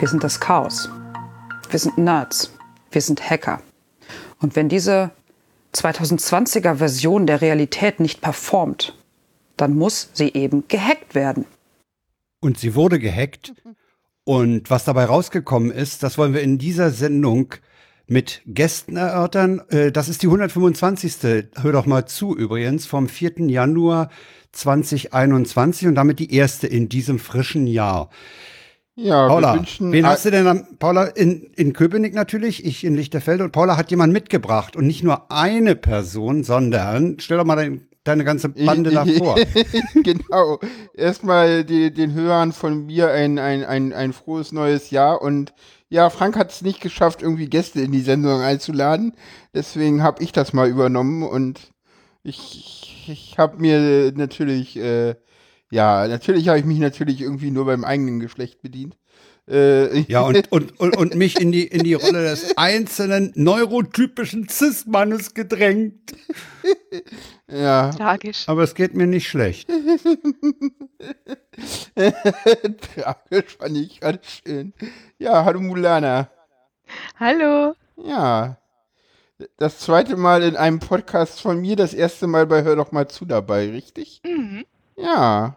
Wir sind das Chaos. Wir sind Nerds. Wir sind Hacker. Und wenn diese 2020er Version der Realität nicht performt, dann muss sie eben gehackt werden. Und sie wurde gehackt. Und was dabei rausgekommen ist, das wollen wir in dieser Sendung mit Gästen erörtern. Äh, das ist die 125. Hör doch mal zu übrigens vom 4. Januar 2021 und damit die erste in diesem frischen Jahr. Ja, Paula, wen hast du denn am, Paula in, in Köpenick natürlich, ich in Lichterfelde und Paula hat jemand mitgebracht und nicht nur eine Person, sondern stell doch mal dein, deine ganze Bande da vor. genau. Erstmal die, den Hörern von mir ein, ein, ein, ein frohes neues Jahr und ja, Frank hat es nicht geschafft, irgendwie Gäste in die Sendung einzuladen. Deswegen habe ich das mal übernommen und ich, ich habe mir natürlich, äh, ja, natürlich habe ich mich natürlich irgendwie nur beim eigenen Geschlecht bedient. Äh, Ja, und, und, und, und mich in die, in die Rolle des einzelnen neurotypischen Cis-Mannes gedrängt. ja. Tragisch. Aber es geht mir nicht schlecht. Tragisch fand ich gerade schön. Ja, hallo Mulana. Hallo. Ja. Das zweite Mal in einem Podcast von mir, das erste Mal bei Hör doch mal zu dabei, richtig? Mhm. Ja.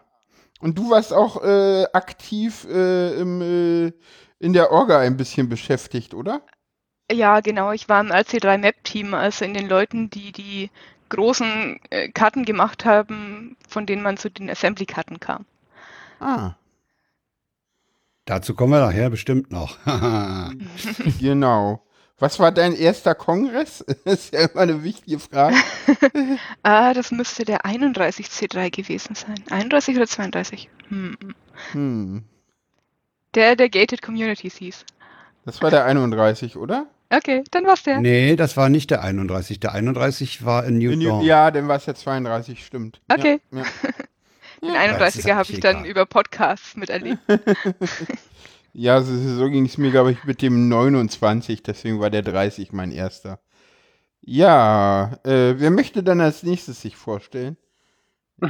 Und du warst auch äh, aktiv äh, im, äh, in der Orga ein bisschen beschäftigt, oder? Ja, genau. Ich war im RC3 Map Team, also in den Leuten, die die großen äh, Karten gemacht haben, von denen man zu den Assembly-Karten kam. Ah, Dazu kommen wir nachher bestimmt noch. genau. Was war dein erster Kongress? Das ist ja immer eine wichtige Frage. Ah, das müsste der 31C3 gewesen sein. 31 oder 32? Hm. Hm. Der, der Gated Communities hieß. Das war der 31, oder? Okay, dann war's der. nee, das war nicht der 31. Der 31 war in New In- Dawn. Ja, dann war es ja 32, stimmt. Okay. Ja, ja. Den das ist 31er habe ich dann egal. über Podcasts miterlebt. Ja, so, ging es mir, glaube ich, mit dem 29, deswegen war der 30 mein erster. Ja, äh, wer möchte dann als nächstes sich vorstellen?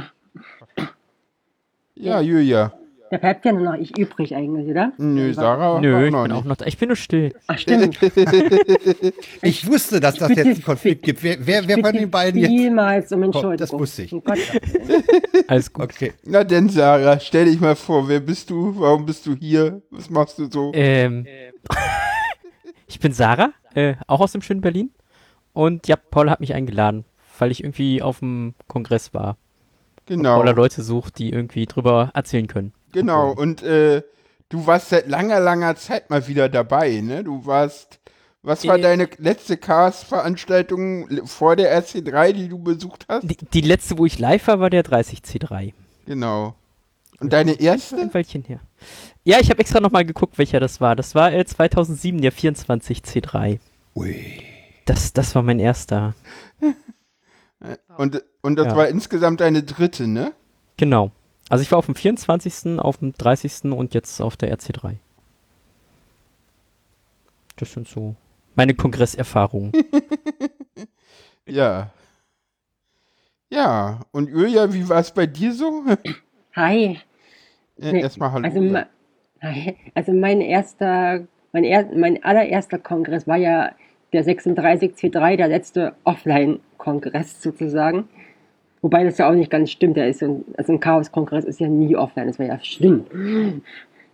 Ja, Julia. Da bleibt ja nur noch ich übrig eigentlich, oder? Nö, Sarah. Nö, auch ich bin auch noch da. Ich bin nur still. Ach stimmt. Ich wusste, dass das jetzt einen Konflikt gibt. Wer, wer, wer von den beiden jetzt? Niemals um Entschuldigung. das wusste ich. Alles gut. Okay. Na denn, Sarah, stell dich mal vor, wer bist du? Warum bist du hier? Was machst du so? Ähm, ich bin Sarah, äh, auch aus dem schönen Berlin. Und ja, Paula hat mich eingeladen, weil ich irgendwie auf dem Kongress war. Genau, Paula Leute sucht, die irgendwie drüber erzählen können. Genau. Und äh, du warst seit langer, langer Zeit mal wieder dabei, ne? Du warst, was war Äh. deine letzte Cast-Veranstaltung vor der RC3, die du besucht hast? Die, die letzte, wo ich live war, war der 30C3. Genau. Und deine erste? Ein Weilchen her. Ja, ich habe extra nochmal geguckt, welcher das war. Das war äh, 2007, der 24C3. Ui. Das, das war mein erster. Und, und das Ja. war insgesamt deine dritte, ne? Genau. Also ich war auf dem 24., auf dem 30. und jetzt auf der RC3. Das sind so meine Kongresserfahrungen. Ja. Ja. Und Julia, wie war es bei dir so? Hi. Äh, Nee, Erstmal hallo. Also, also mein erster, mein, er, mein allererster Kongress war ja der 36C3, der letzte Offline-Kongress sozusagen. Wobei das ja auch nicht ganz stimmt. Der ist so ein, also ein Chaos-Kongress ist ja nie offline. Das wäre ja schlimm.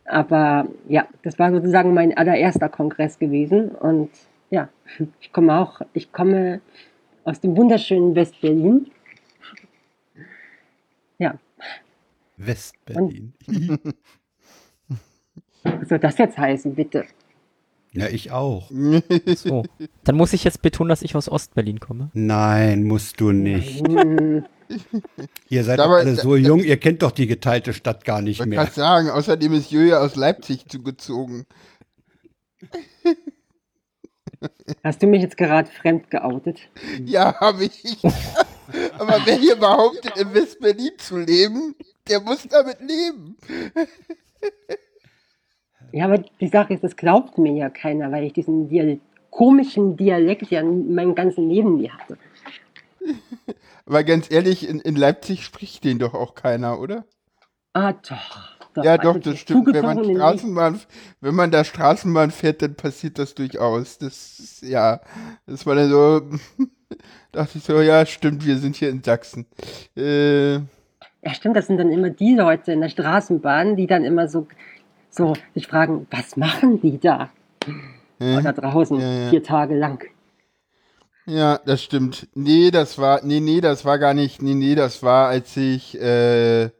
Aber ja, das war sozusagen mein allererster Kongress gewesen. Und ja, ich komme auch, ich komme aus dem wunderschönen West-Berlin. Ja, Westberlin. was soll das jetzt heißen, bitte? Ja, ich auch. So. Dann muss ich jetzt betonen, dass ich aus Ostberlin komme. Nein, musst du nicht. Ihr seid Aber- doch alle so jung, ihr kennt doch die geteilte Stadt gar nicht Ich wollte mehr. gerade sagen, außerdem ist Julia aus Leipzig zugezogen. Hast du mich jetzt gerade fremd geoutet? Ja, habe ich. Aber wer hier behauptet, in West-Berlin zu leben, der muss damit leben. Ja, aber die Sache ist, das glaubt mir ja keiner, weil ich diesen Dial komischen Dialekt ja in meinem ganzen Leben nie hatte. Aber ganz ehrlich, in, in Leipzig spricht den doch auch keiner, oder? Ah, doch. Da Ja, doch, ich das stimmt. Wenn man, Straßenbahn, wenn man da Straßenbahn fährt, dann passiert das durchaus. Das ja, das war dann so, dachte ich so, ja, stimmt, wir sind hier in Sachsen. Äh, Ja, stimmt, das sind dann immer die Leute in der Straßenbahn, die dann immer so, so sich fragen, was machen die da? äh, Da draußen, Ja, ja. vier Tage lang. ja, das stimmt. Nee, das war, nee, nee, das war gar nicht, nee, nee, das war, als ich, äh,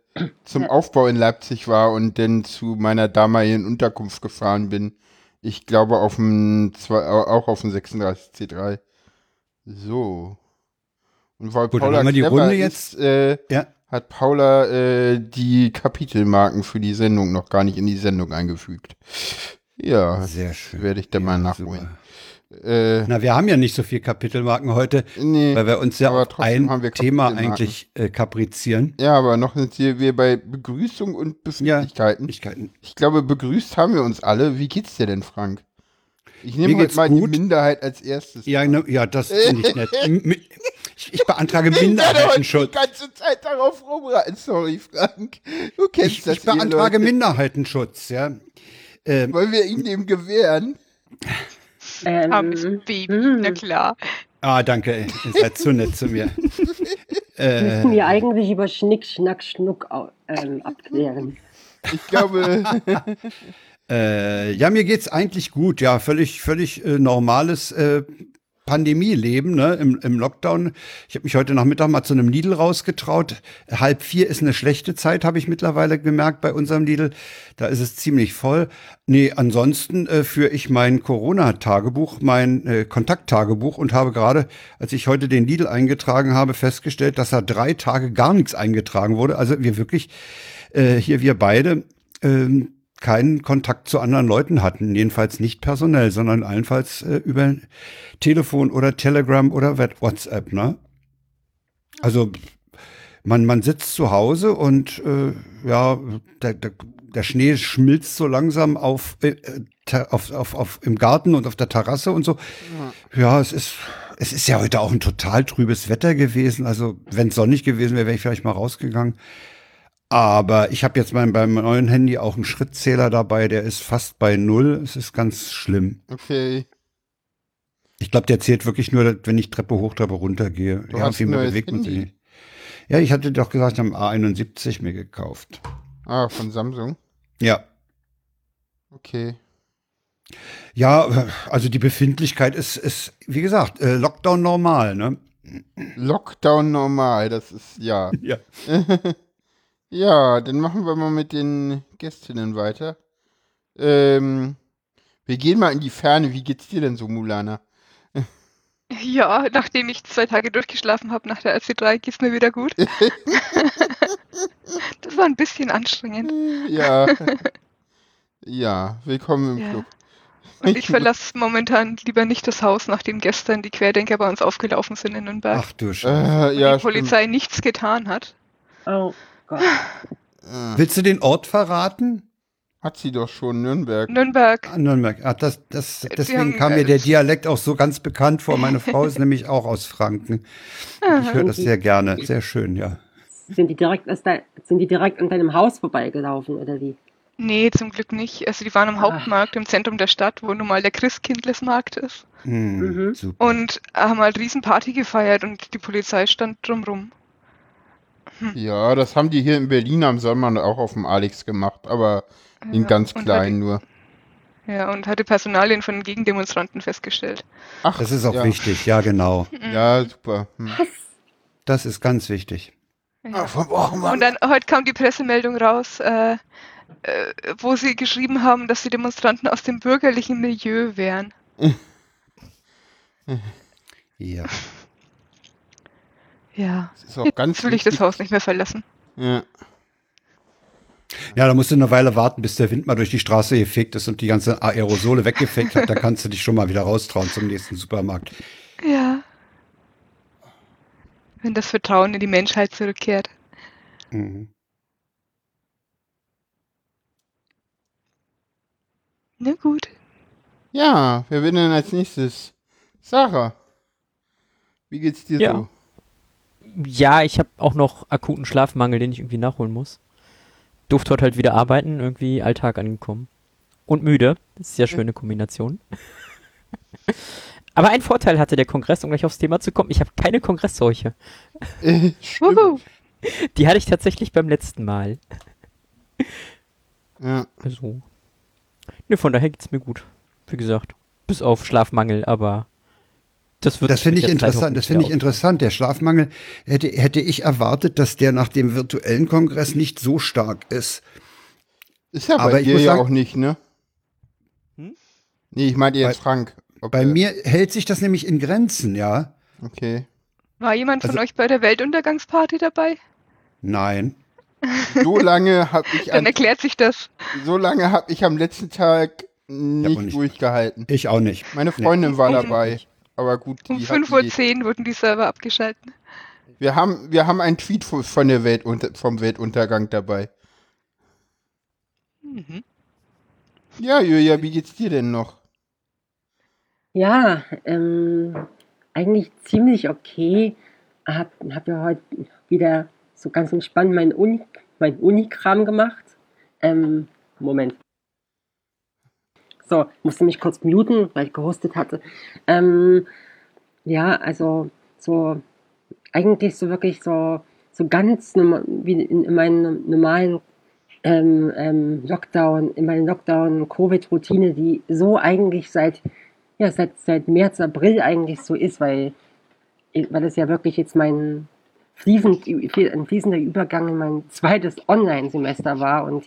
zum Aufbau in Leipzig war und dann zu meiner damaligen Unterkunft gefahren bin. Ich glaube auf dem, auch auf dem 36C3. So. Und weil Gut, dann Paula haben wir die Runde ist, jetzt. äh, Ja. Hat Paula äh, die Kapitelmarken für die Sendung noch gar nicht in die Sendung eingefügt. Ja, Sehr schön. werde ich dann mal Ja, nachholen. super. Äh, Na, wir haben ja nicht so viel Kapitelmarken heute, nee, weil wir uns ja aber auf trotzdem ein haben wir Thema eigentlich äh, kaprizieren. ja, aber noch sind hier wir bei Begrüßung und Befindlichkeiten. ich, Möglichkeiten. glaube, begrüßt haben wir uns alle. Wie geht's dir denn, Frank? Ich nehme geht's mal gut. die Minderheit als erstes. Ja, ne, ja, das finde ich nett. Ich, ich beantrage Ich werde heute die Minderheitenschutz. ganze Zeit darauf rumreiten. Sorry, Frank. Du kennst Ich, das ich beantrage. Minderheitenschutz, ja. Ähm, Wollen wir ihn dem gewähren? Ähm, Armes Baby, hm. na klar. ah, danke, ihr seid so nett zu mir. Äh, müssen wir eigentlich über Schnick, Schnack, Schnuck ähm, abklären. Ich glaube, Äh, ja, mir geht's eigentlich gut. Ja, völlig, völlig äh, normales äh, Pandemieleben ne, im, im Lockdown. Ich habe mich heute Nachmittag mal zu einem Lidl rausgetraut. Halb vier ist eine schlechte Zeit, habe ich mittlerweile gemerkt bei unserem Lidl. Da ist es ziemlich voll. Nee, ansonsten äh, führe ich mein Corona-Tagebuch, mein äh, Kontakttagebuch und habe gerade, als ich heute den Lidl eingetragen habe, festgestellt, dass da drei Tage gar nichts eingetragen wurde. Also wir wirklich, äh, hier wir beide, ähm, keinen Kontakt zu anderen Leuten hatten, jedenfalls nicht personell, sondern allenfalls äh, über Telefon oder Telegram oder WhatsApp, ne? Also man, man sitzt zu Hause und äh, ja, der, der, der Schnee schmilzt so langsam auf, äh, ta- auf, auf, auf im Garten und auf der Terrasse und so. Ja, es ist es ist ja heute auch ein total trübes Wetter gewesen. Also wenn es sonnig gewesen wäre, wäre ich vielleicht mal rausgegangen. Aber ich habe jetzt mein, beim neuen Handy auch einen Schrittzähler dabei, der ist fast bei null. Es ist ganz schlimm. okay. Ich glaube, der zählt wirklich nur, wenn ich Treppe hoch, Treppe runter gehe. Du ja, hast viel mehr bewegt man sich nicht. Ja, ich hatte doch gesagt, ich habe einen A71 mir gekauft. Ah, von Samsung. Ja. Okay. Ja, also die Befindlichkeit ist, ist wie gesagt, äh, Lockdown normal, ne? Lockdown normal, das ist ja. Ja. Ja, dann machen wir mal mit den Gästinnen weiter. Ähm, wir gehen mal in die Ferne. Wie geht's dir denn so, Mulana? Ja, nachdem ich zwei Tage durchgeschlafen habe nach der RC3, geht's mir wieder gut. das war ein bisschen anstrengend. Ja. ja, willkommen im Ja. Club. Und ich verlasse momentan lieber nicht das Haus, nachdem gestern die Querdenker bei uns aufgelaufen sind in Nürnberg. Ach du Scheiße. Äh, und ja, die Polizei nichts getan hat. Oh Gott. Äh, Willst du den Ort verraten? hat sie doch schon Nürnberg. Nürnberg, Ah, Nürnberg. Ach, das, das, deswegen haben, kam mir der Dialekt auch so ganz bekannt vor. Meine Frau ist nämlich auch aus Franken. Ich höre das sehr gerne. Sehr schön, ja. Sind die direkt de sind die direkt an deinem Haus vorbeigelaufen oder wie? nee, zum Glück nicht. Also die waren am Ah. Hauptmarkt im Zentrum der Stadt, wo nun mal der Christkindlesmarkt ist. Hm, Mhm. Und haben halt Riesenparty gefeiert und die Polizei stand drumrum. Ja, das haben die hier in Berlin am Sommer auch auf dem Alex gemacht, aber in Ja, ganz und klein nur. Ja, und hatte Personalien von den Gegendemonstranten festgestellt. Ach, Das ist auch ja. wichtig, ja, genau. Ja, super. Hm. Das ist ganz wichtig. Vom Wochenmarkt. Und dann heute kam die Pressemeldung raus, äh, äh, wo sie geschrieben haben, dass die Demonstranten aus dem bürgerlichen Milieu wären. Ja. Ja. Das ist auch ganz Jetzt will ich das. Haus nicht mehr verlassen. Ja. Ja, da musst du eine Weile warten, bis der Wind mal durch die Straße gefegt ist und die ganze Aerosole weggefegt hat. Da kannst du dich schon mal wieder raustrauen zum nächsten Supermarkt. Ja. Wenn das Vertrauen in die Menschheit zurückkehrt. Mhm. Na gut. ja, wer will denn als nächstes? Sarah. Wie geht's dir Ja. so? Ja, ich habe auch noch akuten Schlafmangel, den ich irgendwie nachholen muss. durfte heute halt wieder arbeiten, irgendwie Alltag angekommen. Und müde. Das ist ja schöne Kombination. Aber ein Vorteil hatte der Kongress, um gleich aufs Thema zu kommen. Ich habe keine Kongressseuche. Die hatte ich tatsächlich beim letzten Mal. Ja. Also. Ne, von daher geht's mir gut. Wie gesagt. Bis auf Schlafmangel, aber das wird Das finde ich interessant. Das finde ich interessant. Der Schlafmangel hätte, hätte ich erwartet, dass der nach dem virtuellen Kongress nicht so stark ist. Ist ja bei Aber ich dir ja sagen- auch nicht, ne? Hm? Nee, ich meinte jetzt Bei- Frank. Ob Bei mir hält sich das nämlich in Grenzen, ja. Okay. War jemand von Also- euch bei der Weltuntergangsparty dabei? Nein. So lange habe ich Dann an, erklärt sich das. so lange habe ich am letzten Tag nicht, nicht. durchgehalten. Ich auch nicht. Meine Freundin war Um- dabei. Aber gut, Um die hat 5.10 Uhr wurden die Server abgeschaltet. wir haben wir haben einen Tweet von der Weltunter, vom Weltuntergang dabei. Mhm. Ja, Julia, wie geht's dir denn noch? Ja, ähm, eigentlich ziemlich okay. Hab, hab ja heute wieder so ganz entspannt mein Uni, mein Unikram gemacht. Ähm, Moment. So, musste mich kurz muten, weil ich gehostet hatte. Ähm, ja, also so eigentlich so wirklich so so ganz wie in, in meinen normalen ähm, ähm, Lockdown, in meiner Lockdown-Covid-Routine, die so eigentlich seit ja, seit, seit März, April eigentlich so ist, weil, weil das ja wirklich jetzt mein fließend, ein fließender Übergang in mein zweites Online-Semester war und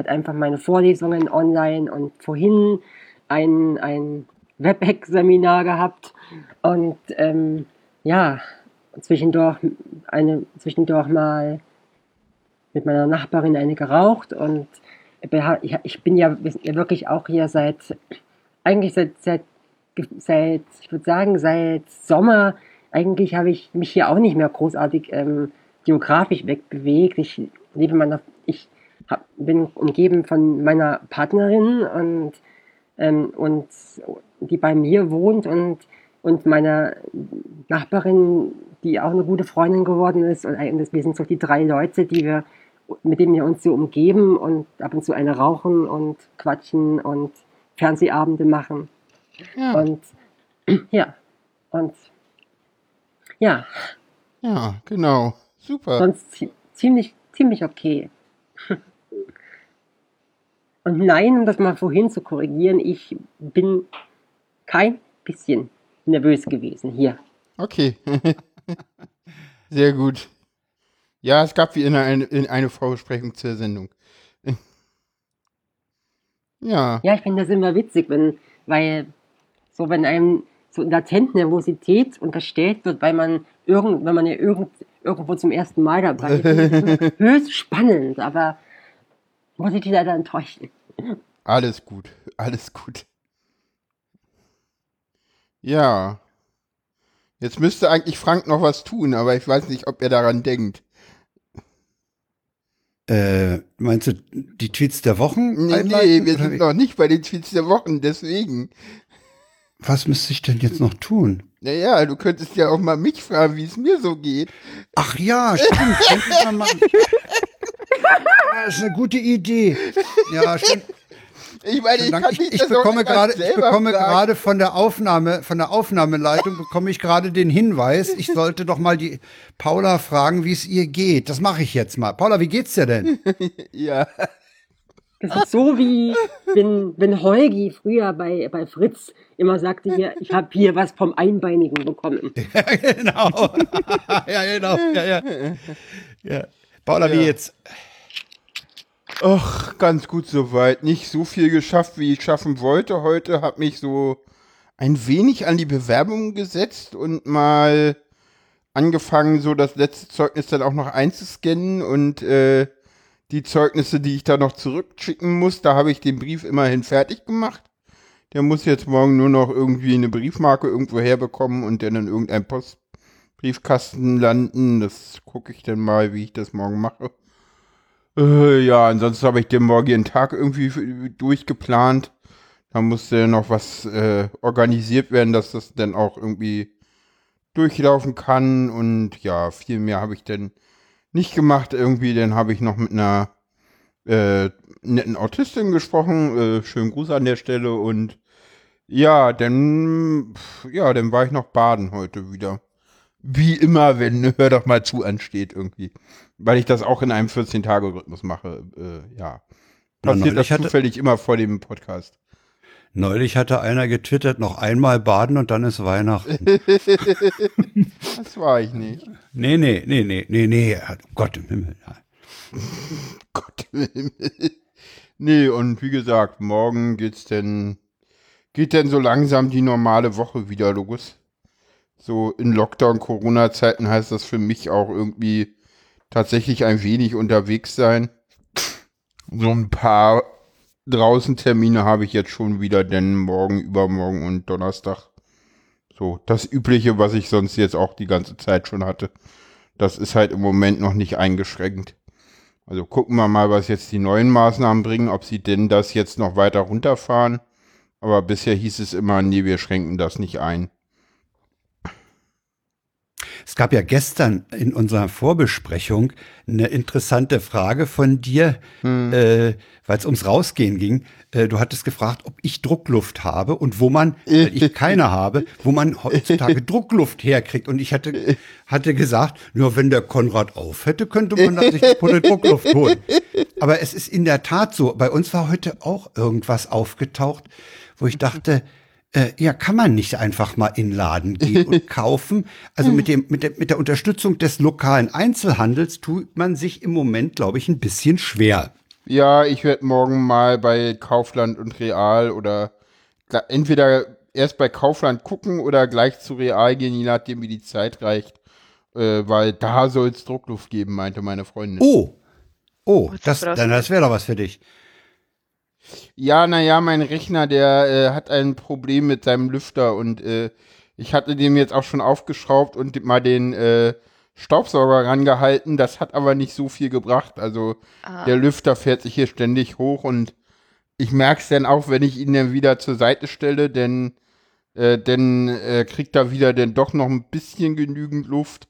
hat einfach meine Vorlesungen online und vorhin ein, ein WebEx-Seminar gehabt. Und ähm, ja, zwischendurch, eine, zwischendurch mal mit meiner Nachbarin eine geraucht. Und ich bin ja wirklich auch hier seit eigentlich seit, seit, seit ich würde sagen, seit Sommer, eigentlich habe ich mich hier auch nicht mehr großartig ähm, geografisch wegbewegt. Ich lebe meiner, ich hab, bin umgeben von meiner Partnerin und, ähm, und die bei mir wohnt und, und meiner Nachbarin, die auch eine gute Freundin geworden ist. Und eigentlich, wir sind so die drei Leute, die wir, mit denen wir uns so umgeben und ab und zu eine rauchen und quatschen und Fernsehabende machen. Ja, Und ja, und ja, ja genau. Super. sonst zie- ziemlich, ziemlich okay. Und nein, um das mal vorhin zu korrigieren, ich bin kein bisschen nervös gewesen hier. Okay. Sehr gut. Ja, es gab wie immer eine, in eine Vorbesprechung zur Sendung. Ja, Ja, ich finde das immer witzig, wenn, weil so wenn einem so latent Nervosität unterstellt wird, weil man irgend, wenn man ja irgend, irgendwo zum ersten Mal dabei ist, ist höchst spannend, aber muss ich dich leider enttäuschen. alles gut. Alles gut. Ja. Jetzt müsste eigentlich Frank noch was tun, aber ich weiß nicht, ob er daran denkt. Äh, meinst du die Tweets der Wochen? Nee, nee, wir sind wie? noch nicht bei den Tweets der Wochen, deswegen. Was müsste ich denn jetzt noch tun? Naja, du könntest ja auch mal mich fragen, wie es mir so geht. Ach ja, stimmt. Denk ich mal machen. Ja, ist eine gute Idee. Ja, stimmt. Ich meine, ich Ich, ich das auch bekomme gerade, ich bekomme fragen. gerade von der Aufnahme, von der Aufnahmeleitung bekomme ich gerade den Hinweis, ich sollte doch mal die Paula fragen, wie es ihr geht. Das mache ich jetzt mal. Paula, wie geht's dir denn? Ja, Das ist so wie, wenn, wenn Holgi früher bei, bei Fritz immer sagte, hier, ich habe hier was vom Einbeinigen bekommen. ja, genau. ja, genau. Ja, ja. ja. Paula, wie Ja. jetzt? Ach, ganz gut soweit. Nicht so viel geschafft, wie ich schaffen wollte. Heute habe mich so ein wenig an die Bewerbung gesetzt und mal angefangen, so das letzte Zeugnis dann auch noch einzuscannen und äh, die Zeugnisse, die ich da noch zurückschicken muss, da habe ich den Brief immerhin fertig gemacht. Der muss jetzt morgen nur noch irgendwie eine Briefmarke irgendwo herbekommen und dann in irgendeinem Postbriefkasten landen. Das gucke ich dann mal, wie ich das morgen mache. Äh, ja, ansonsten habe ich den morgigen Tag irgendwie durchgeplant. Da musste noch was äh, organisiert werden, dass das dann auch irgendwie durchlaufen kann. Und ja, viel mehr habe ich dann nicht gemacht. Irgendwie, dann habe ich noch mit einer äh, netten Autistin gesprochen. Äh, schönen Gruß an der Stelle und ja, dann, ja, dann war ich noch baden heute wieder. Wie immer, wenn Hör doch mal zu ansteht irgendwie. Weil ich das auch in einem 14-Tage-Rhythmus mache. Äh, ja. Na, Passiert das neulich hatte- zufällig immer vor dem Podcast. Neulich hatte einer getwittert, noch einmal baden und dann ist Weihnachten. Das war ich nicht. nee, nee, nee, nee, nee, nee. Gott im Himmel. Gott im Himmel. Nee, und wie gesagt, morgen geht's denn, geht denn so langsam die normale Woche wieder los. So in Lockdown-Corona-Zeiten heißt das für mich auch irgendwie tatsächlich ein wenig unterwegs sein. So ein paar draußen Termine habe ich jetzt schon wieder, denn morgen, übermorgen und Donnerstag. So, das Übliche, was ich sonst jetzt auch die ganze Zeit schon hatte. Das ist halt im Moment noch nicht eingeschränkt. Also gucken wir mal, was jetzt die neuen Maßnahmen bringen, ob sie denn das jetzt noch weiter runterfahren. Aber bisher hieß es immer, nee, wir schränken das nicht ein. Es gab ja gestern in unserer Vorbesprechung eine interessante Frage von dir, äh, weil es ums Rausgehen ging. Äh, du hattest gefragt, ob ich Druckluft habe und wo man, weil ich keine habe, wo man heutzutage Druckluft herkriegt. Und ich hatte, hatte gesagt, nur wenn der Konrad auf hätte, könnte man da sich eine Pulle Druckluft holen. Aber es ist in der Tat so. Bei uns war heute auch irgendwas aufgetaucht, wo ich dachte, äh, ja, kann man nicht einfach mal in den Laden gehen und kaufen. Also mit dem, mit der, mit der Unterstützung des lokalen Einzelhandels tut man sich im Moment, glaube ich, ein bisschen schwer. Ja, ich werde morgen mal bei Kaufland und Real oder entweder erst bei Kaufland gucken oder gleich zu Real gehen, je nachdem, wie die Zeit reicht. Äh, weil da soll es Druckluft geben, meinte meine Freundin. Oh, oh, das, dann, das wäre doch was für dich. Ja, naja, mein Rechner, der äh, hat ein Problem mit seinem Lüfter und äh, ich hatte dem jetzt auch schon aufgeschraubt und mal den äh, Staubsauger rangehalten. Das hat aber nicht so viel gebracht. Also Ah. der Lüfter fährt sich hier ständig hoch und ich merke es dann auch, wenn ich ihn dann wieder zur Seite stelle, denn äh, dann äh, kriegt er wieder dann doch noch ein bisschen genügend Luft.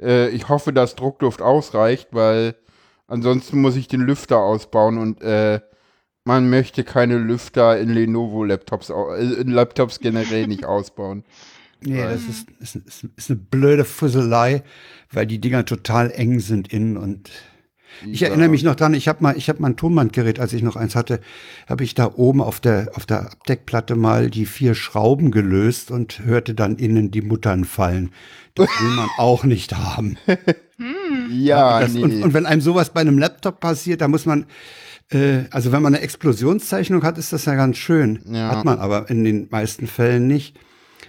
Äh, ich hoffe, dass Druckluft ausreicht, weil ansonsten muss ich den Lüfter ausbauen und äh, man möchte keine Lüfter in Lenovo-Laptops, äh, in Laptops generell nicht ausbauen. Nee, das ist, ist, ist, ist eine blöde Fusselei, weil die Dinger total eng sind innen und ich Ja. erinnere mich noch dran, ich habe mal, ich habe mal ein Tonbandgerät, als ich noch eins hatte, habe ich da oben auf der, auf der Abdeckplatte mal die vier Schrauben gelöst und hörte dann innen die Muttern fallen. Das will man auch nicht haben. Ja, das, nee, und, und wenn einem sowas bei einem Laptop passiert, da muss man, äh, also wenn man eine Explosionszeichnung hat, ist das ja ganz schön. Ja. Hat man aber in den meisten Fällen nicht.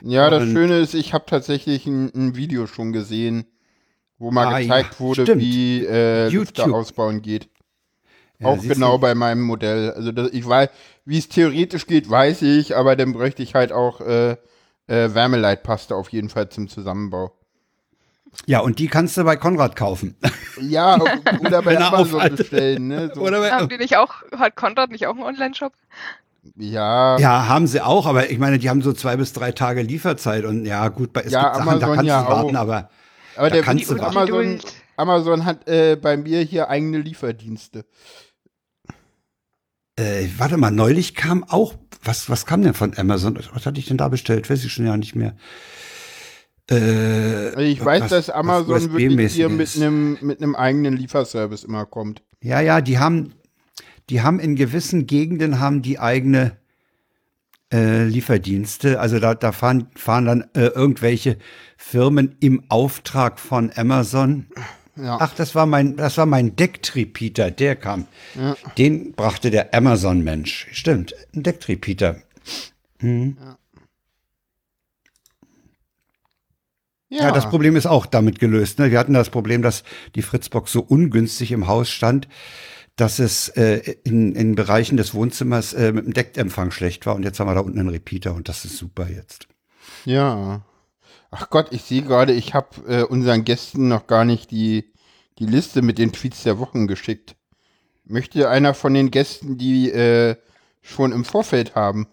ja, das und- Schöne ist, ich habe tatsächlich ein, ein Video schon gesehen, wo mal Ah, gezeigt ja, wurde, stimmt. wie äh, Lüfter ausbauen geht. Ja, auch genau du. bei meinem Modell. Also das, ich weiß, wie es theoretisch geht, weiß ich, aber dann bräuchte ich halt auch äh, äh, Wärmeleitpaste auf jeden Fall zum Zusammenbau. Ja, und die kannst du bei Konrad kaufen. Ja, oder bei Amazon bestellen, ne? So. Oder bei, Haben die nicht auch, hat Konrad nicht auch einen Online-Shop? ja, Ja, haben sie auch, aber ich meine, die haben so zwei bis drei Tage Lieferzeit und ja, gut, bei, es Ja, gibt Sachen, da kannst ja du warten, auch. aber aber da der kannst du. Amazon. Amazon hat äh, bei mir hier eigene Lieferdienste. äh, warte mal, neulich kam auch, was, was kam denn von Amazon? Was hatte ich denn da bestellt? Weiß ich schon ja nicht mehr. Äh, Also ich weiß, was- dass was Amazon wirklich hier mit einem mit einem eigenen Lieferservice immer kommt. Ja, ja, die haben, die haben in gewissen Gegenden haben die eigene äh, Lieferdienste. Also da, da fahren, fahren dann äh, irgendwelche Firmen im Auftrag von Amazon. Ja. Ach, das war mein, das war mein Decktripieter, der kam. Den brachte der Amazon-Mensch. Stimmt, ein Decktripieter. Ja. das Problem ist auch damit gelöst. Ne? Wir hatten das Problem, dass die Fritzbox so ungünstig im Haus stand, dass es äh, in, in Bereichen des Wohnzimmers äh, mit dem Deckempfang schlecht war. Und jetzt haben wir da unten einen Repeater und das ist super jetzt. Ja. Ach Gott, ich sehe gerade, ich habe äh, unseren Gästen noch gar nicht die, die Liste mit den Tweets der Wochen geschickt. Möchte einer von den Gästen die äh, schon im Vorfeld haben?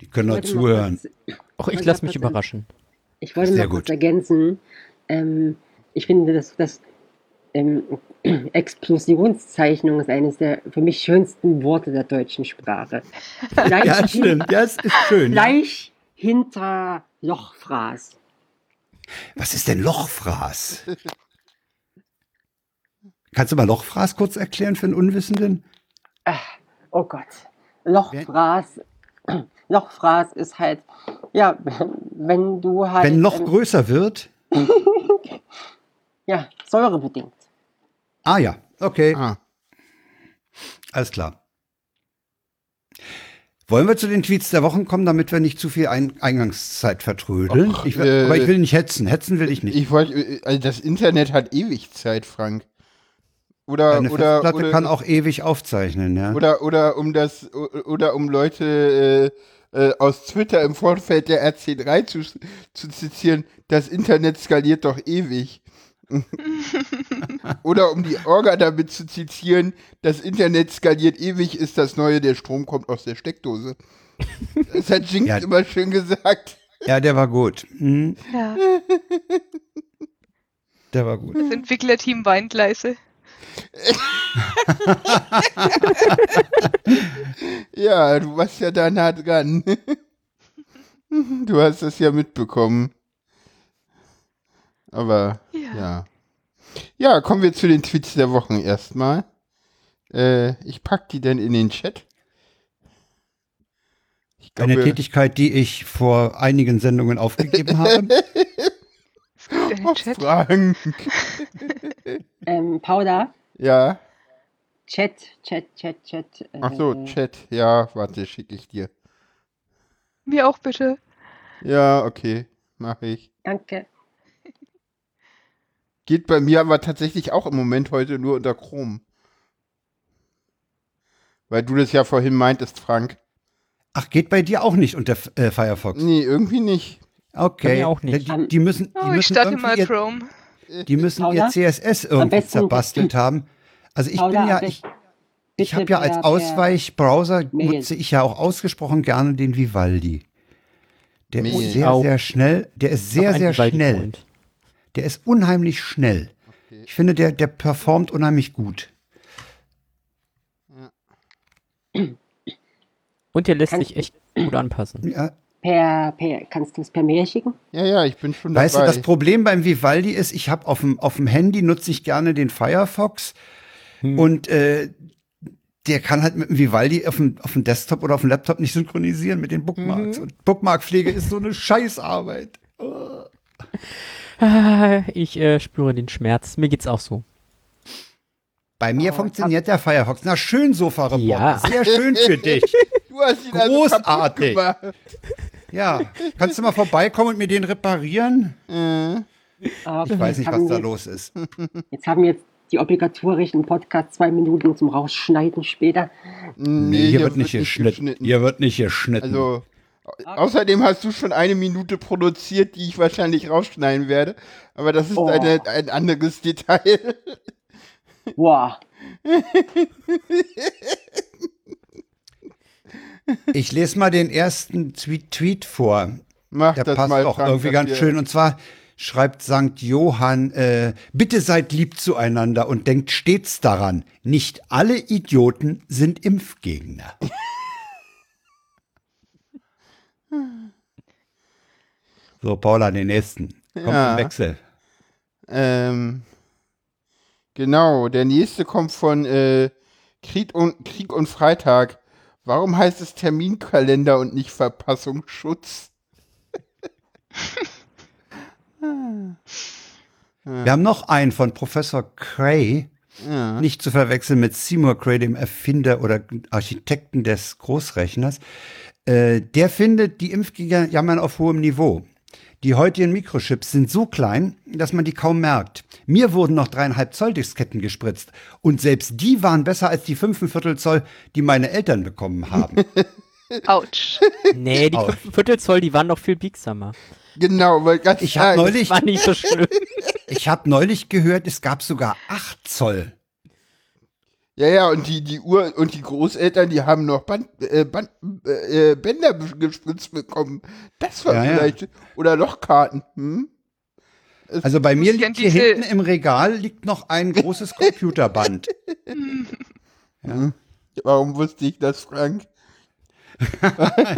Die können noch zuhören. kurz- Och, ich lasse mich kurz- überraschen. Ich wollte Sehr mal kurz gut. ergänzen. Ähm, ich finde, dass, dass Ähm, Explosionszeichnung ist eines der für mich schönsten Worte der deutschen Sprache. Gleich, Ja, stimmt. Ja, es ist schön. Ja. gleich hinter Lochfraß. Was ist denn Lochfraß? Kannst du mal Lochfraß kurz erklären für einen Unwissenden? Oh Gott. Lochfraß. Lochfraß ist halt, ja, wenn du halt. Wenn Loch ähm, größer wird. Ja, säurebedingt. Ah ja, okay, Ah. alles klar. Wollen wir zu den Tweets der Wochen kommen, damit wir nicht zu viel Ein Eingangszeit vertrödeln? Och, ich will, äh, aber ich will nicht hetzen. Hetzen will ich nicht. Ich wollte, äh, also das Internet hat ewig Zeit, Frank. Oder, Eine oder, Festplatte oder, kann auch ewig aufzeichnen, ja. oder, oder um das, oder um Leute äh, äh, aus Twitter im Vorfeld der RC3 zu, zu zitieren, das Internet skaliert doch ewig. oder um die Orga damit zu zitieren, das Internet skaliert ewig, ist das Neue, der Strom kommt aus der Steckdose. Das hat Jinx Ja. immer schön gesagt. Ja, der war gut. Mhm, Ja, der war gut. das Entwicklerteam weint leise. Ja, du warst ja da nah dran. Du hast das ja mitbekommen. Aber Ja. ja. Ja, kommen wir zu den Tweets der Wochen erstmal. Äh, ich pack die denn in den Chat. Ich Eine glaube- Tätigkeit, die ich vor einigen Sendungen aufgegeben habe. Es gibt einen Oh, Chat. Frank. Ähm, Paula, Ja. Chat, Chat, Chat, Chat. Äh, Ach so, Chat. Ja, warte, schicke ich dir. Mir auch bitte. Ja, okay, mache ich. Danke. Geht bei mir aber tatsächlich auch im Moment heute nur unter Chrome. Weil du das ja vorhin meintest, Frank. Ach, geht bei dir auch nicht unter äh, Firefox? Nee, irgendwie nicht. Okay. Bei mir auch nicht. Die, die müssen, die Oh, ich müssen starte irgendwie mal ihr, Chrome. die müssen ihr Paula? CSS irgendwie zerbastelt haben. Also ich Paula, bin ja, ich, ich habe ja als Ausweichbrowser nutze ich ja auch ausgesprochen gerne den Vivaldi. Der Mail. ist sehr, sehr schnell. Der ist sehr, sehr schnell. Freund. Der ist unheimlich schnell. Ich finde, der, der performt unheimlich gut. Und der lässt Kann- sich echt gut anpassen. Ja, Per, per, kannst du es per Mail schicken? Ja, ja, ich bin schon Weißt du, dabei. das Problem beim Vivaldi ist, ich habe auf dem, auf dem Handy nutze ich gerne den Firefox Hm. und äh, der kann halt mit dem Vivaldi auf dem, auf dem Desktop oder auf dem Laptop nicht synchronisieren mit den Bookmarks. Und Bookmarkpflege ist so eine Scheißarbeit. Ah, Ich äh, spüre den Schmerz. Mir geht's auch so. Bei mir funktioniert der Firefox. Na schön, Sofa-Report. Ja. Sehr schön für dich. du hast ihn also Großartig. gemacht. Ja. Kannst du mal vorbeikommen und mir den reparieren? Ah, Ich weiß nicht, was da los ist. Jetzt haben wir jetzt die obligatorischen Podcast zwei Minuten zum Rausschneiden später. nee, hier, wird nicht geschnitten. Hier wird nicht geschnitten. Also, außerdem hast du schon eine Minute produziert, die ich wahrscheinlich rausschneiden werde. Aber das ist Oh. eine, ein anderes Detail. Boah. ich lese mal den ersten Tweet, Tweet vor. Mach Der das passt mal, auch Frank, irgendwie ganz schön. Und zwar schreibt St. Johann, äh, bitte seid lieb zueinander und denkt stets daran, nicht alle Idioten sind Impfgegner. So, Paula, den nächsten. Kommt Ja. im Wechsel. Ähm, genau, der nächste kommt von äh, Krieg, und, Krieg und Freitag. Warum heißt es Terminkalender und nicht Verpassungsschutz? Wir haben noch einen von Professor Cray, Ja. nicht zu verwechseln mit Seymour Cray, dem Erfinder oder Architekten des Großrechners. Äh, der findet, die Impfgegner jammern auf hohem Niveau. Die heutigen Mikrochips sind so klein, dass man die kaum merkt. Mir wurden noch dreieinhalb Zoll Disketten gespritzt und selbst die waren besser als die fünfeinviertel Zoll, die meine Eltern bekommen haben. Autsch. Nee, die Au. fünf Viertel Zoll, die waren noch viel biegsamer. Genau, weil ganz Ich habe neulich, War nicht so schlimm. ich habe neulich gehört, es gab sogar acht Zoll. Ja, ja, und die, die Ur- und die Großeltern, die haben noch Band, äh, Band, äh, Bänder gespritzt bekommen. Das war Ja, ja. vielleicht. Oder Lochkarten. Hm? Also bei mir liegt hier hinten im Regal liegt noch ein großes Computerband. Warum wusste ich das, Frank?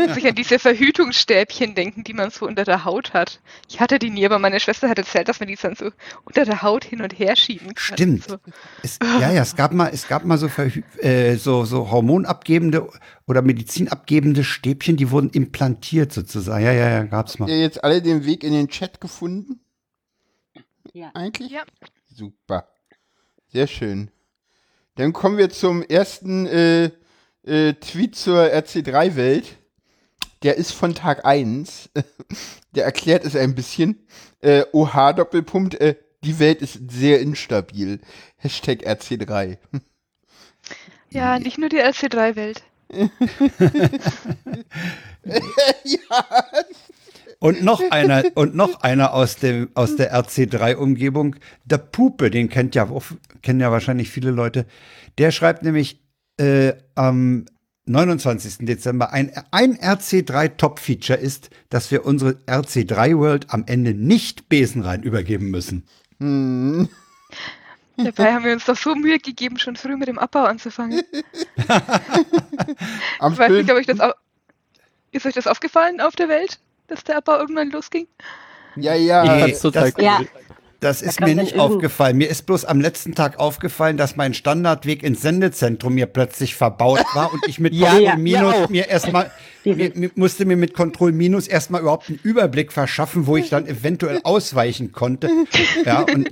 Muss ich an diese Verhütungsstäbchen denken, die man so unter der Haut hat. Ich hatte die nie, aber meine Schwester hat erzählt, dass man die dann so unter der Haut hin und her schieben kann. Stimmt. So. Es, ja, ja, es gab mal, es gab mal so, verhü- äh, so, so hormonabgebende oder medizinabgebende Stäbchen, die wurden implantiert sozusagen. Ja, ja, ja, gab's Habt mal. ihr jetzt alle den Weg in den Chat gefunden? Ja. Eigentlich? Ja. Super. Sehr schön. Dann kommen wir zum ersten äh, äh, Tweet zur RC3-Welt. Der ist von Tag 1. Der erklärt es ein bisschen. Äh, OH Doppelpunkt, äh, die Welt ist sehr instabil. Hashtag RC3. Ja, nicht nur die LC3-Welt. ja. Und noch einer, und noch einer aus dem, aus der RC3-Umgebung, der Pupe, den kennt ja, auch- kennen ja wahrscheinlich viele Leute. Der schreibt nämlich äh, am 29. Dezember, ein, ein RC3 Top-Feature ist, dass wir unsere RC3 World am Ende nicht besenrein übergeben müssen. Hm. Dabei haben wir uns doch so Mühe gegeben, schon früh mit dem Abbau anzufangen. Am Ich weiß nicht, Film, ob euch das au ist euch das aufgefallen auf der Welt, dass der Abbau irgendwann losging? ja, ja. Nee, fand's total das- Ja, Das ist kam mir nicht aufgefallen. Mir ist bloß am letzten Tag aufgefallen, dass mein Standardweg ins Sendezentrum mir plötzlich verbaut war und ich mit Ja, Control ja, Minus mir auch. mir erstmal mir, musste mir mit Control Minus erstmal überhaupt einen Überblick verschaffen, wo ich dann eventuell ausweichen konnte. Ja, und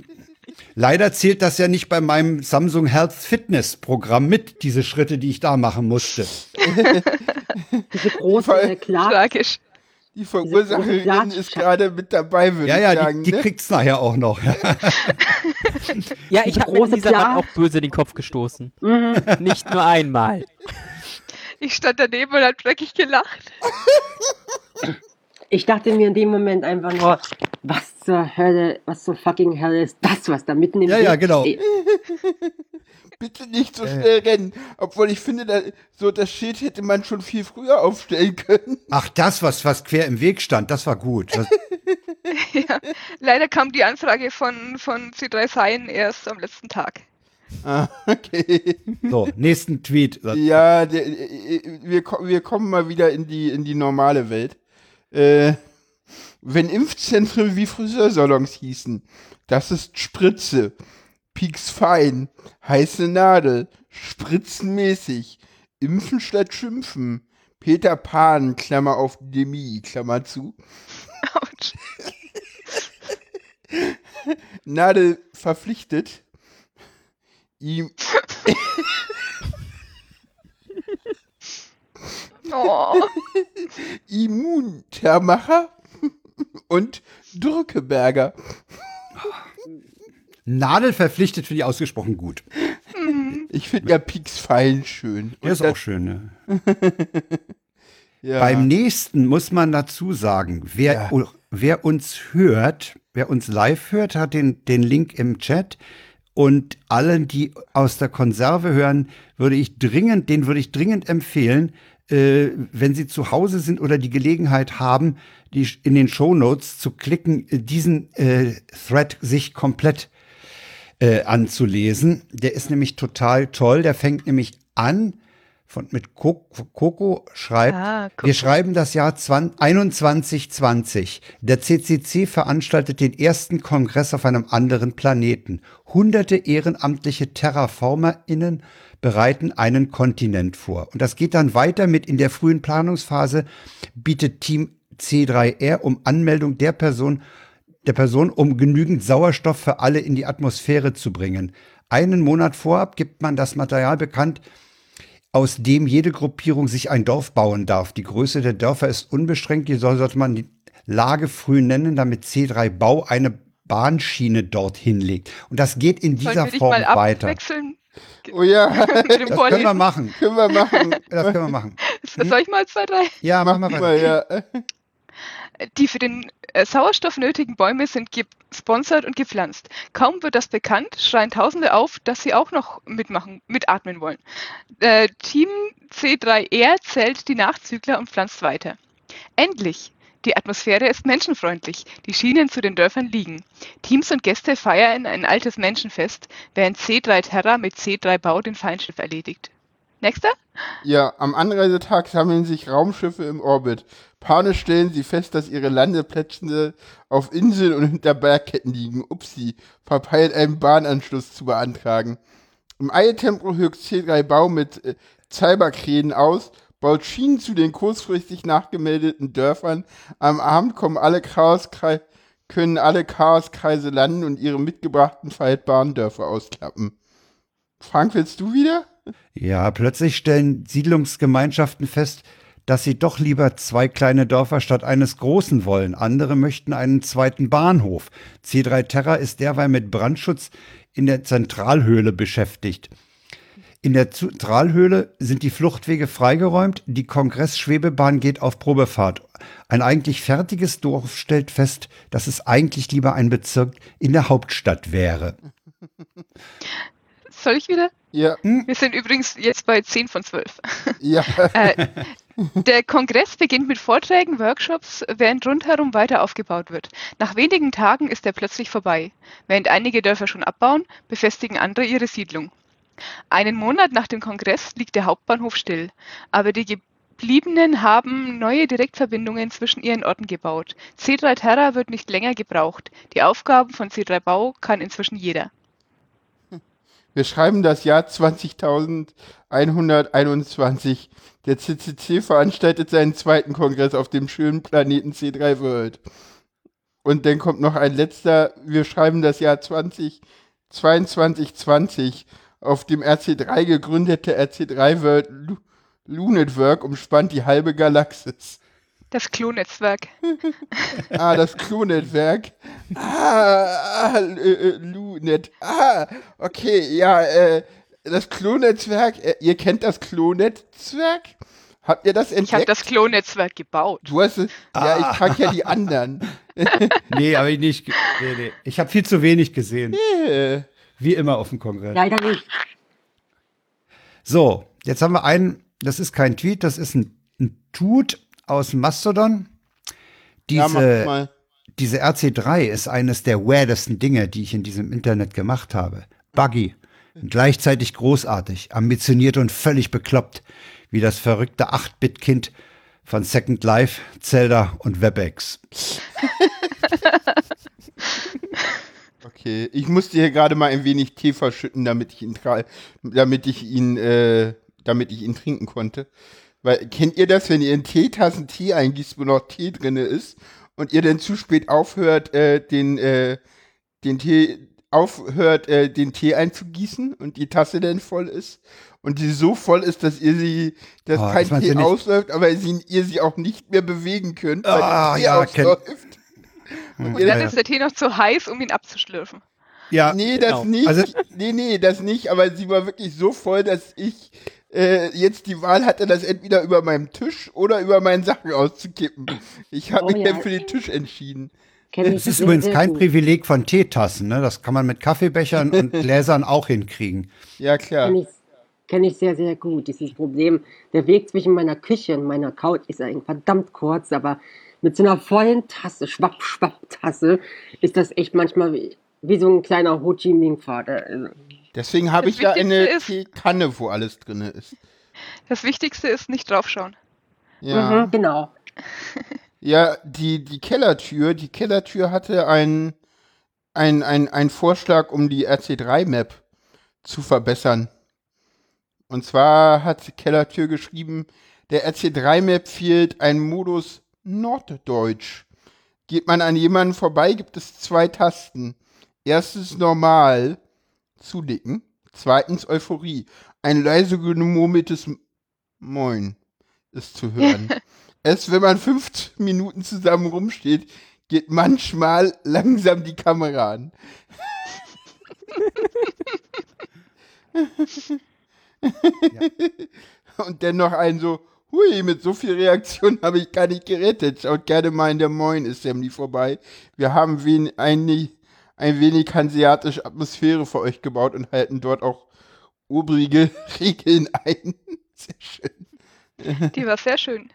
leider zählt das ja nicht bei meinem Samsung Health Fitness Programm mit, diese Schritte, die ich da machen musste. diese große Voll äh, Clark, Tragisch. Die Verursacherin ist gerade mit dabei, würde Ja, ich ja, sagen. die, die ne? kriegt's nachher auch noch. Ja. Ja, ich habe mir dieser auch böse den Kopf gestoßen. Nicht nur einmal. Ich stand daneben und hab dreckig gelacht. Ich dachte mir in dem Moment einfach nur, was zur Hölle, was zur fucking Hölle ist das, was da mitten im Ja, ja, Weg genau. steht? Bitte nicht so schnell rennen. Obwohl ich finde, da, so das Schild hätte man schon viel früher aufstellen können. Ach, das, was, was quer im Weg stand, das war gut. Das, Ja. Leider kam die Anfrage von, von C3 Sein erst am letzten Tag. Ah, okay. so, nächsten Tweet. Ja, der, äh, wir, wir kommen mal wieder in die, in die normale Welt. Äh, wenn Impfzentren wie Friseursalons hießen, das ist Spritze, Pieks fein, heiße Nadel, spritzenmäßig, impfen statt schimpfen, Peter Pan, Klammer auf Demi, Klammer zu, Autsch. Nadel verpflichtet, ihm Oh. Immuntermacher und Drückeberger. Nadel verpflichtet finde ich ausgesprochen gut. Ich finde ja Pieks fein schön. Der ist auch schön. Ne? Ja. Beim nächsten muss man dazu sagen, wer, Ja. wer uns hört, wer uns live hört, hat den, den Link im Chat. Und allen, die aus der Konserve hören, würde ich dringend, den würde ich dringend empfehlen, äh, wenn sie zu Hause sind oder die Gelegenheit haben, die in den Shownotes zu klicken, diesen äh, Thread sich komplett äh, anzulesen. Der ist nämlich total toll. Der fängt nämlich an von mit Co- Coco schreibt, Ah, Coco. wir schreiben das Jahr 20, 2120. Der CCC veranstaltet den ersten Kongress auf einem anderen Planeten. Hunderte ehrenamtliche TerraformerInnen bereiten einen Kontinent vor. Und das geht dann weiter mit in der frühen Planungsphase bietet Team C3R um Anmeldung der Person der Person, um genügend Sauerstoff für alle in die Atmosphäre zu bringen. Einen Monat vorab gibt man das Material bekannt, aus dem jede Gruppierung sich ein Dorf bauen darf. Die Größe der Dörfer ist unbeschränkt, jedoch sollte man die Lage früh nennen, damit C3 Bau eine Bahnschiene dorthin legt. Und das geht in Sollen wir dieser Form mal weiter. abwechseln Oh ja, Das können wir machen. können wir machen. Das können wir machen. Soll ich mal zwei, drei? Ja, machen wir Mal, weiter. ja. Die für den äh, Sauerstoff nötigen Bäume sind gesponsert und gepflanzt. Kaum wird das bekannt, schreien Tausende auf, dass sie auch noch mitmachen, mitatmen wollen. Äh, Team C3R zählt die Nachzügler und pflanzt weiter. Endlich! Die Atmosphäre ist menschenfreundlich, die Schienen zu den Dörfern liegen. Teams und Gäste feiern ein altes Menschenfest, während C3 Terra mit C3 Bau den Feindschiff erledigt. Nächster? Ja, am Anreisetag sammeln sich Raumschiffe im Orbit. Panisch stellen sie fest, dass ihre Landeplätze auf Inseln und hinter Bergketten liegen. Upsi, verpeilt einen Bahnanschluss zu beantragen. Im Eiltempo höchst C3 Bau mit äh, Cyberkränen aus, baut Schienen zu den kurzfristig nachgemeldeten Dörfern. Am Abend kommen alle Chaoskreise, können alle Chaoskreise landen und ihre mitgebrachten faltbaren Dörfer ausklappen. Frank, willst du wieder? Ja, plötzlich stellen Siedlungsgemeinschaften fest, dass sie doch lieber zwei kleine Dörfer statt eines großen wollen. Andere möchten einen zweiten Bahnhof. C3 Terra ist derweil mit Brandschutz in der Zentralhöhle beschäftigt. In der Zentralhöhle sind die Fluchtwege freigeräumt, die Kongressschwebebahn geht auf Probefahrt. Ein eigentlich fertiges Dorf stellt fest, dass es eigentlich lieber ein Bezirk in der Hauptstadt wäre. Soll ich wieder? Ja. Wir sind übrigens jetzt bei 10 von 12. Ja. Äh, der Kongress beginnt mit Vorträgen, Workshops, während rundherum weiter aufgebaut wird. Nach wenigen Tagen ist er plötzlich vorbei. Während einige Dörfer schon abbauen, befestigen andere ihre Siedlung. Einen Monat nach dem Kongress liegt der Hauptbahnhof still, aber die Gebliebenen haben neue Direktverbindungen zwischen ihren Orten gebaut. C3 Terra wird nicht länger gebraucht. Die Aufgaben von C3 Bau kann inzwischen jeder. Wir schreiben das Jahr 20.121. Der CCC veranstaltet seinen zweiten Kongress auf dem schönen Planeten C3 World. Und dann kommt noch ein letzter, wir schreiben das Jahr 2022 auf dem RC3 gegründete RC3 World Lu Network umspannt die halbe Galaxis. Das Klonetzwerk. ah, das Klonetzwerk. Ah, ah äh, Lunet. Ah, okay, ja, äh, das Klonetzwerk, äh, ihr kennt das Klonetzwerk? Habt ihr das entdeckt? Ich habe das Klonetzwerk gebaut. Du hast es, ah. ja, ich ah. frage ja die anderen. nee, aber ich nicht. Nee, nee. Ich habe viel zu wenig gesehen. Nee. Wie immer auf dem Kongress. Leider nicht. So, jetzt haben wir einen, das ist kein Tweet, das ist ein, ein Tut aus Mastodon. Diese, ja, diese RC3 ist eines der weirdesten Dinge, die ich in diesem Internet gemacht habe. Buggy, gleichzeitig großartig, ambitioniert und völlig bekloppt, wie das verrückte 8-Bit-Kind von Second Life, Zelda und WebEx. okay, ich musste hier gerade mal ein wenig Tee verschütten, damit ich ihn, damit ich ihn, äh, damit ich ihn trinken konnte. Weil, kennt ihr das, wenn ihr in Teetassen Tee eingießt, wo noch Tee drin ist und ihr dann zu spät aufhört, äh, den, äh, den Tee, aufhört, äh, den Tee einzugießen und die Tasse dann voll ist und die so voll ist, dass ihr sie, dass oh, kein Tee ausläuft, aber sie, ihr sie auch nicht mehr bewegen könnt, weil ah, Tee ja, ausläuft. Und dann ja, ist der Tee noch zu heiß, um ihn abzuschlürfen. Ja, nee, das genau. nicht. Also, nee, nee, das nicht, aber sie war wirklich so voll, dass ich äh, jetzt die Wahl hatte, das entweder über meinem Tisch oder über meinen Sachen auszukippen. Ich habe oh, mich ja. dann für den Tisch entschieden. Es ist übrigens kein Privileg von Teetassen, ne? Das kann man mit Kaffeebechern und Gläsern auch hinkriegen. Ja, klar. Kenne ich, kenn ich sehr, sehr gut. Dieses Problem, der Weg zwischen meiner Küche und meiner Couch ist eigentlich verdammt kurz, aber mit so einer vollen Tasse, schwapp, schwapp Tasse, ist das echt manchmal wie, so ein kleiner Ho Chi Minh-Pfad. Also, Deswegen habe ich ja eine Teekanne, wo alles drin ist. Das Wichtigste ist nicht draufschauen. Ja. Mhm, genau. Ja, die, die Kellertür, die Kellertür hatte einen ein, ein Vorschlag, um die RC3-Map zu verbessern. Und zwar hat die Kellertür geschrieben, der RC3-Map fehlt ein Modus Norddeutsch. Geht man an jemanden vorbei, gibt es zwei Tasten. Erstens normal, zudecken. Zweitens Euphorie. Ein leise gemurmeltes Moin ist zu hören. Erst wenn man fünf Minuten zusammen rumsteht, geht manchmal langsam die Kamera an. ja. Und dann noch ein so, hui, mit so viel Reaktion habe ich gar nicht gerettet. Schaut gerne mal in der Moin Assembly vorbei. Wir haben wen, ein, ein wenig hanseatische Atmosphäre für euch gebaut und halten dort auch obrige Regeln ein. Sehr schön. Die war sehr schön.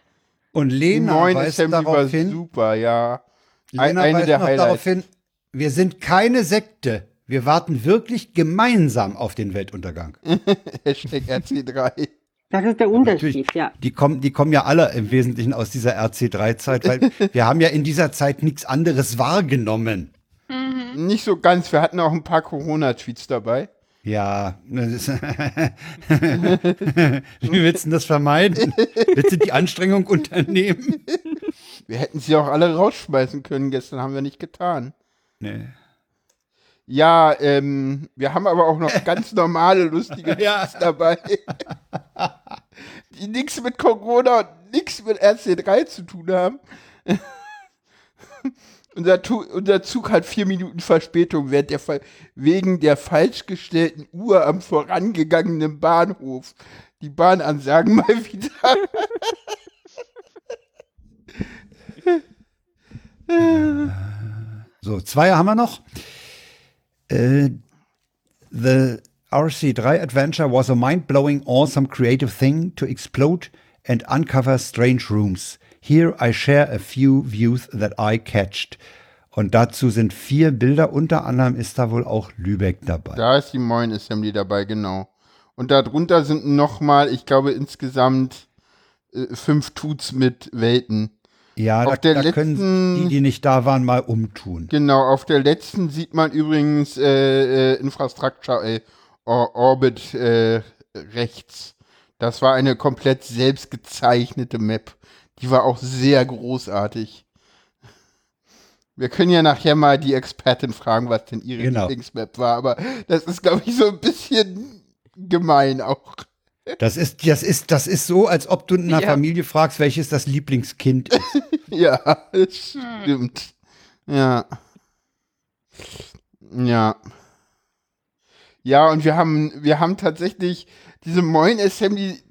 Und Lena weist darauf hin, super, ja. Lena eine weist der noch Highlights. darauf hin, wir sind keine Sekte. Wir warten wirklich gemeinsam auf den Weltuntergang. Hashtag RC3. Das ist der Unterschied, ja. Die kommen, die kommen ja alle im Wesentlichen aus dieser RC3-Zeit, weil wir haben ja in dieser Zeit nichts anderes wahrgenommen. Nicht so ganz, wir hatten auch ein paar Corona-Tweets dabei. Ja, das ist wie willst du denn das vermeiden? Willst du die Anstrengung unternehmen? Wir hätten sie auch alle rausschmeißen können gestern, haben wir nicht getan. Nee. Ja, ähm, wir haben aber auch noch ganz normale, lustige Ja. Tweets dabei. Die nichts mit Corona und nichts mit RC3 zu tun haben. Unser, unser Zug hat vier Minuten Verspätung während der wegen der falsch gestellten Uhr am vorangegangenen Bahnhof. Die Bahnansagen mal wieder. So, zwei haben wir noch. Äh, the RC3 Adventure was a mind-blowing, awesome, creative thing to explode and uncover strange rooms. Here I share a few views that I catched. Und dazu sind vier Bilder, unter anderem ist da wohl auch Lübeck dabei. Da ist die Moin Assembly dabei, genau. Und darunter sind nochmal, ich glaube, insgesamt äh, fünf Tuts mit Welten. ja, auf da, da können letzten- die, die nicht da waren, mal umtun. Genau, auf der letzten sieht man übrigens äh, äh, Infrastructure äh, Or Orbit äh, rechts. Das war eine komplett selbst gezeichnete Map. Die war auch sehr großartig. Wir können ja nachher mal die Expertin fragen, was denn ihre Genau. Lieblingsmap war, aber das ist, glaube ich, so ein bisschen gemein auch. Das ist, das ist, das ist so, als ob du in einer Ja. Familie fragst, welches das Lieblingskind ist. Ja, das stimmt. Ja. Ja. Ja, und wir haben, wir haben tatsächlich diese Moin Assembly,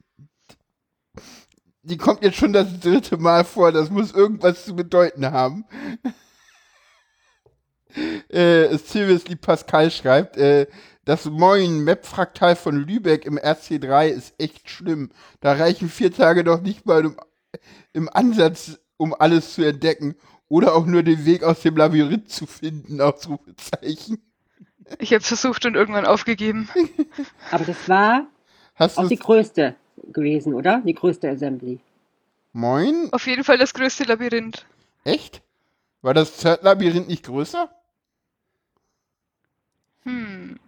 die kommt jetzt schon das dritte Mal vor. Das muss irgendwas zu bedeuten haben. äh, Seriously Pascal schreibt, äh, das Moin Map-Fraktal von Lübeck im RC3 ist echt schlimm. Da reichen vier Tage noch nicht mal um, im Ansatz, um alles zu entdecken. Oder auch nur den Weg aus dem Labyrinth zu finden, Ausrufezeichen. Ich habe es versucht und irgendwann aufgegeben. Aber das war Hast auch die größte gewesen, oder? Die größte Assembly. Moin? Auf jeden Fall das größte Labyrinth. Echt? War das Third-Labyrinth nicht größer? Hm.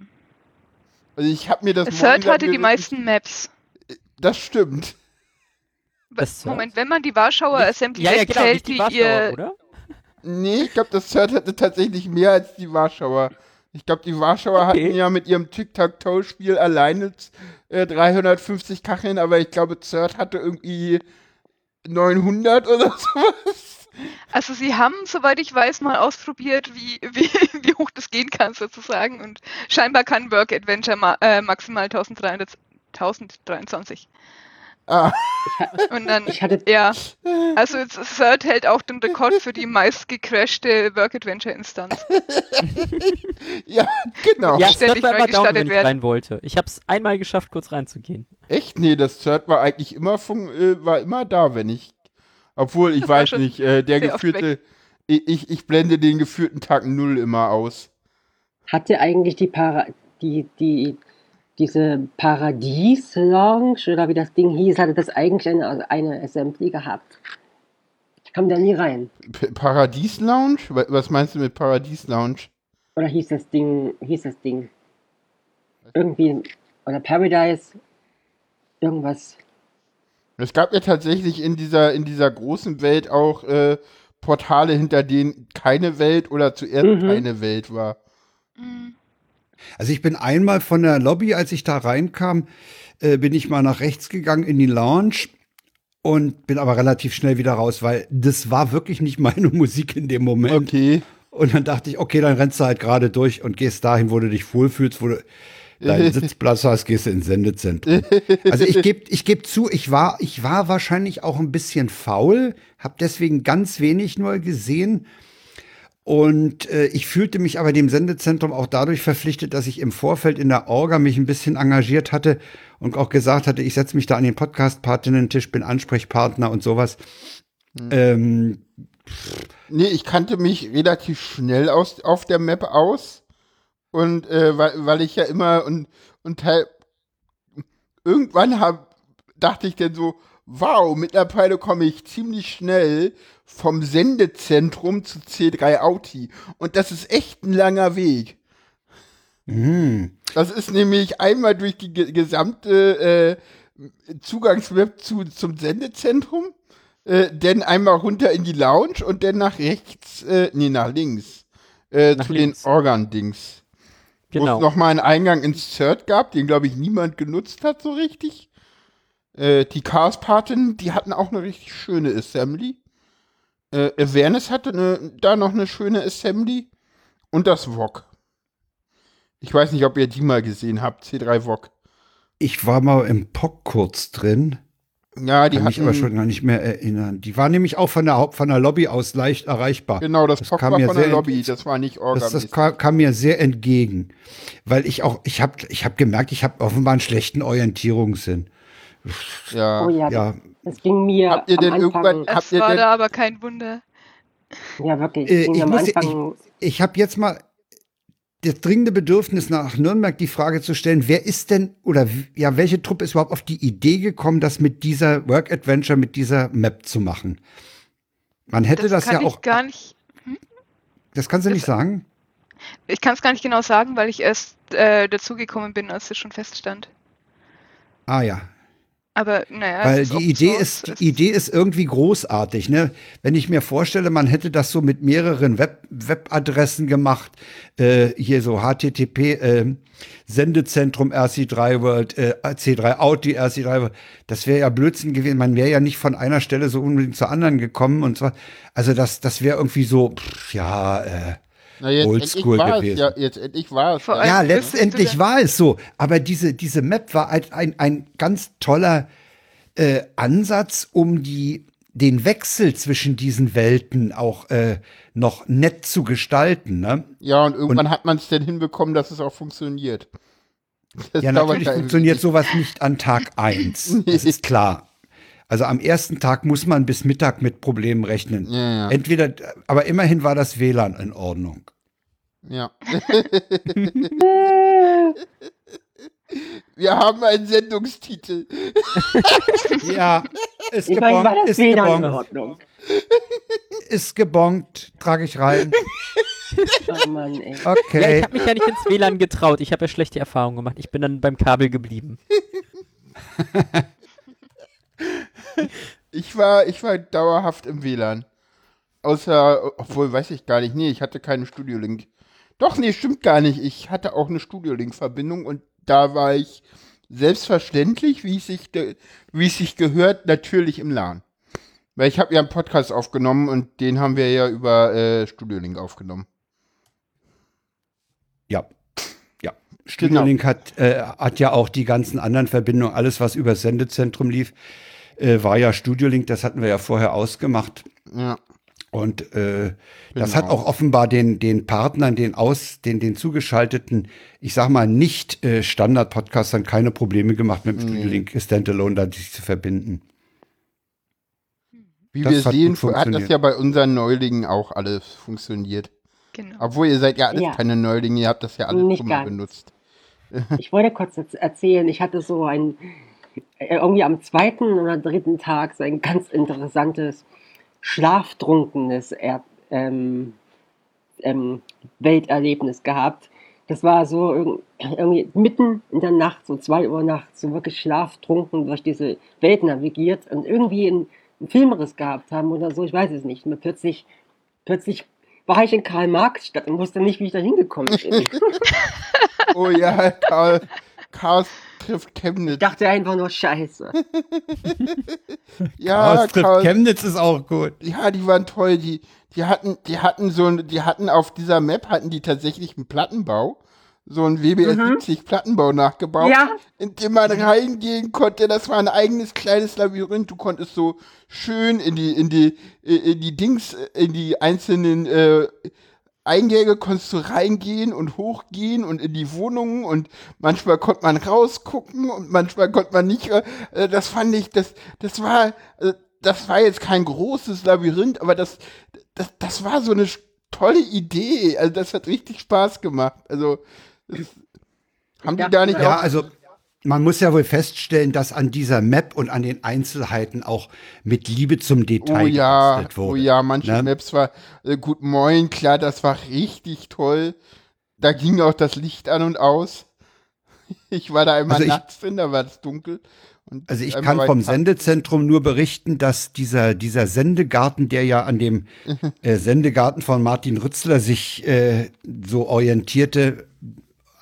Also ich habe mir das Third hatte die meisten Maps. nicht- Das stimmt. Das? Moment, wenn man die Warschauer Assembly Ja, ja, genau, nicht die die ihr oder? Nee, ich glaube, das Third hatte tatsächlich mehr als die Warschauer. Ich glaube, die Warschauer Okay. hatten ja mit ihrem Tic-Tac-Toe-Spiel alleine äh, 350 Kacheln, aber ich glaube, Third hatte irgendwie 900 oder sowas. Also sie haben, soweit ich weiß, mal ausprobiert, wie, wie, wie hoch das gehen kann sozusagen. Und scheinbar kann Work Adventure ma äh, maximal 1300, 1023. Ah, Und dann, Ich hatte, ja, also jetzt Third hält auch den Rekord für die meist gecrashte Work Adventure Instanz. ja, genau. Ja, ständig das war immer down, wenn ich rein wollte. Ich habe es einmal geschafft, kurz reinzugehen. Echt? Nee, das Third war eigentlich immer, fun äh, war immer da, wenn ich. Obwohl, ich Das weiß nicht, äh, der geführte. Ich, ich, ich blende den geführten Tag Null immer aus. hatte eigentlich die Para, die, die, diese Paradies-Lounge oder wie das Ding hieß, hatte das eigentlich eine, eine Assembly gehabt. Ich kam da nie rein. P Paradies Lounge? Wa- Was meinst du mit Paradies Lounge? Oder hieß das Ding, hieß das Ding. Irgendwie, oder Paradise, irgendwas. Es gab ja tatsächlich in dieser, in dieser großen Welt auch äh, Portale, hinter denen keine Welt oder zuerst Mhm. keine Welt war. Hm. Also ich bin einmal von der Lobby, als ich da reinkam, äh, bin ich mal nach rechts gegangen in die Lounge und bin aber relativ schnell wieder raus, weil das war wirklich nicht meine Musik in dem Moment. Okay. Und dann dachte ich, okay, dann rennst du halt gerade durch und gehst dahin, wo du dich wohlfühlst, wo du deinen Sitzplatz hast, gehst du ins Sendezentrum. Also ich gebe ich geb zu, ich war, ich war wahrscheinlich auch ein bisschen faul, habe deswegen ganz wenig nur gesehen. Und äh, ich fühlte mich aber dem Sendezentrum auch dadurch verpflichtet, dass ich im Vorfeld in der Orga mich ein bisschen engagiert hatte und auch gesagt hatte, ich setze mich da an den Podcast-Partinnen-Tisch, bin Ansprechpartner und sowas. Ähm, Nee, ich kannte mich relativ schnell aus, auf der Map aus. Und äh, weil, weil ich ja immer und, und teil, irgendwann hab, dachte ich dann so, wow, mittlerweile komme ich ziemlich schnell vom Sendezentrum zu C3 Auti. Und das ist echt ein langer Weg. mh. Das ist nämlich einmal durch die ge gesamte äh, Zugangsmap zu, zum Sendezentrum, äh, dann einmal runter in die Lounge und dann nach rechts, äh, nee, nach links, äh, Nach zu links. den Organ-Dings. Wo Genau. es nochmal einen Eingang ins Cert gab, den, glaube ich, niemand genutzt hat so richtig. Äh, die Chaos Paten, die hatten auch eine richtig schöne Assembly. Äh, Awareness hatte ne, da noch eine schöne Assembly. Und das VOG. Ich weiß nicht, ob ihr die mal gesehen habt, C3 VOG. Ich war mal im POC kurz drin, Ja, die kann mich hatten, aber schon gar nicht mehr erinnern. Die war nämlich auch von der, von der Lobby aus leicht erreichbar. genau, das, Das POG kam war mir von der sehr Lobby, entgegen. das war nicht Das, Organ. das kam, kam mir sehr entgegen, weil ich auch, ich habe ich hab gemerkt, ich habe offenbar einen schlechten Orientierungssinn. ja. Oh ja, Ja, das ging mir Habt ihr am denn Anfang, irgendwann- ihr war denn- da aber kein Wunder. ja wirklich, Äh, das ich muss- Anfang, ich habe jetzt mal das dringende Bedürfnis nach Nürnberg die Frage zu stellen, wer ist denn oder ja, welche Truppe ist überhaupt auf die Idee gekommen, das mit dieser Work Adventure, mit dieser Map zu machen? Man hätte das, das kann ja ich auch, gar nicht. das kannst du das- nicht sagen? Ich kann es gar nicht genau sagen, weil ich erst äh, dazugekommen bin, als es schon feststand. Ah ja, Aber naja, Weil ist die Idee Open ist, Source, die Idee ist irgendwie großartig, ne? Wenn ich mir vorstelle, man hätte das so mit mehreren Web, Webadressen gemacht, äh, hier so HTTP, äh, Sendezentrum RC3 World, äh, C3 Audi RC3 World, das wäre ja Blödsinn gewesen. Man wäre ja nicht von einer Stelle so unbedingt zur anderen gekommen und zwar, also das, das wäre irgendwie so, pff, ja, äh, Na, jetzt Oldschool gewesen. Es, ja, jetzt endlich war es. Ja. ja, letztendlich war es so. Aber diese, diese Map war ein, ein, ein ganz toller äh, Ansatz, um die, den Wechsel zwischen diesen Welten auch äh, noch nett zu gestalten. Ne? Ja, und irgendwann hat man es dann hinbekommen, dass es auch funktioniert. Das Ja, natürlich funktioniert sowas nicht an Tag eins. Das ist klar. Also am ersten Tag muss man bis Mittag mit Problemen rechnen. Ja, ja. Entweder, aber immerhin war das WLAN in Ordnung. Ja. Wir haben einen Sendungstitel. Ja, ist war gebongt, das ist WLAN in gebongt, Ordnung. ist gebongt, trage ich rein. Oh Mann, ey. Ja, Okay. ich habe mich ja nicht ins WLAN getraut. Ich habe ja schlechte Erfahrungen gemacht. Ich bin dann beim Kabel geblieben. Ich war, ich war dauerhaft im WLAN. Außer, obwohl, weiß ich gar nicht. Nee, ich hatte keinen Studiolink. Doch, nee, stimmt gar nicht. Ich hatte auch eine Studiolink-Verbindung und da war ich selbstverständlich, wie es sich, wie es sich gehört, natürlich im LAN. Weil ich habe ja einen Podcast aufgenommen und den haben wir ja über äh, Studiolink aufgenommen. Ja. Ja. Studiolink hat, äh, hat ja auch die ganzen anderen Verbindungen, alles was über Sendezentrum lief, äh, war ja Studiolink, das hatten wir ja vorher ausgemacht. Ja. Und äh, das Genau. hat auch offenbar den, den Partnern, den aus, den, den zugeschalteten, ich sag mal, nicht äh, Standard-Podcastern keine Probleme gemacht, mit dem Studiolink Standalone da sich zu verbinden. Wie Das wir hat sehen, hat das ja bei unseren Neulingen auch alles funktioniert. Genau. Obwohl ihr seid ja alles Ja. keine Neulinge, ihr habt das ja alles Nicht schon mal ganz. benutzt. Ich wollte kurz erzählen, ich hatte so ein, äh, irgendwie am zweiten oder dritten Tag so ein ganz interessantes, schlaftrunkenes er, ähm, ähm, Welterlebnis gehabt. Das war so irg- irgendwie mitten in der Nacht, so zwei Uhr nachts, so wirklich schlaftrunken durch diese Welt navigiert und irgendwie einen Filmriss gehabt haben oder so, ich weiß es nicht. Und plötzlich, plötzlich war ich in Karl-Marx-Stadt und wusste nicht, wie ich da hingekommen bin. Oh ja, Karl, Karl trifft Ich Chemnitz. dachte einfach nur Scheiße. Ja, Chaos trifft Karl, Chemnitz ist auch gut. ja, die waren toll. Die, die hatten, die hatten so, ein- die hatten auf dieser Map hatten die tatsächlich einen Plattenbau, so ein WBS 70 Plattenbau nachgebaut, Ja. in dem man reingehen konnte. Das war ein eigenes kleines Labyrinth. Du konntest so schön in die, in die, in die Dings, in die einzelnen äh, Eingänge konntest du reingehen und hochgehen und in die Wohnungen und manchmal konnte man rausgucken und manchmal konnte man nicht. äh, Das fand ich, das, das war, äh, das war jetzt kein großes Labyrinth, aber das, das, das war so eine tolle Idee. Also das hat richtig Spaß gemacht. Also das, haben die da nicht Ja, auch also man muss ja wohl feststellen, dass an dieser Map und an den Einzelheiten auch mit Liebe zum Detail Oh ja, wurde. oh ja, manche ne? Maps war äh, gut moin, klar, das war richtig toll. Da ging auch das Licht an und aus. Ich war da einmal Also nachts drin, da war es dunkel. Und Also ich kann vom Sendezentrum nur berichten, dass dieser, dieser Sendegarten, der ja an dem äh, Sendegarten von Martin Rützler sich äh, so orientierte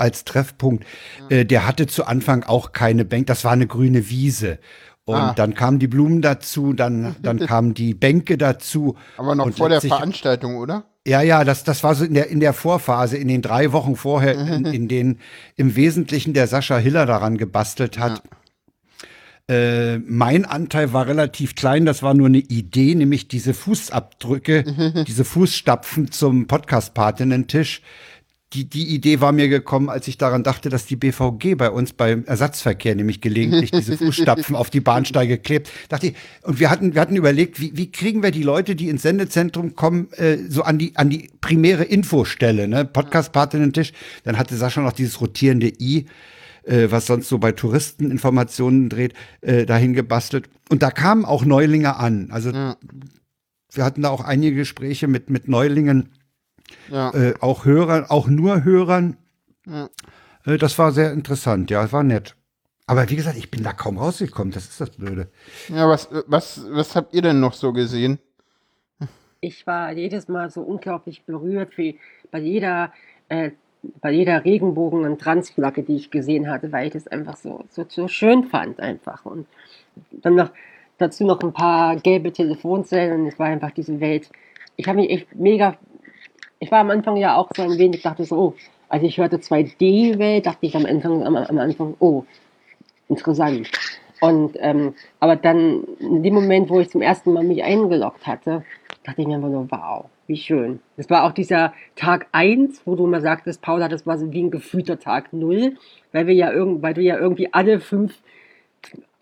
als Treffpunkt, äh, der hatte zu Anfang auch keine Bänke, das war eine grüne Wiese. Und Ah. dann kamen die Blumen dazu, dann, dann kamen die Bänke dazu. Aber noch vor der Veranstaltung, oder? Ja, ja, das, das war so in der, in der Vorphase, in den drei Wochen vorher, in, in denen im Wesentlichen der Sascha Hiller daran gebastelt hat. Äh, mein Anteil war relativ klein, das war nur eine Idee, nämlich diese Fußabdrücke, diese Fußstapfen zum Podcast-Patinnen-Tisch. Die, die Idee war mir gekommen, als ich daran dachte, dass die BVG bei uns beim Ersatzverkehr nämlich gelegentlich diese Fußstapfen auf die Bahnsteige klebt. Dachte ich, und wir hatten, wir hatten überlegt, wie, wie kriegen wir die Leute, die ins Sendezentrum kommen, äh, so an die, an die primäre Infostelle, ne? Podcast-Patinnen-Tisch. Dann hatte Sascha noch dieses rotierende I äh, was sonst so bei Touristen Informationen dreht, äh, dahin gebastelt. Und da kamen auch Neulinge an. Also Ja. wir hatten da auch einige Gespräche mit, mit Neulingen, Ja. äh, auch Hörern, auch nur Hörern. Ja. Äh, das war sehr interessant, ja, war nett. Aber wie gesagt, ich bin da kaum rausgekommen, das ist das Blöde. Ja, was, was, was habt ihr denn noch so gesehen? Ich war jedes Mal so unglaublich berührt, wie bei jeder, äh, bei jeder Regenbogen- und Transflagge, die ich gesehen hatte, weil ich das einfach so, so, so schön fand einfach. Und dann noch dazu noch ein paar gelbe Telefonzellen und es war einfach diese Welt. Ich habe mich echt mega, ich war am Anfang ja auch so ein wenig, dachte so, oh, als ich hörte 2D-Welt, dachte ich am Anfang, am, am Anfang, oh, interessant. Und ähm, aber dann in dem Moment, wo ich zum ersten Mal mich eingeloggt hatte, dachte ich mir einfach nur, wow, wie schön. Das war auch dieser Tag 1, wo du mal sagtest, Paula, das war so wie ein gefühlter Tag 0, weil wir ja irgend, weil du ja irgendwie alle fünf,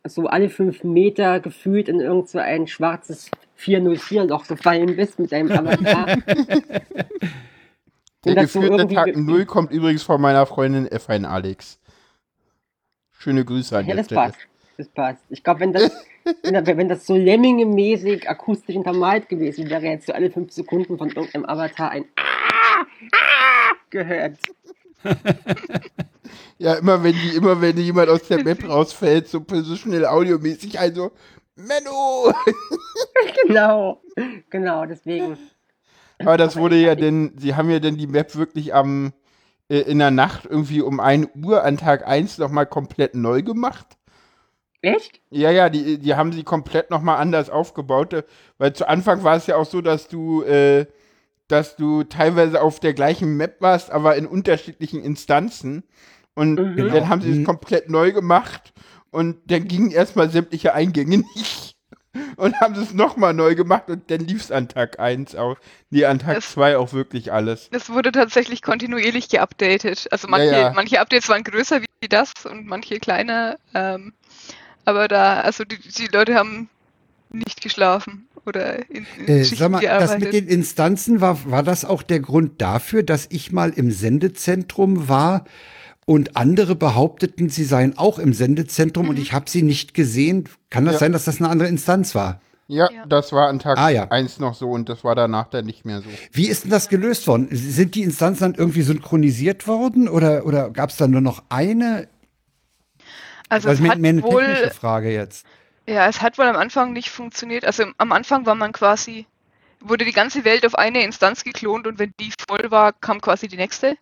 so alle fünf Meter gefühlt in irgend so ein schwarzes 404-Loch gefallen bist mit deinem Avatar. Der so geführte Tag ge- 0 kommt übrigens von meiner Freundin F1 Alex. Schöne Grüße an Ja, das Stelle. passt. Das passt. Ich glaube, wenn das, wenn, das- so Lemminge-mäßig akustisch untermalt gewesen wäre, hättest du alle fünf Sekunden von irgendeinem Avatar ein Ah, Ah gehört. Ja, immer wenn die, immer wenn jemand aus der Map rausfällt, so positional audiomäßig, also Menno! Genau. Genau, deswegen. Aber das wurde ja denn, sie haben ja dann die Map wirklich am äh, in der Nacht irgendwie um 1 Uhr an Tag 1 nochmal komplett neu gemacht. Echt? Ja, ja, die, die haben sie komplett nochmal anders aufgebaut. äh, Weil zu Anfang war es ja auch so, dass du, äh, dass du teilweise auf der gleichen Map warst, aber in unterschiedlichen Instanzen. Und Mhm. dann haben sie es Mhm. komplett neu gemacht und dann gingen erstmal sämtliche Eingänge nicht. Und haben sie es nochmal neu gemacht und dann lief es an Tag 1 auch. Nee, an Tag Das- 2 auch wirklich alles. Es wurde tatsächlich kontinuierlich geupdatet. Also manche, ja. manche Updates waren größer wie das und manche kleiner. Ähm, aber da, also die, die Leute haben nicht geschlafen oder in, in Äh, sag mal, das gearbeitet. mit den Instanzen, war, war das auch der Grund dafür, dass ich mal im Sendezentrum war und andere behaupteten, sie seien auch im Sendezentrum und ich habe sie nicht gesehen? Kann das Ja. sein, dass das eine andere Instanz war? Ja, Ja. das war an Tag Ah, ja. 1 noch so und das war danach dann nicht mehr so. Wie ist denn das gelöst worden? Sind die Instanzen dann irgendwie synchronisiert worden oder, oder gab es dann nur noch eine? also das es hat mehr eine wohl, technische Frage jetzt. ja, es hat wohl am Anfang nicht funktioniert. Also am Anfang war man quasi, wurde die ganze Welt auf eine Instanz geklont und wenn die voll war, kam quasi die nächste.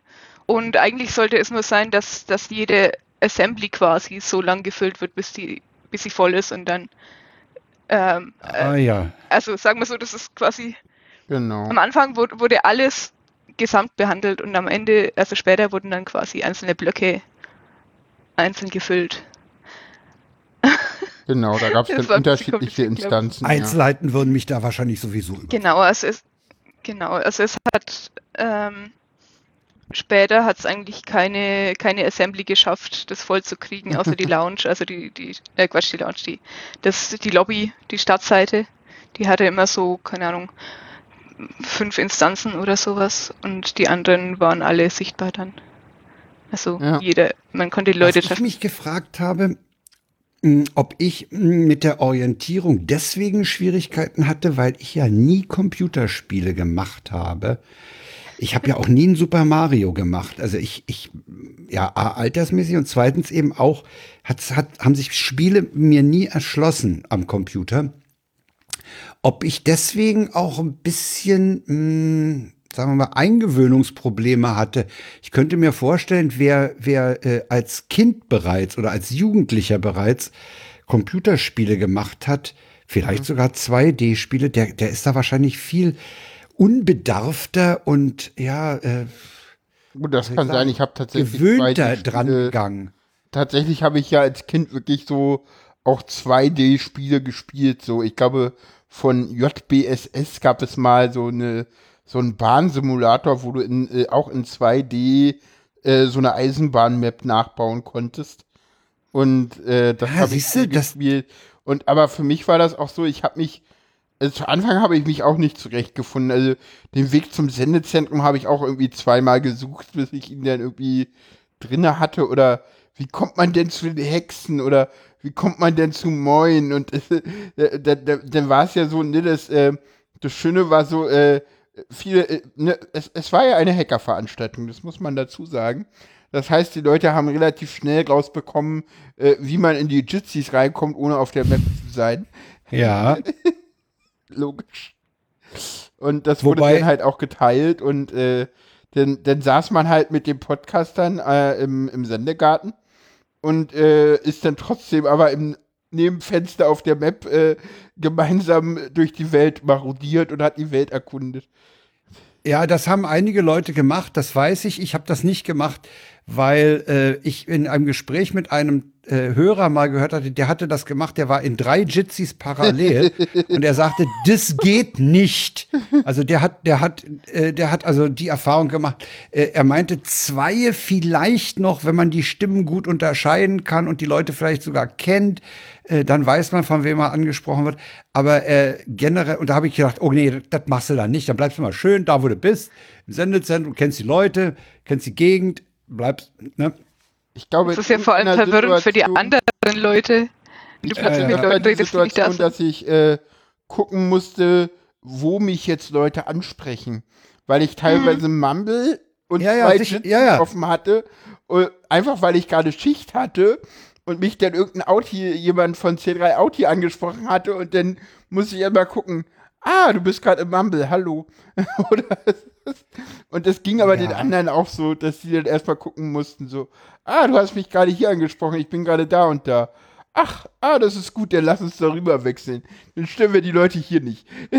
Und eigentlich sollte es nur sein, dass, dass jede Assembly quasi so lang gefüllt wird, bis die, bis sie voll ist und dann ähm, Ah äh, ja. also sagen wir so, das ist quasi Genau. am Anfang wurde, wurde alles gesamt behandelt und am Ende, also später wurden dann quasi einzelne Blöcke einzeln gefüllt. Genau, da gab es dann unterschiedliche. Instanzen. Ja. Einzelheiten würden mich da wahrscheinlich sowieso über. Genau, also es genau, also es hat ähm, später hat es eigentlich keine, keine Assembly geschafft, das voll zu kriegen, außer die Lounge, also die, die, äh Quatsch, die Lounge, die, das, die Lobby, die Stadtseite, die hatte immer so, keine Ahnung, fünf Instanzen oder sowas und die anderen waren alle sichtbar dann. Also Ja. jeder, man konnte die Leute Was ich mich gefragt habe, mh, ob ich mh, mit der Orientierung deswegen Schwierigkeiten hatte, weil ich ja nie Computerspiele gemacht habe. Ich habe ja auch nie ein Super Mario gemacht. Also ich, ich, ja, A, altersmäßig und zweitens eben auch, hat, hat, haben sich Spiele mir nie erschlossen am Computer. Ob ich deswegen auch ein bisschen, mh, sagen wir mal, Eingewöhnungsprobleme hatte. Ich könnte mir vorstellen, wer, wer äh, als Kind bereits oder als Jugendlicher bereits Computerspiele gemacht hat, vielleicht sogar 2D-Spiele, der, der ist da wahrscheinlich viel unbedarfter und ja, äh, Gut, das kann sein. Ich habe tatsächlich gewöhnter 2D-Spiele- dran gegangen. Tatsächlich habe ich ja als Kind wirklich so auch 2D-Spiele gespielt. So, ich glaube, von JBSS gab es mal so eine so einen Bahnsimulator, wo du in, äh, auch in 2D äh, so eine Eisenbahn-Map nachbauen konntest. Und äh, das Ah, habe ich das- gespielt. Und aber für mich war das auch so, ich habe mich also zu Anfang habe ich mich auch nicht zurechtgefunden. Also den Weg zum Sendezentrum habe ich auch irgendwie zweimal gesucht, bis ich ihn dann irgendwie drinne hatte. Oder wie kommt man denn zu den Hexen? Oder wie kommt man denn zu Moin? Und äh, da, da, dann war es ja so, ne, das, äh, das Schöne war so, äh, viele, äh, ne, es, es war ja eine Hackerveranstaltung, das muss man dazu sagen. Das heißt, die Leute haben relativ schnell rausbekommen, äh, wie man in die Jitsis reinkommt, ohne auf der Map zu sein. Ja, Logisch. Und das wurde Wobei- dann halt auch geteilt und äh, dann, dann saß man halt mit den Podcastern äh, im, im Sendegarten und äh, ist dann trotzdem aber im Nebenfenster auf der Map äh, gemeinsam durch die Welt marodiert und hat die Welt erkundet. Ja, das haben einige Leute gemacht, das weiß ich. Ich habe das nicht gemacht, weil äh, ich in einem Gespräch mit einem äh, Hörer mal gehört hatte, der hatte das gemacht, der war in drei Jitsis parallel und er sagte, das geht nicht. Also der hat, der hat, äh, der hat also die Erfahrung gemacht. Äh, er meinte zwei vielleicht noch, wenn man die Stimmen gut unterscheiden kann und die Leute vielleicht sogar kennt, äh, dann weiß man, von wem er angesprochen wird. Aber äh, generell, und da habe ich gedacht, oh nee, das machst du dann nicht. Dann bleibst du mal schön da, wo du bist, im Sendezentrum, kennst die Leute, kennst die Gegend, bleibst, ne? Ich glaube, Das ist ja vor allem verwirrend für die Situation- anderen Leute. Du Ich plötzlich hatte mit mal Leuten die Situation, sind. dass ich äh, gucken musste, wo mich jetzt Leute ansprechen. Weil ich teilweise Mumble und Ja, ja, zwei Jits ja, ja. offen hatte. Und einfach weil ich gerade Schicht hatte und mich dann irgendein Auti, jemand von C3 Auti angesprochen hatte und dann musste ich immer gucken, ah, du bist gerade im Mumble, hallo. Und das ging aber Ja. den anderen auch so, dass die dann erstmal gucken mussten, so, ah, du hast mich gerade hier angesprochen, ich bin gerade da und da. Ach, ah, das ist gut, dann lass uns darüber wechseln. Dann stören wir die Leute hier nicht.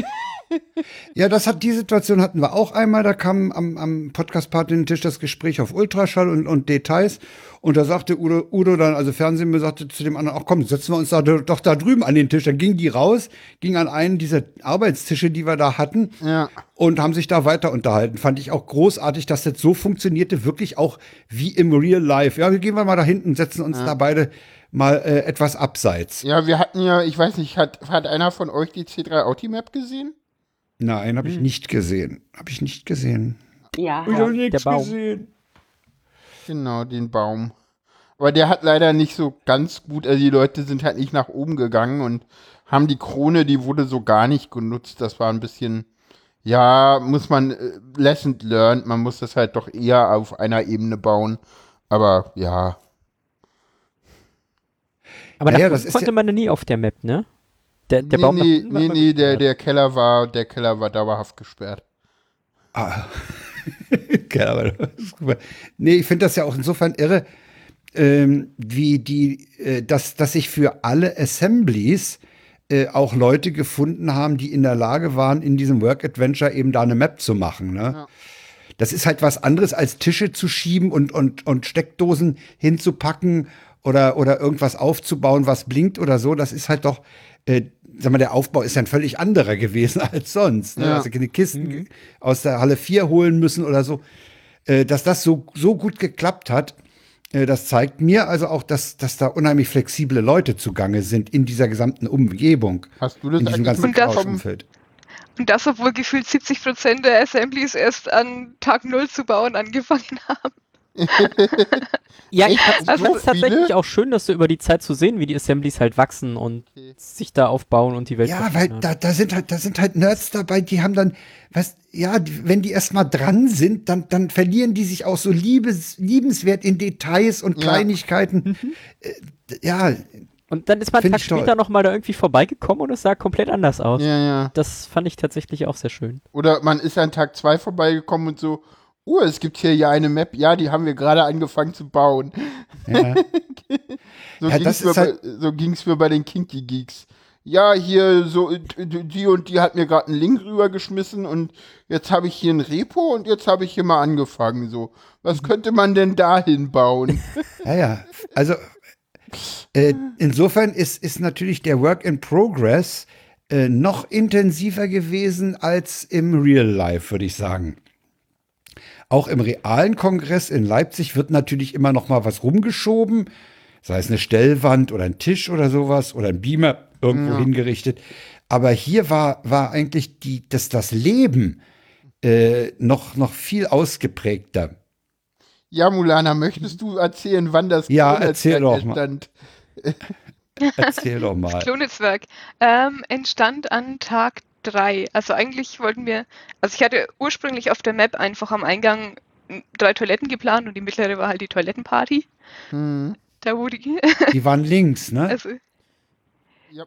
Ja, das hat die Situation hatten wir auch einmal. Da kam am, am Podcast-Partner-Tisch das Gespräch auf Ultraschall und, und Details. Und da sagte Udo, Udo dann, also Fernsehen, sagte zu dem anderen, ach komm, setzen wir uns da, doch da drüben an den Tisch. Dann ging die raus, ging an einen dieser Arbeitstische, die wir da hatten. Ja. Und haben sich da weiter unterhalten. Fand ich auch großartig, dass das so funktionierte, wirklich auch wie im Real Life. Ja, gehen wir mal da hinten, setzen uns da beide mal äh, etwas abseits. Ja, wir hatten ja, ich weiß nicht, hat, hat einer von euch die C3 Auti-Map gesehen? Nein, habe ich nicht gesehen. Habe ich nicht gesehen. Ja, Ich hab nichts gesehen. Genau, den Baum. Aber der hat leider nicht so ganz gut, also die Leute sind halt nicht nach oben gegangen und haben die Krone, die wurde so gar nicht genutzt. Das war ein bisschen, ja, muss man, äh, lesson learned, man muss das halt doch eher auf einer Ebene bauen. Aber ja, Aber Ja, da ja, das konnte ja- man ja nie auf der Map, ne? Der, der nee, Baum nee, nee, nee, der, der Keller war, der Keller war dauerhaft gesperrt. Ah. ja, aber das ist super. nee, ich finde das ja auch insofern irre, ähm, wie die, äh, dass, dass sich für alle Assemblies äh, auch Leute gefunden haben, die in der Lage waren, in diesem Work Adventure eben da eine Map zu machen. Ne? Das ist halt was anderes, als Tische zu schieben und, und, und Steckdosen hinzupacken oder, oder irgendwas aufzubauen, was blinkt oder so. Das ist halt doch, äh, sag mal, der Aufbau ist ja ein völlig anderer gewesen als sonst. Ne? Ja. Also keine Kisten aus der Halle 4 holen müssen oder so. äh, dass das so, so gut geklappt hat, äh, das zeigt mir also auch, dass, dass da unheimlich flexible Leute zugange sind in dieser gesamten Umgebung. Hast du das in diesem ganzen? Chaosumfeld. Und das, obwohl gefühlt 70 Prozent der Assemblies erst an Tag Null zu bauen angefangen haben. Ja, ich fand Also so es tatsächlich viele? auch schön, das so über die Zeit zu sehen, wie die Assemblies halt wachsen und Okay. sich da aufbauen und die Welt Ja, weil da, da sind halt, da sind halt Nerds dabei, die haben dann, was, ja, wenn die erstmal dran sind, dann, dann verlieren die sich auch so liebes, liebenswert in Details und Ja. Kleinigkeiten. Äh, ja, Und dann ist man einen Tag später nochmal da irgendwie vorbeigekommen und es sah komplett anders aus. Ja, ja. Das fand ich tatsächlich auch sehr schön. Oder man ist an Tag 2 vorbeigekommen und so, oh, es gibt hier ja eine Map, ja, die haben wir gerade angefangen zu bauen. ja. So Ja, ging's das mir halt- bei, so mir bei den Kinky Geeks. Ja, hier so die und die hat mir gerade einen Link rübergeschmissen und jetzt habe ich hier ein Repo und jetzt habe ich hier mal angefangen so. Was könnte man denn da hinbauen? Ja, ja. Also äh, insofern ist, ist natürlich der Work in Progress äh, noch intensiver gewesen als im Real Life, würde ich sagen. Auch im realen Kongress in Leipzig wird natürlich immer noch mal was rumgeschoben, sei es eine Stellwand oder ein Tisch oder sowas oder ein Beamer irgendwo hingerichtet. Aber hier war, war eigentlich die, das, das Leben äh, noch, noch viel ausgeprägter. ja, Mulana, möchtest du erzählen, wann das Ja, erzähl doch mal. entstand? Erzähl doch mal. Klonetzwerk ähm, entstand an Tag 3. Also eigentlich wollten wir, also ich hatte ursprünglich auf der Map einfach am Eingang drei Toiletten geplant und die mittlere war halt die Toilettenparty. Hm. Da wo die, Die waren links, ne? also,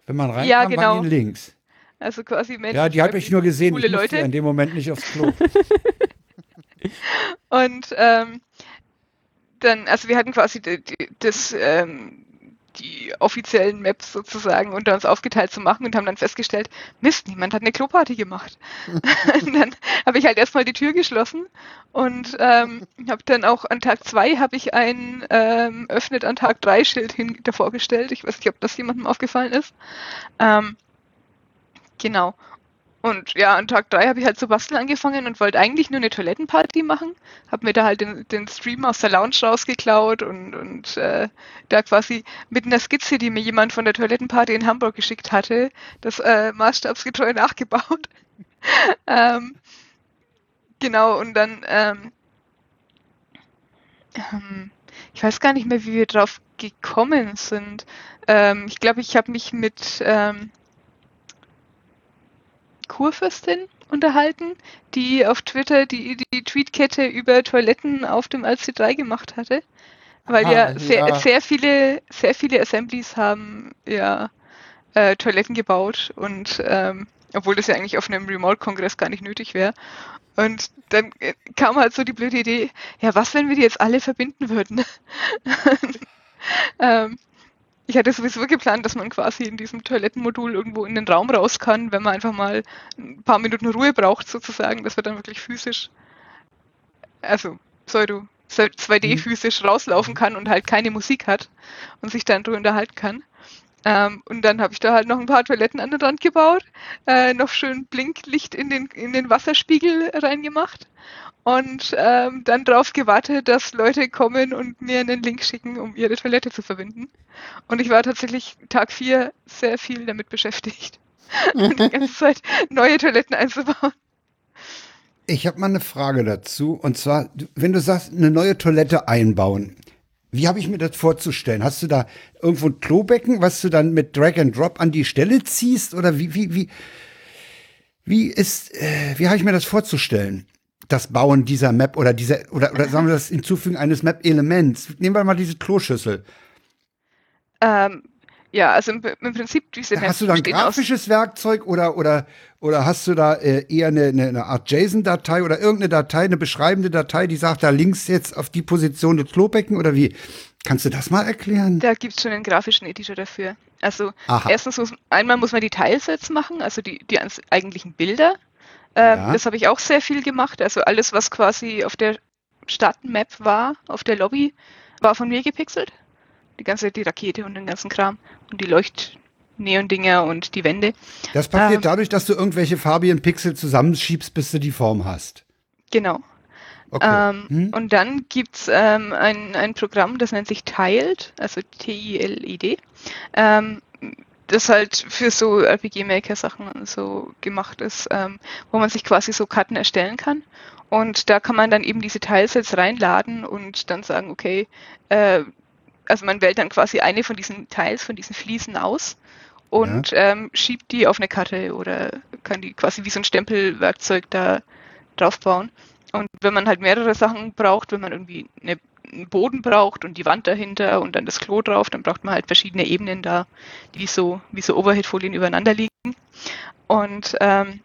Wenn man reinkam, Ja, genau. waren die links. also quasi Menschen. Ja, die habe ich nur gesehen. Coole ich Leute. ja in dem Moment nicht aufs Klo. Und ähm, dann, also wir hatten quasi die, die, das, ähm, die offiziellen Maps sozusagen unter uns aufgeteilt zu machen und haben dann festgestellt, Mist, niemand hat eine Kloparty gemacht. und dann habe ich halt erstmal die Tür geschlossen und ähm, habe dann auch an Tag zwei habe ich ein ähm, öffnet an Tag drei Schild hin davor gestellt. Ich weiß nicht, ob das jemandem aufgefallen ist. Ähm, genau. Und ja, an Tag 3 habe ich halt zu basteln angefangen und wollte eigentlich nur eine Toilettenparty machen. Hab mir da halt den, den Stream aus der Lounge rausgeklaut und, und äh, da quasi mit einer Skizze, die mir jemand von der Toilettenparty in Hamburg geschickt hatte, das äh, maßstabsgetreu nachgebaut. ähm, genau, und dann, ähm, ähm, ich weiß gar nicht mehr, wie wir drauf gekommen sind. Ähm, ich glaube, ich habe mich mit ähm, Kurfürstin unterhalten, die auf Twitter die, die Tweetkette über Toiletten auf dem RC3 gemacht hatte. Weil Ah, ja, sehr, ja. sehr viele, sehr viele Assemblies haben ja äh, Toiletten gebaut und ähm, obwohl das ja eigentlich auf einem Remote-Kongress gar nicht nötig wäre. Und dann äh, kam halt so die blöde Idee, ja, was, wenn wir die jetzt alle verbinden würden? ähm, ich hatte sowieso geplant, dass man quasi in diesem Toilettenmodul irgendwo in den Raum raus kann, wenn man einfach mal ein paar Minuten Ruhe braucht, sozusagen, dass man dann wirklich physisch, also Pseudo, 2D physisch rauslaufen kann und halt keine Musik hat und sich dann drüber unterhalten kann. Ähm, und dann habe ich da halt noch ein paar Toiletten an der Rand gebaut, äh, noch schön Blinklicht in den, in den Wasserspiegel reingemacht und ähm, dann drauf gewartet, dass Leute kommen und mir einen Link schicken, um ihre Toilette zu verbinden. Und ich war tatsächlich Tag 4 sehr viel damit beschäftigt, die ganze Zeit neue Toiletten einzubauen. Ich habe mal eine Frage dazu. Und zwar, wenn du sagst, eine neue Toilette einbauen, wie habe ich mir das vorzustellen? Hast du da irgendwo ein Klobecken, was du dann mit Drag and Drop an die Stelle ziehst? Oder wie, wie, wie, wie ist, äh, wie habe ich mir das vorzustellen? Das Bauen dieser Map oder dieser, oder, oder sagen wir das Hinzufügen eines Map-Elements. Nehmen wir mal diese Kloschüssel. Ähm, ja, also im, im Prinzip diese Hast du da ein grafisches Werkzeug oder, oder, oder hast du da äh, eher eine, eine, Art JSON-Datei oder irgendeine Datei, eine beschreibende Datei, die sagt, da links jetzt auf die Position des Klobecken oder wie? Kannst du das mal erklären? Da gibt es schon einen grafischen Editor dafür. Also Aha. erstens muss einmal muss man die Tilesets machen, also die, die eigentlichen Bilder. Ähm, Ja. Das habe ich auch sehr viel gemacht. Also alles, was quasi auf der Stadtmap war, auf der Lobby, war von mir gepixelt. Die ganze, die Rakete und den ganzen Kram und die Leucht-Neon-Dinger und die Wände. Das passiert ähm, dadurch, dass du irgendwelche farbigen Pixel zusammenschiebst, bis du die Form hast. Genau. Okay. Ähm, Hm? Und dann gibt's ähm, ein, ein Programm, das nennt sich Tiled, also T-I-L-E-D, ähm, das halt für so RPG-Maker-Sachen so gemacht ist, ähm, wo man sich quasi so Karten erstellen kann. Und da kann man dann eben diese Tilesets reinladen und dann sagen, okay, äh, also man wählt dann quasi eine von diesen Tiles, von diesen Fliesen aus und ähm, schiebt die auf eine Karte oder kann die quasi wie so ein Stempelwerkzeug da draufbauen. Und wenn man halt mehrere Sachen braucht, wenn man irgendwie eine, einen Boden braucht und die Wand dahinter und dann das Klo drauf, dann braucht man halt verschiedene Ebenen da, die so wie so Overhead-Folien übereinander liegen. Und ähm,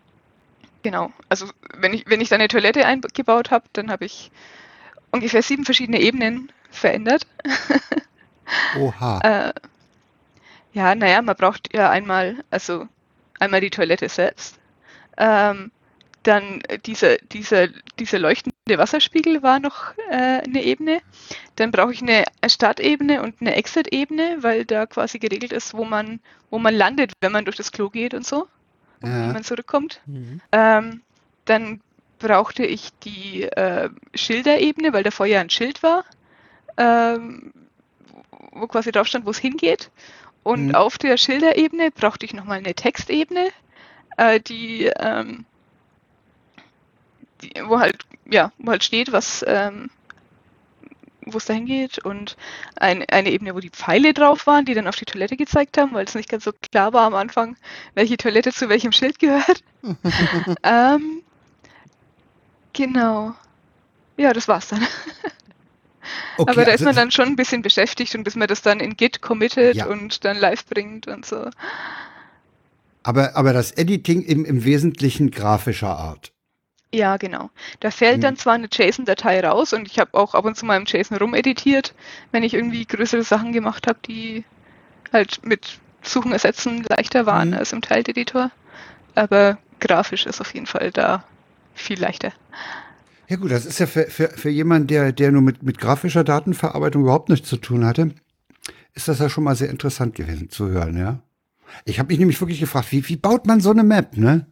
genau, also wenn ich wenn ich da eine Toilette eingebaut habe, dann habe ich ungefähr sieben verschiedene Ebenen verändert. Oha. Äh, ja, naja, man braucht ja einmal, also einmal die Toilette selbst. Ähm, dann dieser, dieser, dieser leuchtende Wasserspiegel war noch äh, eine Ebene. Dann brauche ich eine Startebene und eine Exit-Ebene, weil da quasi geregelt ist, wo man, wo man landet, wenn man durch das Klo geht und so, wie ja. man zurückkommt. Mhm. Ähm, dann brauchte ich die äh, Schilderebene, weil davor ja ein Schild war, ähm, wo quasi drauf stand, wo es hingeht. Und Mhm. auf der Schilderebene brauchte ich nochmal eine Textebene, äh, die, ähm, die, wo halt, ja, wo halt steht, was, ähm, wo es da hingeht und ein, eine Ebene, wo die Pfeile drauf waren, die dann auf die Toilette gezeigt haben, weil es nicht ganz so klar war am Anfang, welche Toilette zu welchem Schild gehört. ähm, genau. Ja, das war's dann. Okay, Aber da also ist man dann schon ein bisschen beschäftigt und bis man das dann in Git committet Ja. und dann live bringt und so. Aber, aber das Editing im, im Wesentlichen grafischer Art. Ja, genau. Da fällt dann Mhm. zwar eine JSON-Datei raus und ich habe auch ab und zu mal im JSON rumeditiert, wenn ich irgendwie größere Sachen gemacht habe, die halt mit Suchen ersetzen leichter waren Mhm. als im Tiled-Editor. Aber grafisch ist auf jeden Fall da viel leichter. Ja gut, das ist ja für, für, für jemanden, der, der nur mit, mit grafischer Datenverarbeitung überhaupt nichts zu tun hatte, ist das ja schon mal sehr interessant gewesen zu hören, ja. Ich habe mich nämlich wirklich gefragt, wie, wie baut man so eine Map, ne?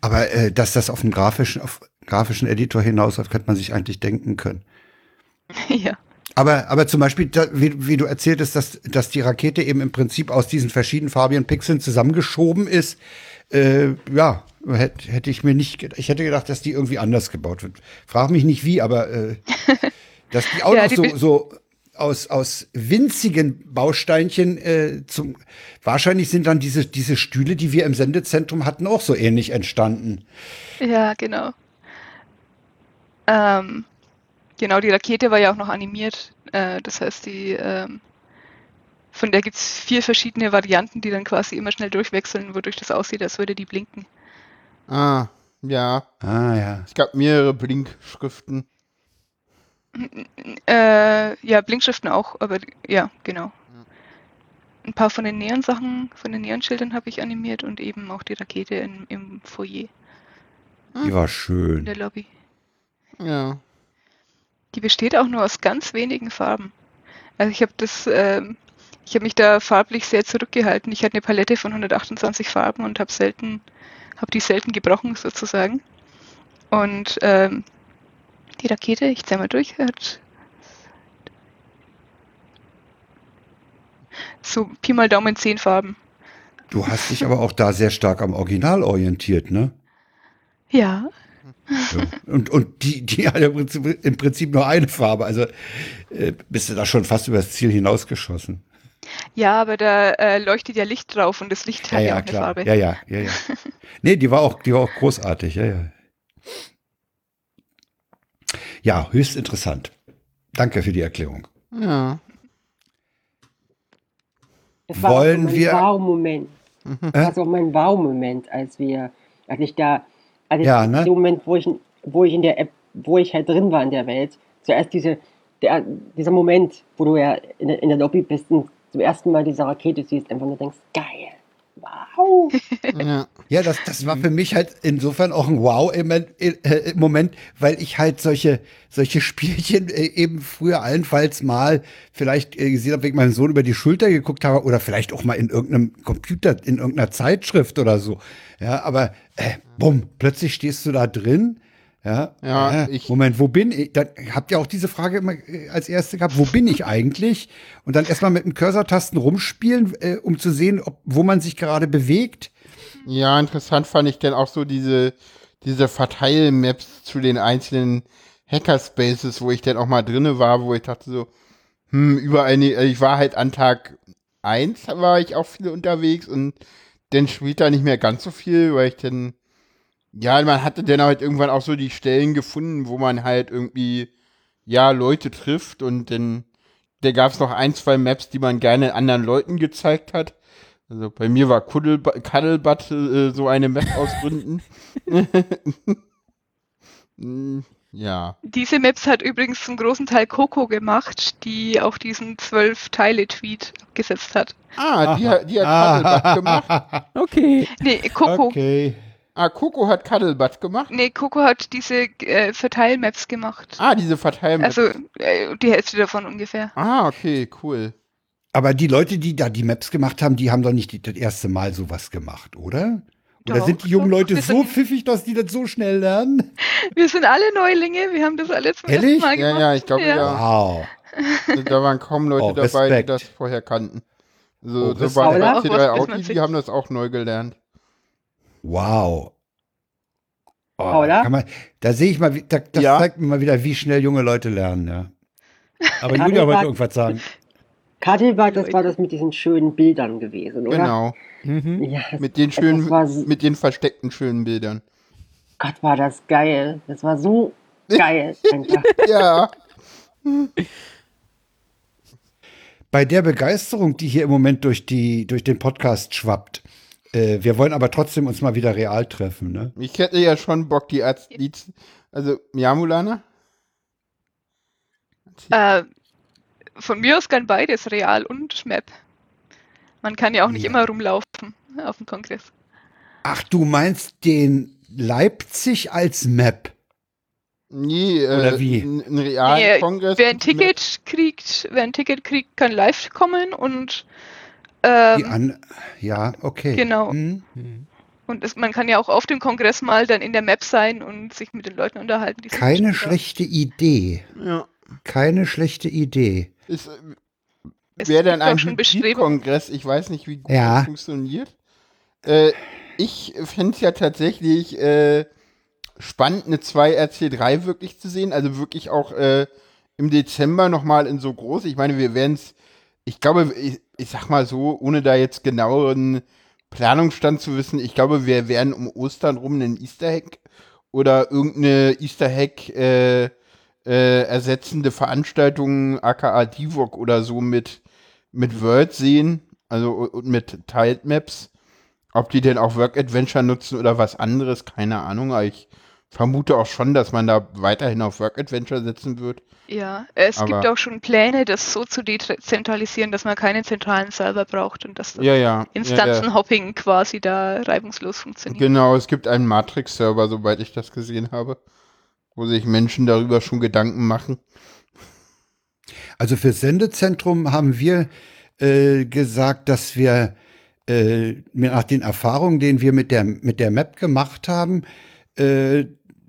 Aber äh, dass das auf einen grafischen, auf grafischen Editor hinausläuft, könnte man sich eigentlich denken können. ja. Aber, aber zum Beispiel, da, wie, wie du erzähltest, dass, dass die Rakete eben im Prinzip aus diesen verschiedenfarbigen Pixeln zusammengeschoben ist, äh, ja, hätte hätte ich mir nicht, ged- ich hätte gedacht, dass die irgendwie anders gebaut wird. Frag mich nicht wie, aber äh, dass die auch Ja, noch die so, so aus, aus winzigen Bausteinchen äh, zum, wahrscheinlich sind dann diese, diese Stühle, die wir im Sendezentrum hatten, auch so ähnlich entstanden. Ja, genau. Ähm, genau, die Rakete war ja auch noch animiert. Äh, das heißt, die, ähm, von der gibt's vier verschiedene Varianten, die dann quasi immer schnell durchwechseln, wodurch das aussieht, als würde die blinken. Ah, ja. Ah, ja. Es gab mehrere Blinkschriften. Äh, ja, Blinkschriften auch, aber ja, genau. Ein paar von den Neon-Sachen, von den Neon-Schildern habe ich animiert und eben auch die Rakete in, im Foyer, Die war in schön. der Lobby. Ja. Die besteht auch nur aus ganz wenigen Farben. Also ich habe das, ähm, ich habe mich da farblich sehr zurückgehalten. Ich hatte eine Palette von 128 Farben und habe selten, habe die selten gebrochen sozusagen. Und ähm, die Rakete, ich zähle mal durch, hat so Pi mal Daumen 10 Farben. Du hast dich aber auch da sehr stark am Original orientiert, ne? Ja, Ja. Und, und die, die hat im Prinzip, im Prinzip nur eine Farbe. Also äh, bist du da schon fast übers Ziel hinausgeschossen. Ja, aber da äh, leuchtet ja Licht drauf und das Licht Ja, hat ja, ja, auch eine klar. Farbe. Ja, ja, ja, ja. Nee, die war auch, die war auch großartig, ja, ja. Ja, höchst interessant. Danke für die Erklärung. Ja. Das war Wollen auch mein wir- Wow-Moment. Das Äh? war so mein Wow-Moment, als wir, als ich da, als ich Ja, ne? der Moment, wo ich, wo ich in der App, wo ich halt drin war in der Welt, zuerst diese, der, dieser Moment, wo du ja in der, in der Lobby bist und zum ersten Mal diese Rakete siehst, einfach nur denkst, geil, wow. ja. Ja, das, das war für mich halt insofern auch ein Wow-Moment, äh, weil ich halt solche, solche Spielchen äh, eben früher allenfalls mal vielleicht äh, gesehen habe, ich meinem Sohn über die Schulter geguckt habe oder vielleicht auch mal in irgendeinem Computer, in irgendeiner Zeitschrift oder so. Ja, aber äh, bumm, plötzlich stehst du da drin, Ja, Ja, äh, ich- Moment, wo bin ich? Dann habt ihr auch diese Frage immer äh, als erste gehabt, wo bin ich eigentlich? Und dann erstmal mit dem Cursor-Tasten rumspielen, äh, um zu sehen, ob, wo man sich gerade bewegt. Ja, interessant fand ich dann auch so diese, diese Verteilmaps zu den einzelnen Hackerspaces, wo ich dann auch mal drinne war, wo ich dachte so, hm, überall, ne- ich war halt an Tag eins war ich auch viel unterwegs und dann später nicht mehr ganz so viel, weil ich dann, ja, man hatte dann halt irgendwann auch so die Stellen gefunden, wo man halt irgendwie, ja, Leute trifft und dann, da gab es noch ein, zwei Maps, die man gerne anderen Leuten gezeigt hat. Also bei mir war Cuddlebutt äh, so eine Map aus Gründen. Ja. Diese Maps hat übrigens zum großen Teil Coco gemacht, die auch diesen zwölf-Teile-Tweet abgesetzt hat. Ah, die, hat- die hat Cuddlebutt gemacht. Okay. Nee, Coco. Okay. Ah, Coco hat Cuddlebutt gemacht. Nee, Coco hat diese äh, Verteilmaps gemacht. Ah, diese Verteilmap. Also äh, die Hälfte davon ungefähr. ah, okay, cool. Aber die Leute, die da die Maps gemacht haben, die haben doch nicht die, das erste Mal sowas gemacht, oder? Oder Doch, sind die jungen doch, Leute wir so sind- pfiffig, dass die das so schnell lernen? Wir sind alle Neulinge, wir haben das alle zum Ehrlich? ersten Mal Ja, gemacht. ja, ich glaube, ja. Wow. Da waren kaum Leute Oh, dabei, die das vorher kannten. So, Oh, so C3 bis Audi, man die haben das auch neu gelernt. Wow. Oh, Paula? Kann man, da sehe ich mal, wie- da, das Ja. zeigt mir mal wieder, wie schnell junge Leute lernen, ja. Aber Julia wollte irgendwas sagen. Kadelbad, das war das mit diesen schönen Bildern gewesen, oder? Genau. Mhm. Ja, das, Mit den schönen, war mit den versteckten schönen Bildern. Gott, war das geil. Das war so geil. Einfach. Ja. Bei der Begeisterung, die hier im Moment durch, die, durch den Podcast schwappt, äh, wir wollen aber trotzdem uns mal wieder real treffen, ne? Ich hätte ja schon Bock, die Arzt, die, also, ja, Mulana? Äh, von mir aus kann beides, Real und Map. Man kann ja auch nicht Ja. immer rumlaufen auf dem Kongress. Ach, du meinst den Leipzig als Map? Nee, äh, Oder wie? Ein, realen Nee, Kongress. Wer ein Ticket kriegt, wer ein Ticket kriegt, kann live kommen und ähm, an, ja, okay. Genau. Hm. und es, man kann ja auch auf dem Kongress mal dann in der Map sein und sich mit den Leuten unterhalten. Keine da. schlechte Idee. Ja. Keine schlechte Idee. Ist, äh, Es Wäre dann ein. Hybrid-Kongress, ich weiß nicht, wie gut Ja. das funktioniert. Äh, ich fände es ja tatsächlich äh, spannend, eine 2RC3 wirklich zu sehen. Also wirklich auch äh, im Dezember nochmal in so groß. Ich meine, wir werden es, ich glaube, ich, ich sag mal so, ohne da jetzt genaueren Planungsstand zu wissen, ich glaube, wir werden um Ostern rum einen Easter Hack oder irgendeine Easter Hack äh, äh, ersetzende Veranstaltung, aka Divok oder so mit, mit Word sehen, also und mit Tiled Maps. Ob die denn auch Work Adventure nutzen oder was anderes, keine Ahnung, aber ich vermute auch schon, dass man da weiterhin auf Work Adventure setzen wird. Ja, es Aber- gibt auch schon Pläne, das so zu dezentralisieren, dass man keinen zentralen Server braucht und dass das Ja, ja. ja, ja. Instanzenhopping quasi da reibungslos funktioniert. Genau, es gibt einen Matrix-Server, soweit ich das gesehen habe, wo sich Menschen darüber schon Gedanken machen. Also für Sendezentrum haben wir äh, gesagt, dass wir äh, nach den Erfahrungen, denen wir mit der, mit der Map gemacht haben, äh,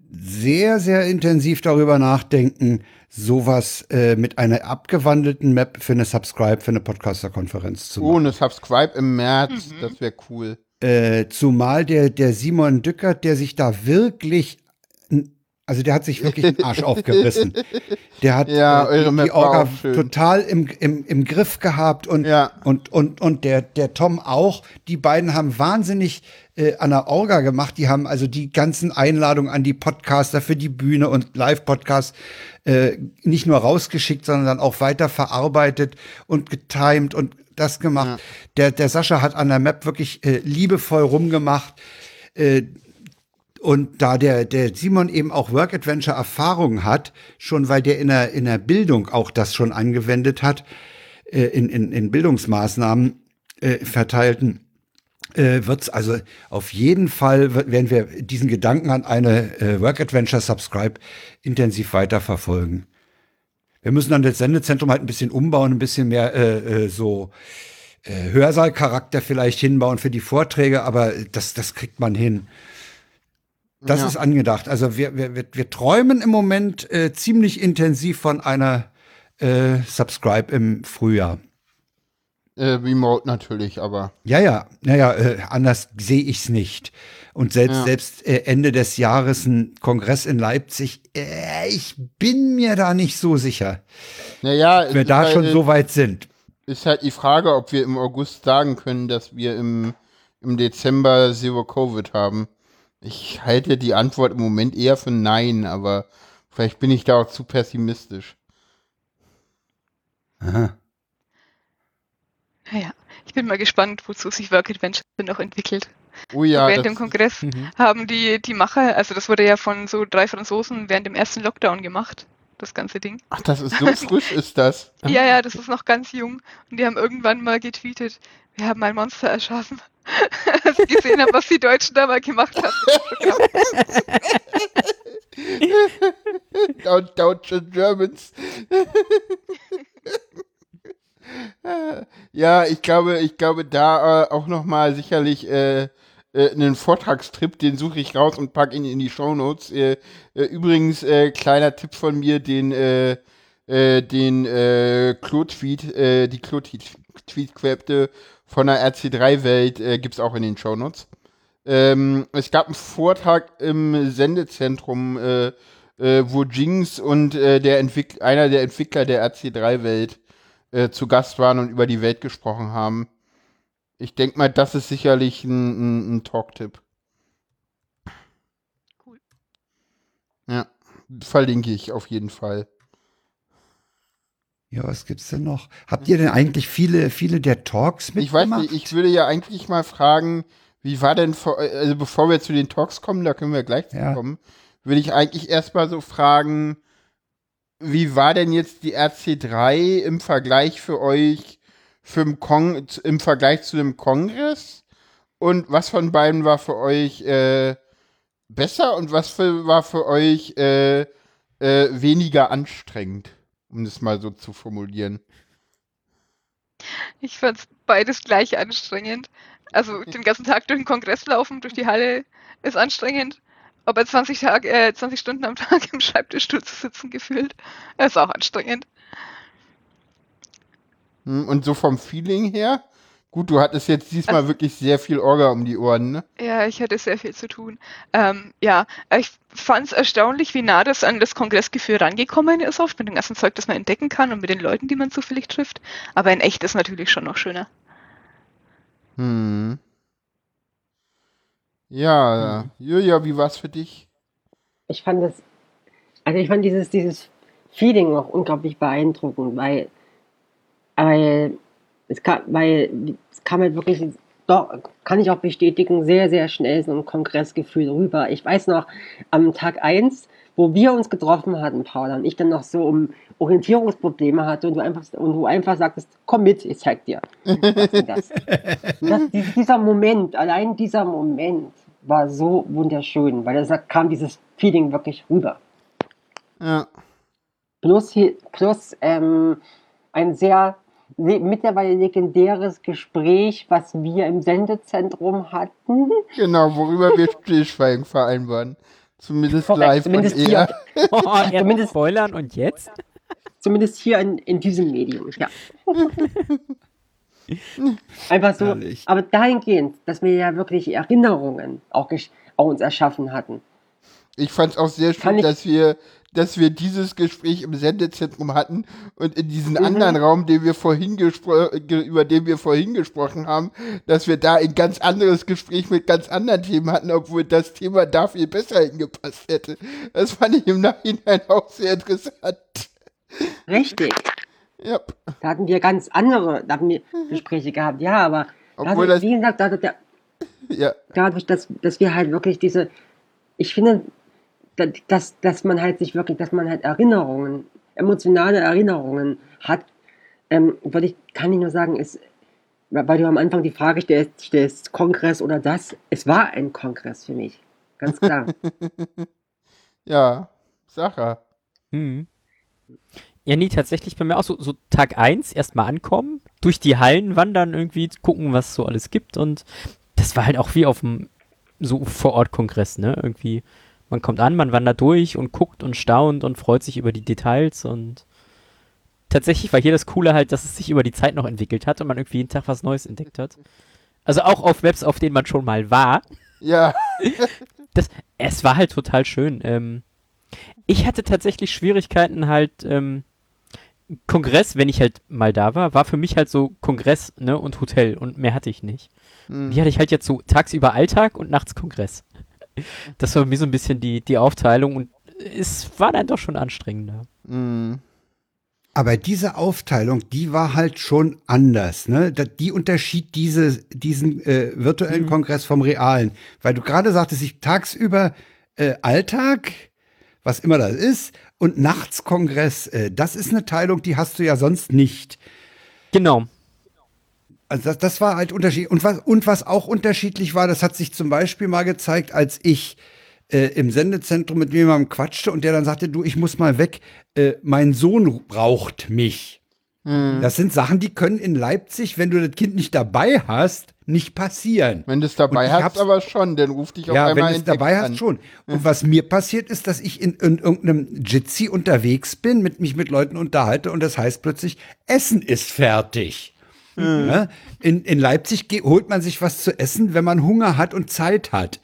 sehr, sehr intensiv darüber nachdenken, sowas äh, mit einer abgewandelten Map für eine Subscribe, für eine Podcaster-Konferenz zu machen. Oh, eine Subscribe im März, das wäre cool. Äh, zumal der, der Simon Dückert, der sich da wirklich, also der hat sich wirklich den Arsch aufgerissen. Der hat Ja, äh, die, die Orga total im, im, im Griff gehabt und, Ja. und, und, und der, der Tom auch. Die beiden haben wahnsinnig äh, an der Orga gemacht. Die haben also die ganzen Einladungen an die Podcaster für die Bühne und Live-Podcasts äh, nicht nur rausgeschickt, sondern dann auch weiter verarbeitet und getimed und das gemacht. Der, der Sascha hat an der Map wirklich äh, liebevoll rumgemacht. Äh, und da der, der Simon eben auch Work Adventure Erfahrung hat, schon weil der in der, in der Bildung auch das schon angewendet hat, äh, in, in, in Bildungsmaßnahmen äh, verteilten, äh, wird's also auf jeden Fall werden wir diesen Gedanken an eine äh, Work Adventure Subscribe intensiv weiterverfolgen. Wir müssen dann das Sendezentrum halt ein bisschen umbauen, ein bisschen mehr äh, äh, so äh, Hörsaalcharakter vielleicht hinbauen für die Vorträge, aber das, das kriegt man hin. Das Ja. ist angedacht. Also wir, wir, wir, wir träumen im Moment äh, ziemlich intensiv von einer äh, Subscribe im Frühjahr. Äh, Remote natürlich, aber. Ja, ja, naja, äh, anders sehe ich's nicht. Und selbst, Ja. selbst äh, Ende des Jahres ein Kongress in Leipzig, äh, ich bin mir da nicht so sicher, Naja, ob wir es da ist schon halt, so weit sind. ist halt die Frage, ob wir im August sagen können, dass wir im, im Dezember Zero Covid haben. Ich halte die Antwort im Moment eher für Nein, aber vielleicht bin ich da auch zu pessimistisch. Aha. Naja, ich bin mal gespannt, wozu sich Work Adventure noch entwickelt. Oh ja, während dem Kongress Mhm. haben die, die Macher, also das wurde ja von so drei Franzosen während dem ersten Lockdown gemacht, das ganze Ding. ach, das ist so frisch, ist das. Ah. Ja, ja, das ist noch ganz jung. Und die haben irgendwann mal getweetet, wir haben ein Monster erschaffen. Als ich gesehen habe, was die Deutschen da mal gemacht haben. Programm. Down, Deutsche Germans. ja, ich glaube, ich glaube, da äh, auch nochmal sicherlich äh, äh, einen Vortragstrip, den suche ich raus und pack ihn in die Shownotes. Äh, äh, übrigens, äh, kleiner Tipp von mir, den, äh, äh, den äh, Klo-Tweet, äh, die Klo-Tweet-Quäbte von der RC3-Welt äh, gibt's auch in den Shownotes. Ähm, es gab einen Vortrag im Sendezentrum, äh, äh, wo Jinx und äh, der Entwick einer der Entwickler der RC3-Welt äh, zu Gast waren und über die Welt gesprochen haben. Ich denke mal, das ist sicherlich ein, ein, ein Talk-Tipp. Cool. Ja, verlinke ich auf jeden Fall. Ja, was gibt's denn noch? Habt ihr denn eigentlich viele, viele der Talks Ich mitgemacht? weiß nicht, ich würde ja eigentlich mal fragen, wie war denn, vor, also bevor wir zu den Talks kommen, da können wir gleich zu Ja. kommen, würde ich eigentlich erstmal so fragen, wie war denn jetzt die RC3 im Vergleich für euch für im, Kong im Vergleich zu dem Kongress? Und was von beiden war für euch äh, besser und was für, war für euch äh, äh, weniger anstrengend, um das mal so zu formulieren? Ich fand's beides gleich anstrengend. Also den ganzen Tag durch den Kongress laufen, durch die Halle ist anstrengend. Aber 20, Tag, äh, 20 Stunden am Tag im Schreibtischstuhl zu sitzen gefühlt, ist auch anstrengend. Hm, Und so vom Feeling her? Gut, du hattest jetzt diesmal Also- wirklich sehr viel Orga um die Ohren, ne? Ja, ich hatte sehr viel zu tun. Ähm, ja, ich fand's erstaunlich, wie nah das an das Kongressgefühl rangekommen ist, oft mit dem ganzen Zeug, das man entdecken kann und mit den Leuten, die man zufällig trifft. Aber in echt ist natürlich schon noch schöner. Hm. Ja, Julia, wie war's für dich? ich fand das, also ich fand dieses, dieses Feeling auch unglaublich beeindruckend, weil, weil es kam, weil es kam halt wirklich, doch, kann ich auch bestätigen, sehr, sehr schnell so ein Kongressgefühl rüber. Ich weiß noch, am Tag eins, wo wir uns getroffen hatten, Paula und ich dann noch so um Orientierungsprobleme hatte und du einfach, und du einfach sagtest, komm mit, ich zeig dir. Und das. das, dies- dieser Moment, allein dieser Moment war so wunderschön, weil da kam dieses Feeling wirklich rüber. Ja. Plus, plus ähm, ein sehr le mittlerweile legendäres Gespräch, was wir im Sendezentrum hatten. Genau, worüber wir Stillschweigen vereinbaren. Zumindest Korrekt, live zumindest und hier. eher. Oh, Zumindest- spoilern und jetzt? Zumindest hier in, in diesem Medium, ja. Einfach so, Herrlich. aber dahingehend, dass wir ja wirklich Erinnerungen auch, auch uns erschaffen hatten. Ich fand's auch sehr schön, dass wir, dass wir dieses Gespräch im Sendezentrum hatten und in diesen Mhm. anderen Raum, den wir vorhin über den wir vorhin gesprochen haben, dass wir da ein ganz anderes Gespräch mit ganz anderen Themen hatten, obwohl das Thema da viel besser hingepasst hätte. Das fand ich im Nachhinein auch sehr interessant. Richtig. Ja. Da hatten wir ganz andere wir Gespräche gehabt, ja, aber Obwohl dadurch, das- wie gesagt, dadurch, Ja. dadurch dass, dass wir halt wirklich diese, ich finde, dass, dass man halt sich wirklich, dass man halt Erinnerungen, emotionale Erinnerungen hat, ähm, würde ich, kann ich nur sagen, ist, weil du am Anfang die Frage stellst, stellst, Kongress oder das, es war ein Kongress für mich. Ganz klar. Ja. Sache. Hm. Ja, nee, tatsächlich bei mir auch so, so Tag 1 erstmal ankommen, durch die Hallen wandern, irgendwie gucken, was es so alles gibt und das war halt auch wie auf dem so vor Ort Kongress, ne? Irgendwie, man kommt an, man wandert durch und guckt und staunt und freut sich über die Details und tatsächlich war hier das Coole halt, dass es sich über die Zeit noch entwickelt hat und man irgendwie jeden Tag was Neues entdeckt hat. Also auch auf Webs, auf denen man schon mal war. Ja. Das, es war halt total schön. Ähm, ich hatte tatsächlich Schwierigkeiten halt, ähm, Kongress, wenn ich halt mal da war, war für mich halt so Kongress, ne, und Hotel und mehr hatte ich nicht. Hm. Die hatte ich halt jetzt so tagsüber Alltag und nachts Kongress. Das war mir so ein bisschen die, die Aufteilung und es war dann doch schon anstrengender. Hm. Aber diese Aufteilung, die war halt schon anders. Ne? Die unterschied diese, diesen äh, virtuellen Mhm. Kongress vom realen. Weil du gerade sagtest, ich tagsüber äh, Alltag, was immer das ist, und nachts Kongress. Äh, das ist eine Teilung, die hast du ja sonst nicht. Genau. Also das, das war halt unterschiedlich. Und was, und was auch unterschiedlich war, das hat sich zum Beispiel mal gezeigt, als ich äh, im Sendezentrum mit jemandem quatschte und der dann sagte, du, ich muss mal weg, äh, mein Sohn braucht mich. Hm. Das sind Sachen, die können in Leipzig, wenn du das Kind nicht dabei hast, nicht passieren. Wenn du es dabei hast, aber schon, dann ruf dich auf Ja, wenn einmal du es in Text dabei an. hast, schon. Und was mir passiert ist, dass ich in, in irgendeinem Jitsi unterwegs bin, mit mich mit Leuten unterhalte und das heißt plötzlich, Essen ist fertig. Ja? In, in Leipzig holt man sich was zu essen, wenn man Hunger hat und Zeit hat.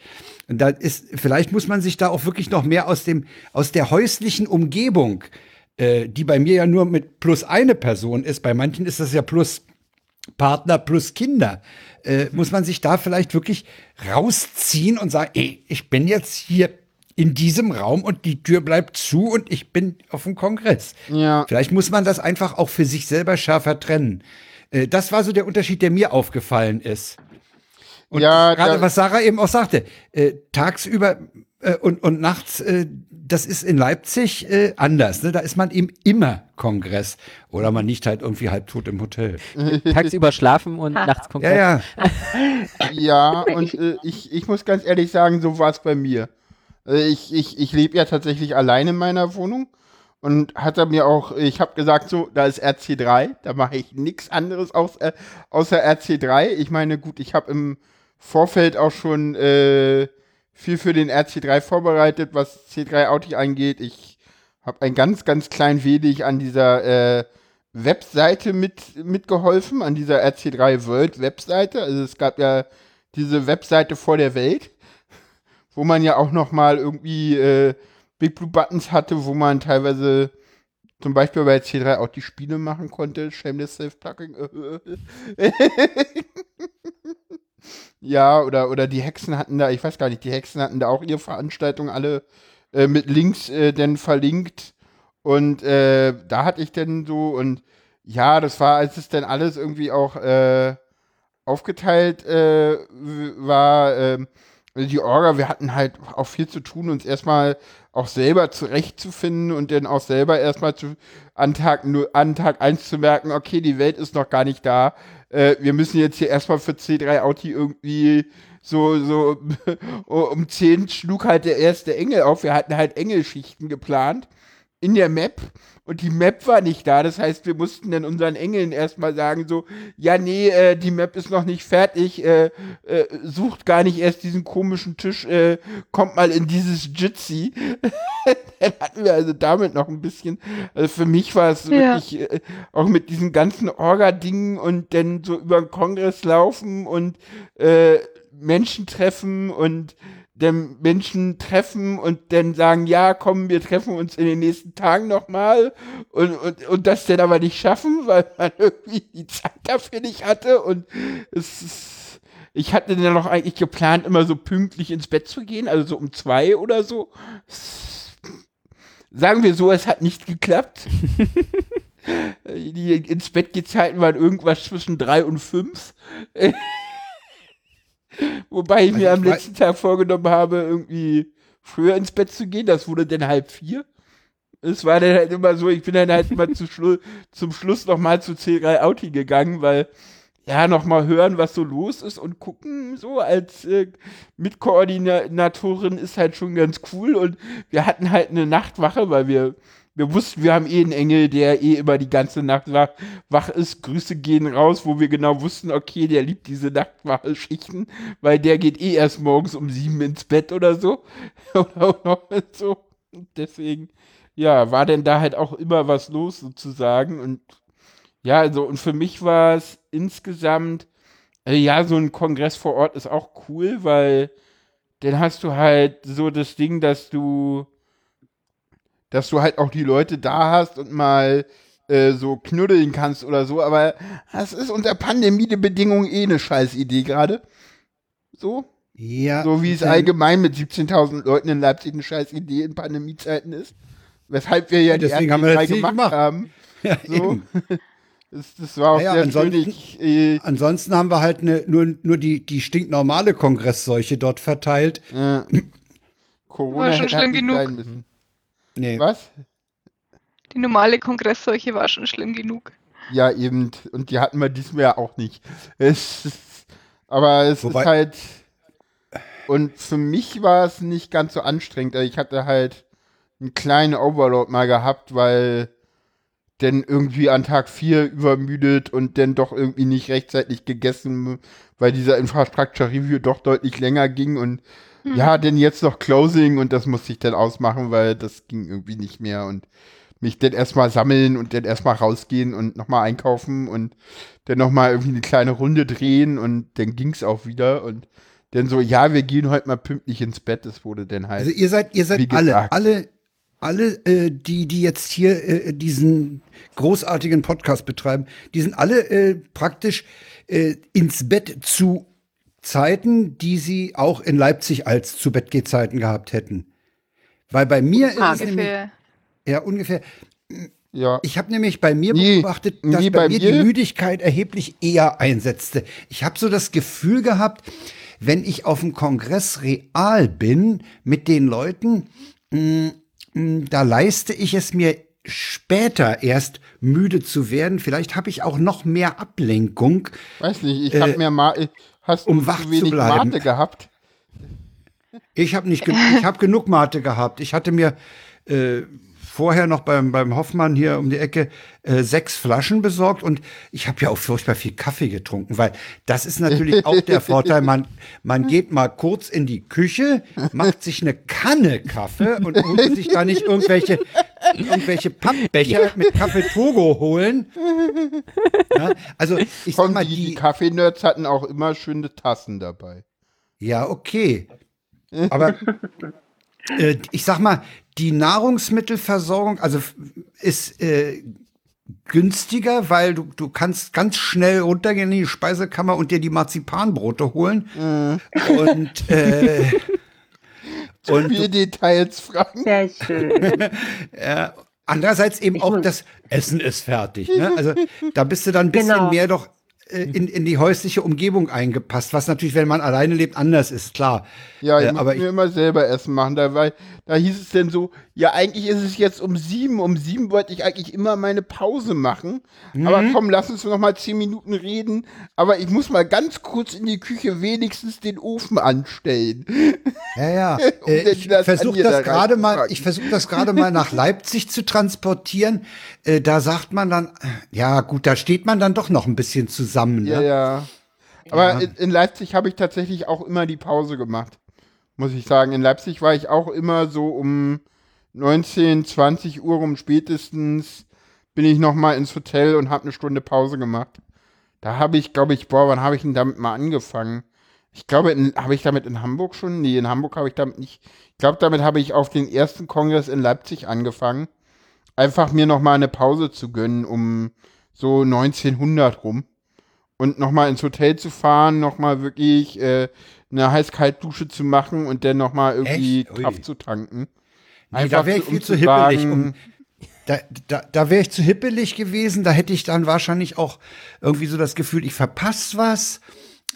Und da ist, vielleicht muss man sich da auch wirklich noch mehr aus dem, aus der häuslichen Umgebung, äh, die bei mir ja nur mit plus eine Person ist, bei manchen ist das ja plus Partner plus Kinder, äh, muss man sich da vielleicht wirklich rausziehen und sagen, ey, ich bin jetzt hier in diesem Raum und die Tür bleibt zu und ich bin auf dem Kongress. Ja. Vielleicht muss man das einfach auch für sich selber schärfer trennen. Äh, das war so der Unterschied, der mir aufgefallen ist. Und Ja, gerade was Sarah eben auch sagte, äh, tagsüber äh, und, und nachts, äh, das ist in Leipzig äh, anders. Ne? Da ist man eben immer Kongress. Oder man liegt halt irgendwie halbtot im Hotel. Tagsüber schlafen und nachts Ja, Kongress. ja. Ja, und äh, ich, ich muss ganz ehrlich sagen, so war es bei mir. Ich ich, ich lebe ja tatsächlich allein in meiner Wohnung und hatte mir auch, ich habe gesagt, so, da ist RC3, da mache ich nichts anderes aus, äh, außer RC3. Ich meine, gut, ich habe im Vorfeld auch schon äh, viel für den RC3 vorbereitet, was C3 Audi angeht. Ich habe ein ganz, ganz klein wenig an dieser äh, Webseite mit, mitgeholfen, an dieser RC3 World Webseite. Also es gab ja diese Webseite vor der Welt, wo man ja auch noch mal irgendwie äh, Big Blue Buttons hatte, wo man teilweise zum Beispiel bei C3 auch die Spiele machen konnte. Shameless Self-Plugging. ja, oder, oder die Hexen hatten da, ich weiß gar nicht, die Hexen hatten da auch ihre Veranstaltungen alle äh, mit Links äh, dann verlinkt. Und äh, da hatte ich dann so, und ja, das war, als es dann alles irgendwie auch äh, aufgeteilt äh, war, ähm, die Orga, wir hatten halt auch viel zu tun, uns erstmal auch selber zurechtzufinden und dann auch selber erstmal zu, an Tag, nu- an Tag 1 zu merken, okay, die Welt ist noch gar nicht da. Äh, wir müssen jetzt hier erstmal für C3 Auti irgendwie so, so um 10 schlug halt der erste Engel auf. Wir hatten halt Engelschichten geplant in der Map und die Map war nicht da. Das heißt, wir mussten dann unseren Engeln erstmal sagen, so, ja, nee, äh, die Map ist noch nicht fertig, äh, äh, sucht gar nicht erst diesen komischen Tisch, äh, kommt mal in dieses Jitsi. dann hatten wir also damit noch ein bisschen, also für mich war es Ja. wirklich äh, auch mit diesen ganzen Orga-Dingen und dann so über den Kongress laufen und äh, Menschen treffen und dem Menschen treffen und dann sagen, ja, komm, wir treffen uns in den nächsten Tagen nochmal und, und, und das dann aber nicht schaffen, weil man irgendwie die Zeit dafür nicht hatte und es ist, ich hatte dann noch eigentlich geplant, immer so pünktlich ins Bett zu gehen, also so um zwei oder so. Sagen wir so, es hat nicht geklappt. Die ins Bett Zeiten waren irgendwas zwischen drei und fünf. Wobei ich mir Also am ich wei- letzten Tag vorgenommen habe, irgendwie früher ins Bett zu gehen. Das wurde dann halb vier. Es war dann halt immer so, ich bin dann halt immer zu Schlu zum Schluss nochmal zu C3 Auti gegangen, weil ja, nochmal hören, was so los ist und gucken, so als äh, Mitkoordinatorin ist halt schon ganz cool und wir hatten halt eine Nachtwache, weil wir wir wussten, wir haben eh einen Engel, der eh immer die ganze Nacht wach, ist. Grüße gehen raus, wo wir genau wussten, okay, der liebt diese Nachtwache-Schichten, weil der geht eh erst morgens um sieben ins Bett oder so. so. Deswegen, ja, war denn da halt auch immer was los sozusagen. Und ja, also, und für mich war es insgesamt, äh, ja, so ein Kongress vor Ort ist auch cool, weil dann hast du halt so das Ding, dass du dass du halt auch die Leute da hast und mal äh, so knuddeln kannst oder so, aber das ist unter Pandemie-Bedingungen eh eine scheiß Idee gerade. So? Ja. So wie es allgemein mit 17.000 Leuten in Leipzig eine scheiß Idee in Pandemiezeiten ist. Weshalb wir ja die Deswegen ersten haben wir das gemacht, gemacht. haben. Ja, So. eben. Das, das war auch Ja, ja, sehr ansonsten- schön. Ich, äh, Ansonsten haben wir halt eine, nur, nur die, die stinknormale Kongressseuche dort verteilt. äh, Corona War schon schlimm halt genug. Nee. Was? Die normale Kongressseuche war schon schlimm genug. Ja, eben. Und die hatten wir diesmal ja auch nicht. Es ist, aber es Wobei- ist halt. Und für mich war es nicht ganz so anstrengend. Also ich hatte halt einen kleinen Overload mal gehabt, weil dann irgendwie an Tag 4 übermüdet und dann doch irgendwie nicht rechtzeitig gegessen, weil dieser Infrastructure Review doch deutlich länger ging und ja, denn jetzt noch Closing und das musste ich dann ausmachen, weil das ging irgendwie nicht mehr und mich dann erstmal sammeln und dann erstmal rausgehen und nochmal einkaufen und dann nochmal irgendwie eine kleine Runde drehen und dann ging's auch wieder und dann so, ja, wir gehen heute mal pünktlich ins Bett, das wurde dann halt. Also ihr seid, ihr seid alle, alle, alle, äh, die, die jetzt hier äh, diesen großartigen Podcast betreiben, die sind alle äh, praktisch äh, ins Bett zu Zeiten, die sie auch in Leipzig als zu Bett Zeiten gehabt hätten. Weil bei mir ist es nämlich, Ungefähr. ja ungefähr. ja. Ich habe nämlich bei mir Nee, beobachtet, dass bei, bei mir die Müdigkeit erheblich eher einsetzte. Ich habe so das Gefühl gehabt, wenn ich auf dem Kongress real bin mit den Leuten, mh, mh, da leiste ich es mir später erst müde zu werden. Vielleicht habe ich auch noch mehr Ablenkung. Weiß nicht, ich hab Äh, mir mal, hast um du wach zu zu wenig bleiben. Mate gehabt? Ich habe nicht, gen ich habe genug Mate gehabt. Ich hatte mir äh, vorher noch beim beim Hoffmann hier um die Ecke äh, sechs Flaschen besorgt und ich habe ja auch furchtbar viel Kaffee getrunken, weil das ist natürlich auch der Vorteil. Man man geht mal kurz in die Küche, macht sich eine Kanne Kaffee und muss sich da nicht irgendwelche irgendwelche Pappbecher mit Kaffee Togo holen. Ja, also ich sag Komm, mal die, die Kaffeenerds hatten auch immer schöne Tassen dabei. Ja, okay. Aber äh, ich sag mal, die Nahrungsmittelversorgung, also ist äh, günstiger, weil du, du kannst ganz schnell runtergehen in die Speisekammer und dir die Marzipanbrote holen. Und, äh, und Viele Details, Frank. Sehr schön. andererseits eben auch das Essen ist fertig. Ne? Also da bist du dann ein bisschen Genau. mehr doch äh, in, in die häusliche Umgebung eingepasst, was natürlich, wenn man alleine lebt, anders ist, klar. Ja, ich Äh, muss aber mir ich, immer selber Essen machen. Da, weil, da hieß es denn so, ja, eigentlich ist es jetzt um sieben. Um sieben wollte ich eigentlich immer meine Pause machen. Aber Mhm. komm, lass uns noch mal zehn Minuten reden. Aber ich muss mal ganz kurz in die Küche wenigstens den Ofen anstellen. Ja, ja. Um Äh, ich versuche das da gerade mal, reinzupacken. ich versuche das gerade mal nach Leipzig zu transportieren. Äh, da sagt man dann, ja gut, da steht man dann doch noch ein bisschen zusammen. Ja, Ne? ja. Aber in, in Leipzig habe ich tatsächlich auch immer die Pause gemacht. Muss ich sagen. In Leipzig war ich auch immer so um 19, 20 Uhr um spätestens bin ich noch mal ins Hotel und habe eine Stunde Pause gemacht. Da habe ich, glaube ich, boah, wann habe ich denn damit mal angefangen? Ich glaube, habe ich damit in Hamburg schon? Nee, in Hamburg habe ich damit nicht. Ich glaube, damit habe ich auf den ersten Kongress in Leipzig angefangen. Einfach mir noch mal eine Pause zu gönnen, um so 1900 rum und nochmal ins Hotel zu fahren, nochmal wirklich äh, eine Heiß-Kalt-Dusche zu machen und dann nochmal irgendwie. Kraft zu tanken. Nee, da wäre ich viel zu zu hippelig. sagen- Um, da da, da wäre ich zu hippelig gewesen. Da hätte ich dann wahrscheinlich auch irgendwie so das Gefühl, ich verpasse was.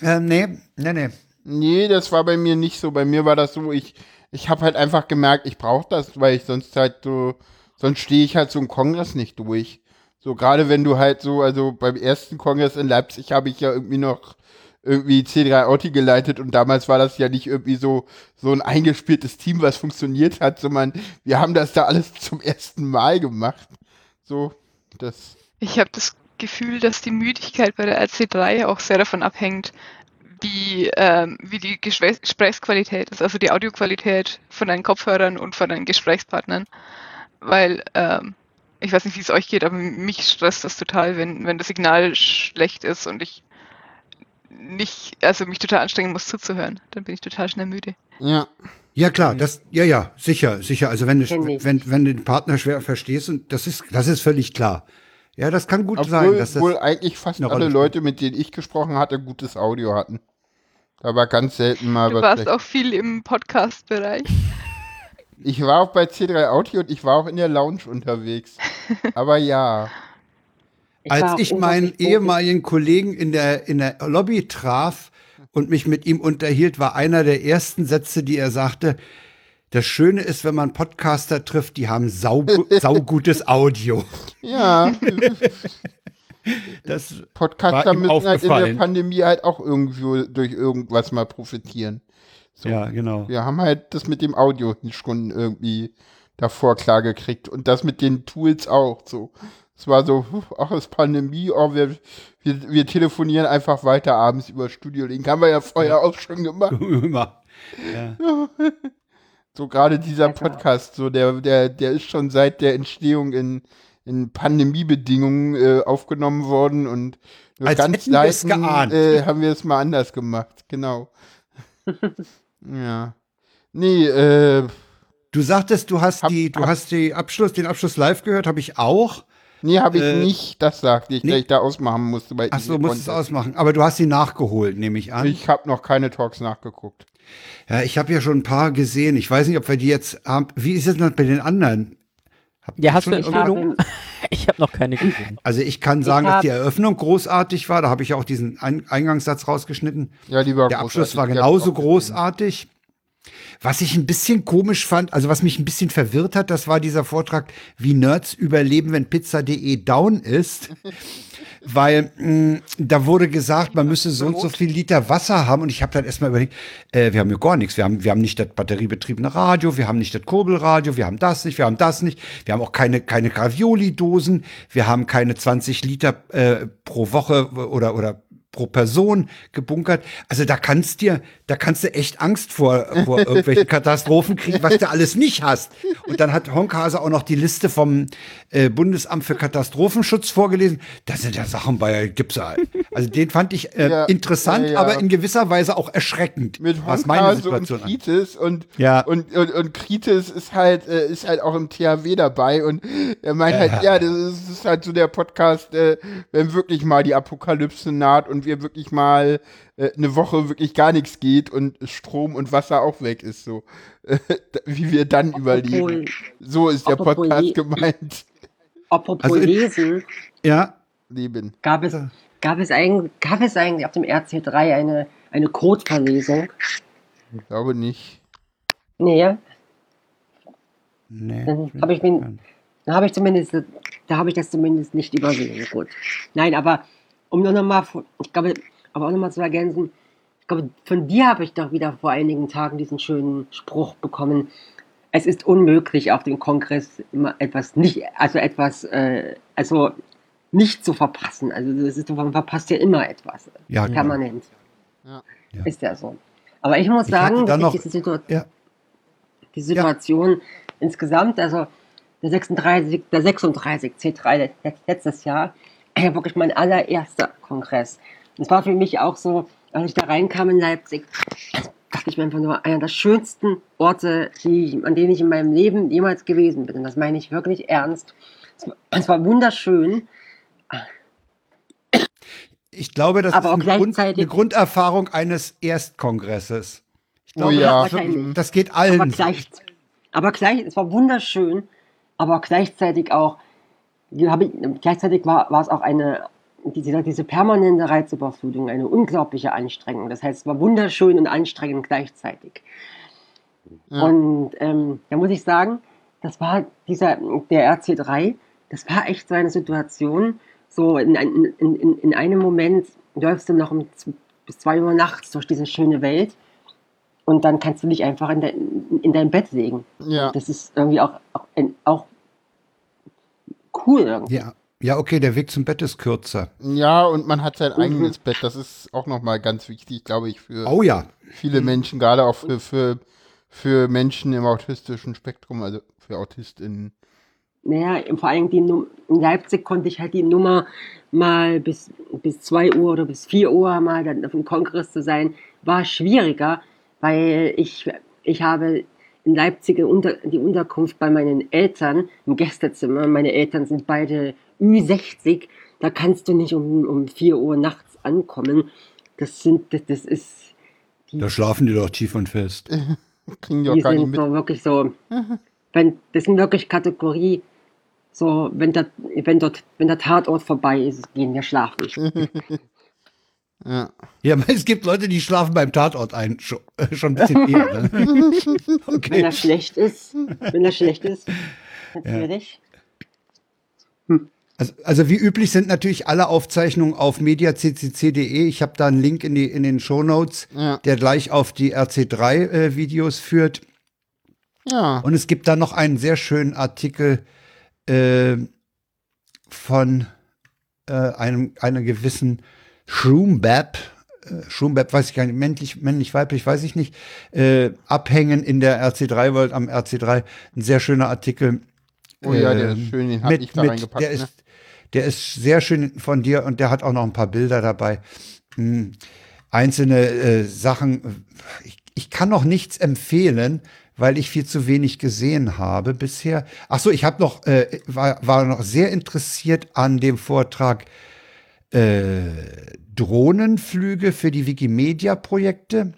Ähm, nee, nee, nee. Nee, das war bei mir nicht so. Bei mir war das so, ich, ich habe halt einfach gemerkt, ich brauche das, weil ich sonst halt so, sonst stehe ich halt so einen Kongress nicht durch. So, gerade wenn du halt so, also beim ersten Kongress in Leipzig habe ich ja irgendwie noch irgendwie C3 Audi geleitet und damals war das ja nicht irgendwie so, so ein eingespieltes Team, was funktioniert hat, sondern wir haben das da alles zum ersten Mal gemacht. So, das. Ich habe das Gefühl, dass die Müdigkeit bei der RC3 auch sehr davon abhängt, wie, ähm, wie die Gesprächsqualität ist, also die Audioqualität von deinen Kopfhörern und von deinen Gesprächspartnern. Weil, ähm, ich weiß nicht, wie es euch geht, aber mich stresst das total, wenn, wenn das Signal schlecht ist und ich nicht, also mich total anstrengen muss zuzuhören. Dann bin ich total schnell müde. Ja. Ja klar, das ja ja sicher sicher. Also wenn du wenn wenn du den Partner schwer verstehst und das ist das ist völlig klar. Ja, das kann gut Obwohl, sein. Dass das wohl eigentlich fast alle Leute, mit denen ich gesprochen hatte, gutes Audio hatten. Aber ganz selten mal du was. Du warst schlecht. auch viel im Podcast-Bereich. Ich war auch bei C3 Audio und ich war auch in der Lounge unterwegs. Aber ja. Ich Als ich meinen ehemaligen Kollegen in der, in der Lobby traf und mich mit ihm unterhielt, war einer der ersten Sätze, die er sagte, das Schöne ist, wenn man Podcaster trifft, die haben sau, saugutes Audio. Ja. Das Podcaster müssen halt in der. Pandemie halt auch irgendwo durch irgendwas mal profitieren. So. ja, genau. Wir haben halt das mit dem Audio schon irgendwie davor klar gekriegt und das mit den Tools auch so. Es war so, ach, es ist Pandemie, oh, wir, wir, wir telefonieren einfach weiter abends über Studio Link. Haben wir ja vorher auch schon gemacht. Immer. Ja. So gerade dieser Podcast, so der, der, der ist schon seit der Entstehung in, in Pandemiebedingungen äh, aufgenommen worden und Als ganz geahnt. äh, haben wir es mal anders gemacht, genau. ja. Nee, äh, Du sagtest, du hast Hab- die, du hab- hast die Abschluss, den Abschluss live gehört, habe ich auch. nee, habe ich Äh, nicht, das sagte ich, nee. dass ich da ausmachen musste. Bei Ach so, musst es ausmachen. Aber du hast sie nachgeholt, nehme ich an. Ich habe noch keine Talks nachgeguckt. ja, ich habe ja schon ein paar gesehen. Ich weiß nicht, ob wir die jetzt haben. Wie ist es denn bei den anderen? Habt Ja, hast du irgendwie- Empfehlungen? Ich habe noch keine gesehen. Also ich kann sagen, Ich dass die Eröffnung großartig war. Da habe ich ja auch diesen Ein Eingangssatz rausgeschnitten. Ja, die war Der Abschluss war genauso großartig. Was ich ein bisschen komisch fand, also was mich ein bisschen verwirrt hat, das war dieser Vortrag, wie Nerds überleben, wenn Pizza.de down ist. Weil mh, da wurde gesagt, man müsse so und so viel Liter Wasser haben. Und ich habe dann erstmal überlegt, äh, wir haben ja gar nichts. Wir haben, wir haben nicht das batteriebetriebene Radio, wir haben nicht das Kurbelradio, wir haben das nicht, wir haben das nicht. Wir haben auch keine, keine Gravioli-Dosen, wir haben keine 20 Liter äh, pro Woche oder, oder pro Person gebunkert. Also da kannst dir, da kannst du echt Angst vor, vor irgendwelchen Katastrophen kriegen, was du alles nicht hast. Und dann hat Honkhase auch noch die Liste vom äh, Bundesamt für Katastrophenschutz vorgelesen. Da sind ja Sachen bei, ja. Also den fand ich äh, Ja, interessant, ja, aber in gewisser Weise auch erschreckend, mit was meine und Situation angeht. Kritis und, Ja. und, und, und Kritis ist halt, äh, ist halt auch im THW dabei und er meint halt, ja, das ist, das ist halt so der Podcast, äh, wenn wirklich mal die Apokalypse naht und wir wirklich mal äh, eine Woche wirklich gar nichts geht und Strom und Wasser auch weg ist, so. Äh, wie wir dann überleben. So ist der apropos Podcast gemeint. Apropos Also Lesen, Ja, Leben. gab es, gab, es eigentlich, gab es eigentlich auf dem RC3 eine, eine Codeverlesung? Ich glaube nicht. Nee, nee. dann habe ich, mir- dann habe ich zumindest, da habe ich das zumindest nicht übersehen. Gut. Nein, aber um nur nochmal, ich glaube, aber auch nochmal zu ergänzen, ich glaube, von dir habe ich doch wieder vor einigen Tagen diesen schönen Spruch bekommen. Es ist unmöglich, auf dem Kongress immer etwas nicht, also etwas, äh, also nicht zu verpassen. Also es ist, man verpasst ja immer etwas. Ja, genau. Permanent. Ja. Ja. Ist ja so. Aber ich muss Ich sagen, da dass noch- ich diese Situation Ja. die Situation insgesamt, also der 36, der 36 C3 let- letztes Jahr, ja wirklich mein allererster Kongress. Und es war für mich auch so, als ich da reinkam in Leipzig, dachte ich mir einfach nur, einer der schönsten Orte, die, an denen ich in meinem Leben jemals gewesen bin. Und das meine ich wirklich ernst. Es war, es war wunderschön, Ich glaube, das Aber ist auch eine, Grund, eine Grunderfahrung eines Erstkongresses. Ich Oh glaube, ja. das, geht aber allen. so. gleich, aber gleich, es war wunderschön, aber gleichzeitig auch, habe ich, gleichzeitig war, war es auch eine, diese, diese permanente Reizüberflutung, eine unglaubliche Anstrengung. Das heißt, es war wunderschön und anstrengend gleichzeitig. Ja. Und ähm, da muss ich sagen, das war dieser, der RC3, das war echt so eine Situation, so in, in, in, in einem Moment läufst du noch um bis 2 Uhr nachts durch diese schöne Welt und dann kannst du dich einfach in, de, in dein Bett legen. Ja. Das ist irgendwie auch, auch, auch cool irgendwie. Ja. Ja, okay, der Weg zum Bett ist kürzer. Ja, und man hat sein Mhm. eigenes Bett. Das ist auch nochmal ganz wichtig, glaube ich, für Oh ja. viele Menschen, gerade auch für, für, für Menschen im autistischen Spektrum, also für AutistInnen. Naja, vor allem die Num in Leipzig konnte ich halt die Nummer mal bis, bis 2 Uhr oder bis 4 Uhr mal dann auf dem Kongress zu sein, war schwieriger, weil ich, ich habe in Leipzig unter, die Unterkunft bei meinen Eltern im Gästezimmer. Meine Eltern sind beide Ü60. Da kannst du nicht um, um 4 Uhr nachts ankommen. Das sind, das, das ist, Da schlafen die doch tief und fest. Kriegen die auch die gar nicht sind mit. so wirklich so, wenn, das sind wirklich Kategorie, so, wenn der, wenn dort, wenn der Tatort vorbei ist, gehen wir schlafen. Ja. Ja, es gibt Leute, die schlafen beim Tatort ein, schon, äh, schon ein bisschen eher. Ne? Wenn Okay. er schlecht ist, wenn er schlecht ist, natürlich. Also, also wie üblich sind natürlich alle Aufzeichnungen auf mediaccc.de. Ich habe da einen Link in, die, in den Shownotes, Ja. der gleich auf die RC3-Videos führt. Ja. Und es gibt da noch einen sehr schönen Artikel äh, von äh, einem einer gewissen Schroombab. Äh, Schroombab weiß ich gar nicht, männlich, männlich, weiblich, weiß ich nicht. Äh, Abhängen in der RC3 World am RC3. Ein sehr schöner Artikel. Oh ja, der Ähm, ist schön, den habe ich da reingepackt. Der, ne? ist, der ist sehr schön von dir und der hat auch noch ein paar Bilder dabei. Hm. Einzelne äh, Sachen. Ich, ich kann noch nichts empfehlen, weil ich viel zu wenig gesehen habe bisher. Ach so, ich habe noch äh, war, war noch sehr interessiert an dem Vortrag äh, Drohnenflüge für die Wikimedia-Projekte.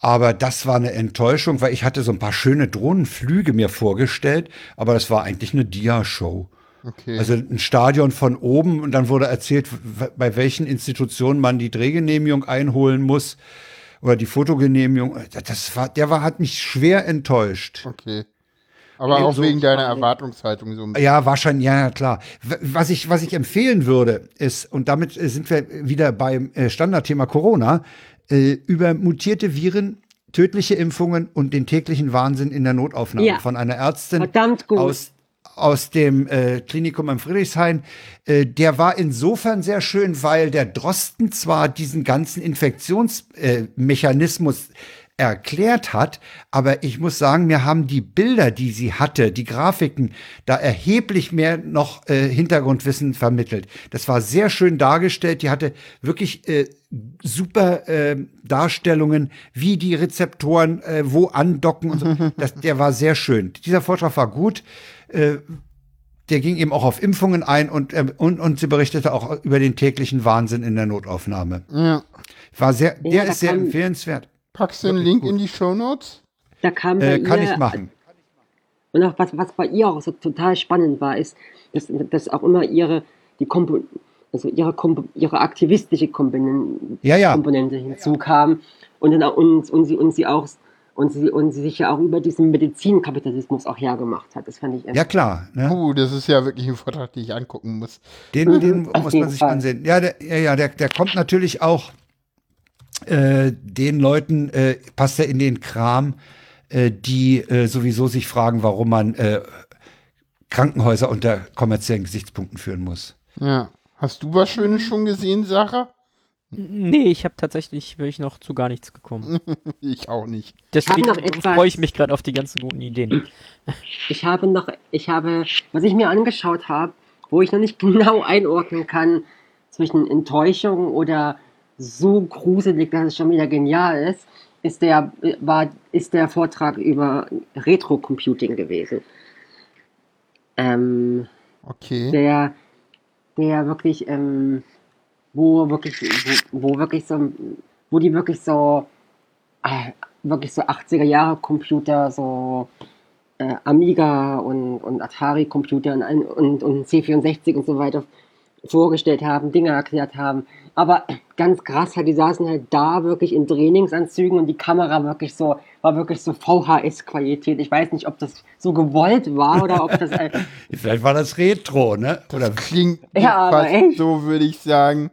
Aber das war eine Enttäuschung, weil ich hatte so ein paar schöne Drohnenflüge mir vorgestellt, aber das war eigentlich eine Dia-Show. Okay. Also ein Stadion von oben und dann wurde erzählt, bei welchen Institutionen man die Drehgenehmigung einholen muss oder die Fotogenehmigung. Das war, der war, hat mich schwer enttäuscht. okay. Aber auch so- wegen deiner Erwartungshaltung so ein bisschen. Ja, wahrscheinlich, ja, klar. Was ich, was ich empfehlen würde, ist, und damit äh, sind wir wieder beim äh, Standardthema Corona, äh, über mutierte Viren, tödliche Impfungen und den täglichen Wahnsinn in der Notaufnahme Ja. von einer Ärztin aus aus dem äh, Klinikum am Friedrichshain. Äh, der war insofern sehr schön, weil der Drosten zwar diesen ganzen Infektionsmechanismus äh, erklärt hat, aber ich muss sagen, mir haben die Bilder, die sie hatte, die Grafiken, da erheblich mehr noch äh, Hintergrundwissen vermittelt. Das war sehr schön dargestellt. Die hatte wirklich äh, super äh, Darstellungen, wie die Rezeptoren äh, wo andocken und so. Das, der war sehr schön. Dieser Vortrag war gut. Äh, der ging eben auch auf Impfungen ein und, äh, und, und sie berichtete auch über den täglichen Wahnsinn in der Notaufnahme. Ja. War sehr, der Ja, ist sehr empfehlenswert. Packst du einen Link in die Shownotes? Da kam Äh, kann ihr, ich machen. Und auch was, was bei ihr auch so total spannend war, ist, dass, dass auch immer ihre, die Kompo, also ihre, Kompo, ihre aktivistische Komponente, Ja, ja. Komponente hinzukam und dann auch, und, und sie, und sie auch, und sie, und sie sich ja auch über diesen Medizinkapitalismus auch hergemacht hat. Das fand ich Ja, klar. Ne? Puh, das ist ja wirklich ein Vortrag, den ich angucken muss. Den, den muss man sich Fall. ansehen. Ja, der, ja, ja der, der kommt natürlich auch äh, den Leuten, äh, passt er in den Kram, äh, die äh, sowieso sich fragen, warum man äh, Krankenhäuser unter kommerziellen Gesichtspunkten führen muss. Ja. Hast du was Schönes schon gesehen, Sarah? Nee, ich habe tatsächlich wirklich noch zu gar nichts gekommen. Ich auch nicht. Deswegen freue ich mich gerade auf die ganzen guten Ideen. Ich habe noch, ich habe, was ich mir angeschaut habe, wo ich noch nicht genau einordnen kann zwischen Enttäuschung oder so gruselig, dass es schon wieder genial ist, ist der, war, ist der Vortrag über Retro-Computing gewesen. Ähm, Okay. der, der wirklich, ähm, wo wirklich, wo, wo wirklich so, wo die wirklich so, äh, wirklich so 80er Jahre Computer, so äh, Amiga und, und Atari Computer und, und, und C64 und so weiter vorgestellt haben, Dinge erklärt haben. Aber ganz krass halt, die saßen halt da wirklich in Trainingsanzügen und die Kamera wirklich so, war wirklich so VHS-Qualität. Ich weiß nicht, ob das so gewollt war oder ob das, äh, Vielleicht war das Retro, ne? Oder Klingt Ja, fast echt. so, würde ich sagen.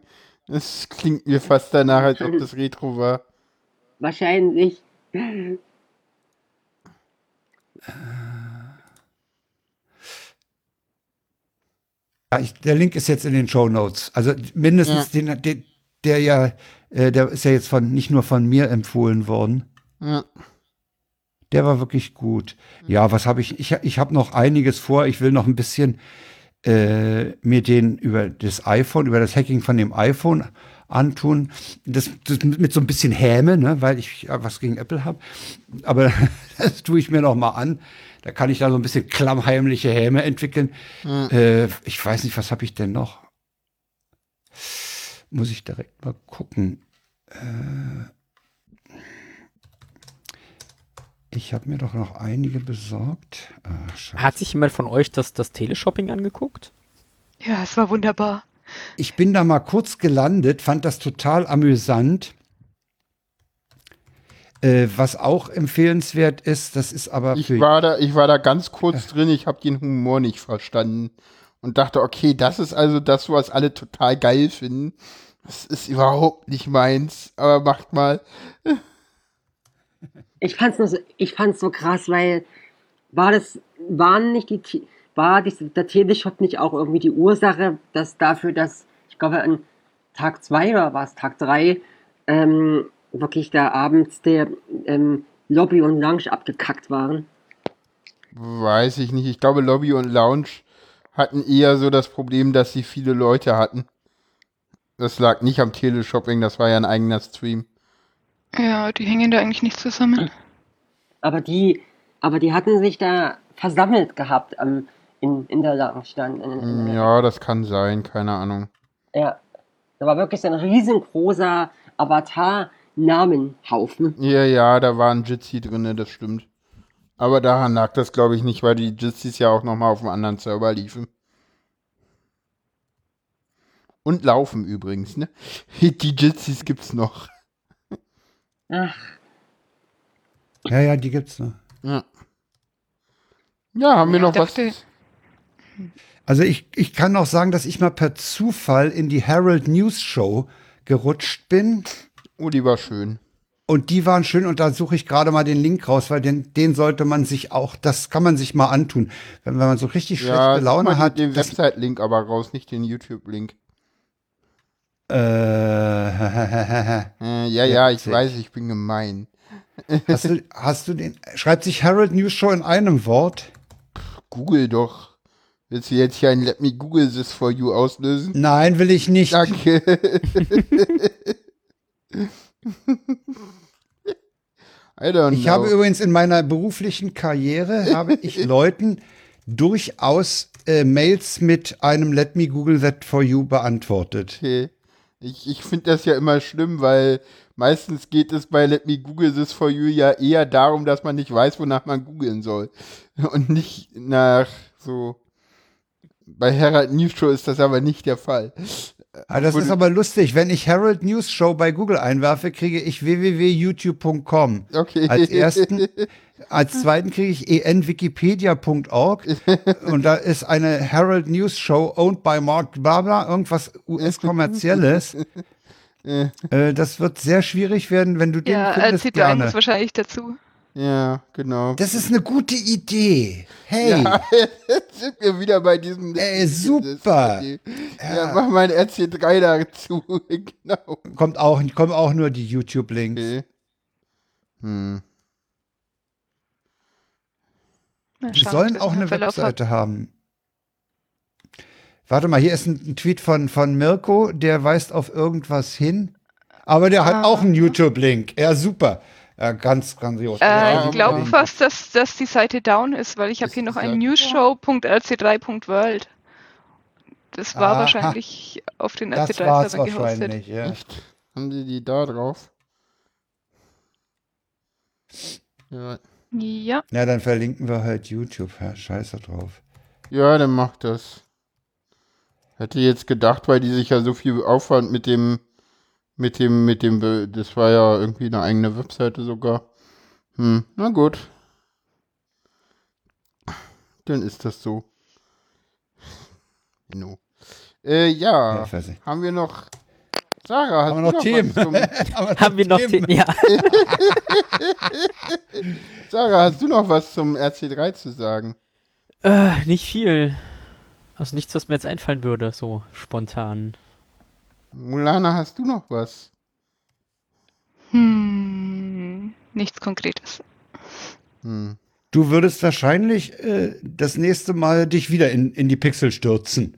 Es klingt mir fast danach, als ob das Retro war. Wahrscheinlich. Ja, ich, der Link ist jetzt in den Show Notes. Also mindestens den, den, der ja, äh, der ist ja jetzt von nicht nur von mir empfohlen worden. Ja. Der war wirklich gut. Ja, was habe ich? Ich, ich habe noch einiges vor. Ich will noch ein bisschen äh, mir den über das iPhone, über das Hacking von dem iPhone antun. Das, das mit so ein bisschen Häme, ne, weil ich ja, was gegen Apple habe. Aber das tue ich mir noch mal an. Da kann ich da so ein bisschen klammheimliche Häme entwickeln. Äh, ich weiß nicht, was habe ich denn noch? Muss ich direkt mal gucken. Äh, ich habe mir doch noch einige besorgt. Ah, scheiße. Hat sich jemand von euch das, das Teleshopping angeguckt? Ja, es war wunderbar. Ich bin da mal kurz gelandet, fand das total amüsant. Äh, was auch empfehlenswert ist, das ist aber Ich für war da, ich war da ganz kurz drin, ich habe den Humor nicht verstanden und dachte, okay, das ist also das, was alle total geil finden. Das ist überhaupt nicht meins, aber macht mal. Ich fand's nur so, ich fand's so krass, weil war das, waren nicht die, war der Teleshop nicht auch irgendwie die Ursache, dass dafür, dass, ich glaube, an Tag zwei oder war es Tag drei, ähm, wirklich da abends der ähm, Lobby und Lounge abgekackt waren? Weiß ich nicht. Ich glaube, Lobby und Lounge hatten eher so das Problem, dass sie viele Leute hatten. Das lag nicht am Teleshopping, das war ja ein eigener Stream. Ja, die hängen da eigentlich nicht zusammen. Aber die, aber die hatten sich da versammelt gehabt am, in, in der Lounge dann. In, in, Ja, das kann sein, keine Ahnung. Ja. Da war wirklich so ein riesengroßer Avatar-Namenhaufen. Ja, ja, da war ein Jitsi drin, das stimmt. Aber daran lag das, glaube ich, nicht, weil die Jitsis ja auch nochmal auf einem anderen Server liefen. Und laufen übrigens, ne? Die Jitsis gibt's noch. Ach, ja, ja, die gibt's noch. Ja. Ja, haben wir noch Ich dachte- was? Also ich, ich kann auch sagen, dass ich mal per Zufall in die Herald News Show gerutscht bin. Oh, die war schön. Und die waren schön und da suche ich gerade mal den Link raus, weil den, den sollte man sich auch, das kann man sich mal antun. Wenn, wenn man so richtig Ja, schlechte Laune hat. den Website-Link aber raus, nicht den YouTube-Link. Äh, Äh, ja, ja, ich weiß, ich bin gemein. hast, du, hast du den, schreibt sich Herald News Show in einem Wort? Google doch. Willst du jetzt hier ein Let me Google this for you auslösen? Nein, will ich nicht. Danke. Ich know. habe übrigens in meiner beruflichen Karriere habe ich Leuten durchaus äh, Mails mit einem Let me Google that for you beantwortet. Okay. Ich, ich finde das ja immer schlimm, weil meistens geht es bei Let Me Google This For You ja eher darum, dass man nicht weiß, wonach man googeln soll. Und nicht nach so. Bei Herald News Show ist das aber nicht der Fall. Ah, das Wurde- ist aber lustig. Wenn ich Herald News Show bei Google einwerfe, kriege ich www.youtube.com. Okay. Als ersten. Als zweiten kriege ich enwikipedia.org und da ist eine Herald News Show owned by Mark Barbara, irgendwas US-kommerzielles. äh, das wird sehr schwierig werden, wenn du den Ja, findest, RC3 gerne. muss wahrscheinlich dazu. Ja, genau. Das ist eine gute Idee. Hey, Ja, jetzt sind wir wieder bei diesem. Ey, super. Ja, mach mal ein RC3 dazu. genau. kommt auch, kommen auch nur die YouTube-Links. Okay. Hm. Mal Die sollen auch eine. Webseite haben. Warte mal, hier ist ein, ein Tweet von, von Mirko, der weist auf irgendwas hin. Aber der hat Ah. auch einen YouTube-Link. Ja, super. Ja, ganz grandios. Äh, Ja, ich glaube fast, dass, dass die Seite down ist, weil ich habe hier noch ein ja- newsshow.rc3.world. Das war Aha. wahrscheinlich auf den das war's RC3-Servern gehostet. wahrscheinlich. Ja. Echt? Haben die die da drauf? Ja, Ja, ja, dann verlinken wir halt YouTube. Ja, scheiße drauf. ja dann macht das. Hätte jetzt gedacht, weil die sich ja so viel Aufwand mit dem, mit dem, mit dem, Be- das war ja irgendwie eine eigene Webseite sogar. Hm, na gut. Dann ist das so. No. Äh, ja. Ja. Haben wir noch Sarah, hast Haben wir du noch Themen? was zum, Haben wir noch den, ja. Sarah, hast du noch was zum RC3 zu sagen? Äh, nicht viel. Also nichts, was mir jetzt einfallen würde, so spontan. Mulana, hast du noch was? Hm, nichts Konkretes. Hm. Du würdest wahrscheinlich äh, das nächste Mal dich wieder in, in die Pixel stürzen.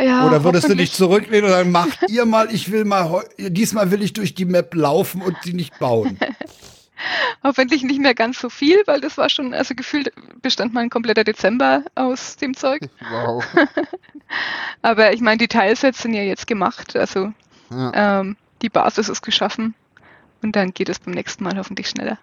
Ja, Oder würdest du dich zurücklehnen und sagen, macht ihr mal, ich will mal, heu- diesmal will ich durch die Map laufen und sie nicht bauen. Hoffentlich nicht mehr ganz so viel, weil das war schon, also gefühlt bestand mal ein kompletter Dezember aus dem Zeug. Wow. Aber ich meine, die Teilsets sind ja jetzt gemacht, also Ja. ähm, die Basis ist geschaffen und dann geht es beim nächsten Mal hoffentlich schneller.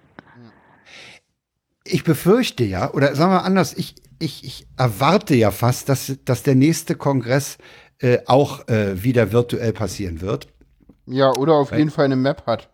Ich befürchte ja, oder sagen wir anders, ich, ich, ich erwarte ja fast, dass, dass der nächste Kongress äh, auch äh, wieder virtuell passieren wird. ja, oder auf Weil- jeden Fall eine Map hat.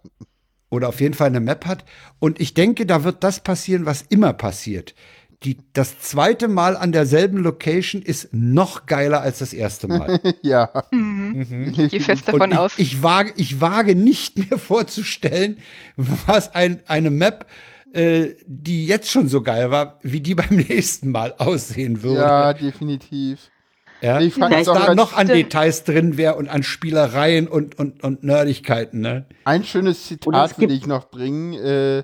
Oder auf jeden Fall eine Map hat. Und ich denke, da wird das passieren, was immer passiert. Die, das zweite Mal an derselben Location ist noch geiler als das erste Mal. ja. Mhm. Ich gehe fest davon Und aus. ich, ich, wage, ich wage nicht mehr vorzustellen, was ein, eine Map, äh, die jetzt schon so geil war, wie die beim nächsten Mal aussehen würde. Ja, definitiv. Ja? Ich fand Vielleicht es da noch an Stimmt. Details drin wäre und an Spielereien und, und, und Nerdigkeiten. Ne? ein schönes Zitat will ich noch bringen. Äh,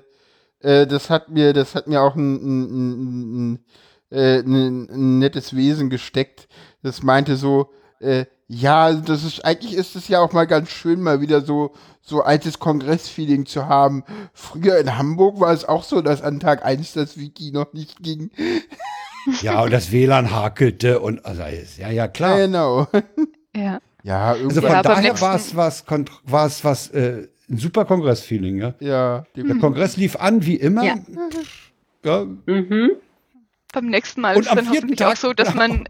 äh, das hat mir, das hat mir auch ein, ein, ein, ein, äh, ein, ein nettes Wesen gesteckt. Das meinte so, äh, ja, das ist eigentlich ist es ja auch mal ganz schön, mal wieder so so altes Kongressfeeling zu haben. Früher in Hamburg war es auch so, dass an Tag 1 das Wiki noch nicht ging. Ja, und das WLAN hakelte und also, ja, ja, klar. Genau. ja. Ja, Also irgendwie. von Ja, daher war es was, kont- war es was, äh, ein super Kongress-Feeling, ja. ja, Der definitiv. Kongress lief an wie immer. Ja. Ja, Mhm. Beim nächsten Mal Und ist es am dann vierten hoffentlich Tag- auch so, dass man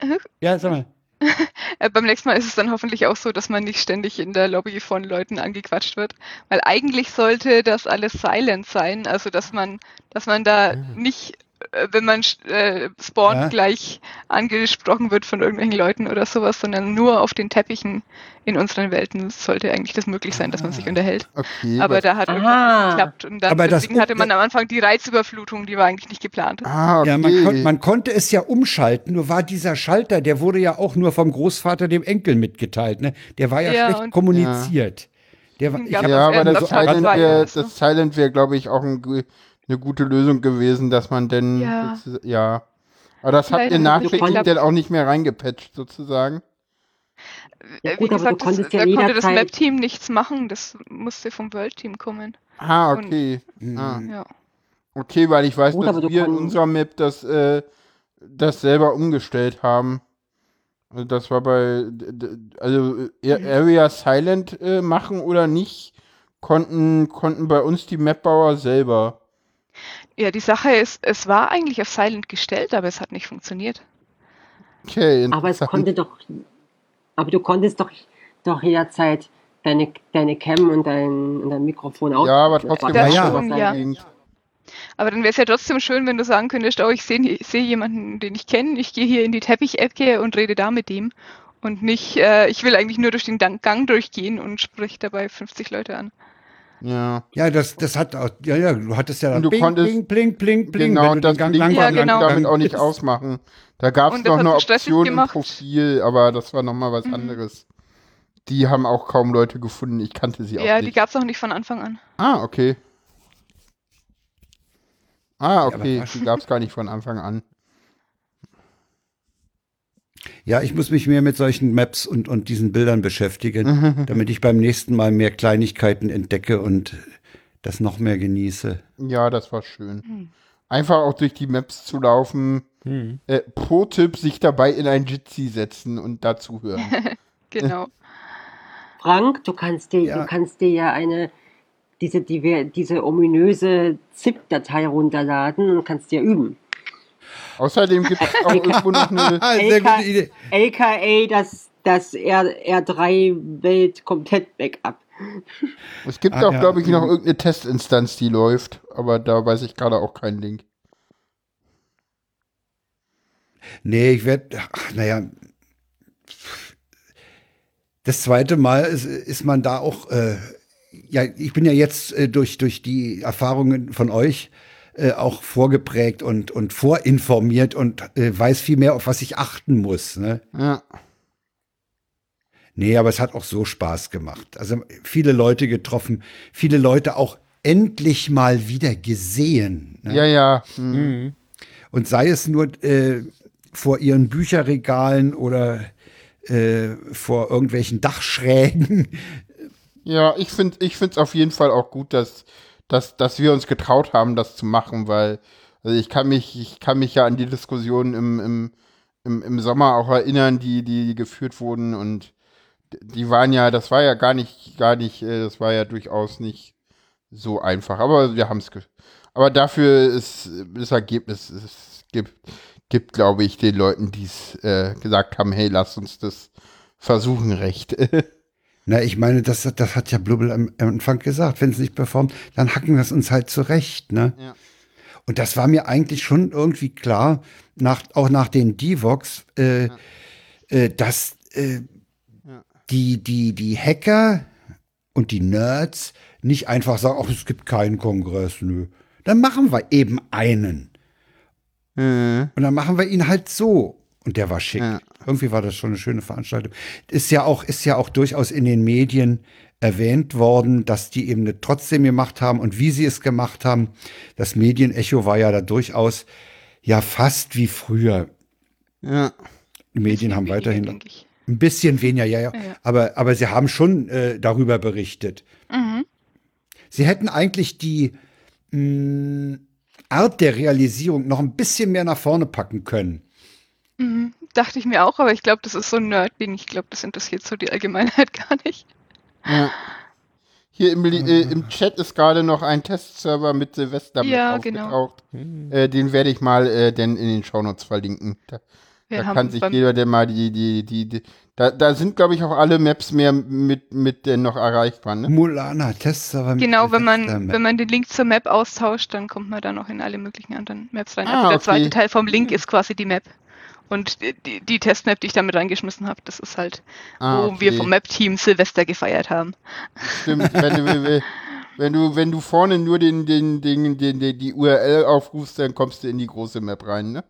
ja sag mal. Äh, beim nächsten Mal ist es dann hoffentlich auch so, dass man nicht ständig in der Lobby von Leuten angequatscht wird. Weil eigentlich sollte das alles silent sein, also dass man, dass man da nicht, wenn man äh, spawnt, Ja. gleich angesprochen wird von irgendwelchen Leuten oder sowas, sondern nur auf den Teppichen in unseren Welten sollte eigentlich das möglich sein, dass man sich unterhält. Okay, Aber was- da hat Ah. irgendwas nicht geklappt und dann Aber das- deswegen hatte man am Anfang die Reizüberflutung, die war eigentlich nicht geplant. ah, okay. Ja, man, kon man konnte es ja umschalten, nur war dieser Schalter, der wurde ja auch nur vom Großvater dem Enkel mitgeteilt, ne? Der war ja, Ja, schlecht und- kommuniziert. Der war, ich Ja, hab, ja, das aber das Silent wäre, glaube ich, auch ein, eine gute Lösung gewesen, dass man denn, Ja. ja. Aber das habt Leider ihr nachträglich dann auch nicht mehr reingepatcht, sozusagen. Ja, Äh, gut, Wie gesagt, das, ja da konnte das Map-Team nichts machen, das musste vom World-Team kommen. Ah, Und- okay. Ah. Ja. Okay, weil ich weiß, Gut, dass wir in unserer Map das, äh, das selber umgestellt haben. Also Das war bei, also äh, Mhm. Area Silent äh, machen oder nicht, konnten, konnten bei uns die Mapbauer selber. Ja, die Sache ist, es war eigentlich auf Silent gestellt, aber es hat nicht funktioniert. Okay, Aber es konnte doch, aber du konntest doch, doch jederzeit deine, deine Cam und dein, und dein Mikrofon aus. Ja, aber trotzdem war Das ja. schon, ja. Aber dann wäre es ja trotzdem schön, wenn du sagen könntest, oh, ich sehe ich seh jemanden, den ich kenne, ich gehe hier in die Teppichecke und rede da mit dem. Und nicht, äh, ich will eigentlich nur durch den Gang durchgehen und sprich dabei 50 Leute an. Ja. ja, das, das hat auch, ja, ja, du hattest ja dann Und du bling, konntest- bling, bling, bling, bling, Genau, wenn und du das den Gang Link lang Ja, genau. damit auch nicht ausmachen. Da gab es noch eine Option im. Profil, aber das war nochmal was Mhm. anderes. Die haben auch kaum Leute gefunden. Ich kannte sie auch Ja, die nicht. gab es auch nicht von Anfang an. Ah, okay. Ah, okay. was- Die gab es gar nicht von Anfang an. Ja, ich muss mich mehr mit solchen Maps und, und diesen Bildern beschäftigen, damit ich beim nächsten Mal mehr Kleinigkeiten entdecke und das noch mehr genieße. Ja, das war schön. Einfach auch durch die Maps zu laufen. Hm. Äh, Pro-Tipp, sich dabei in ein Jitsi setzen und dazu hören. Genau. Frank, du kannst dir, Ja. du kannst dir ja eine, diese, die, diese ominöse ZIP-Datei runterladen und kannst dir üben. Außerdem gibt es auch irgendwo noch eine. Sehr gute Idee. AKA das, das R, R3-Welt komplett Backup. Es gibt Ah, auch, ja. glaube ich, noch irgendeine Testinstanz, die läuft. Aber da weiß ich gerade auch keinen Link. Nee, ich werde, naja, das zweite Mal ist, ist man da auch, äh, ja, ich bin ja jetzt äh, durch, durch die Erfahrungen von euch äh, auch vorgeprägt und, und vorinformiert und äh, weiß viel mehr, auf was ich achten muss. Ne? Ja. Nee, aber es hat auch so Spaß gemacht. Also viele Leute getroffen, viele Leute auch endlich mal wieder gesehen. Ne? Ja, ja. Hm. Mhm. Und sei es nur äh, vor ihren Bücherregalen oder äh, vor irgendwelchen Dachschrägen. Ja, ich finde ich find's auf jeden Fall auch gut, dass, dass, dass wir uns getraut haben, das zu machen, weil also ich kann mich, ich kann mich ja an die Diskussionen im, im, im, im Sommer auch erinnern, die, die geführt wurden und die waren ja, das war ja gar nicht, gar nicht, äh, das war ja durchaus nicht so einfach. Aber wir haben es, aber dafür ist das Ergebnis, es gibt, gibt, glaube ich, den Leuten, die es äh, gesagt haben, hey, lass uns das versuchen, recht. Na, ich meine, das, das hat ja Blubbel am Anfang gesagt. Wenn es nicht performt, dann hacken wir es uns halt zurecht. Ne? Ja. Und das war mir eigentlich schon irgendwie klar, nach, auch nach den Divox, äh, Ja. äh, dass äh, Ja. die, die, die Hacker und die Nerds nicht einfach sagen, ach, es gibt keinen Kongress, nö. Dann machen wir eben einen. Mhm. Und dann machen wir ihn halt so. Und der war schick. Ja. Irgendwie war das schon eine schöne Veranstaltung. Ist ja auch, ist ja auch durchaus in den Medien erwähnt worden, dass die eben trotzdem gemacht haben und wie sie es gemacht haben. Das Medienecho war ja da durchaus ja fast wie früher. ja. Die Medien haben weniger, weiterhin ich. ein bisschen weniger, ja, ja. Ja, ja. Aber, aber sie haben schon äh, darüber berichtet. Mhm. Sie hätten eigentlich die mh, Art der Realisierung noch ein bisschen mehr nach vorne packen können. Mhm. Dachte ich mir auch, aber ich glaube, das ist so ein Nerd-Ding. Ich glaube, das interessiert so die Allgemeinheit gar nicht. Ja. Hier im, äh, im Chat ist gerade noch ein Testserver mit Silvester mit Ja, genau. aufgetaucht. Äh, den werde ich mal äh, denn in den Shownotes verlinken. Da, da kann sich jeder, der mal die, die, die, die da, da sind, glaube ich, auch alle Maps mehr mit, mit denn noch erreichbar, ne? Mulana, Testserver. mit Genau, wenn man, wenn man den Link zur Map austauscht, dann kommt man da noch in alle möglichen anderen Maps rein. Ah, also der okay. zweite Teil vom Link ist quasi die Map. Und die, die, Testmap, die ich damit reingeschmissen habe, das ist halt, Ah, wo wir vom Map-Team Silvester gefeiert haben. Stimmt, wenn du, wenn du, wenn du vorne nur den, den, den, den, den, die URL aufrufst, dann kommst du in die große Map rein, ne?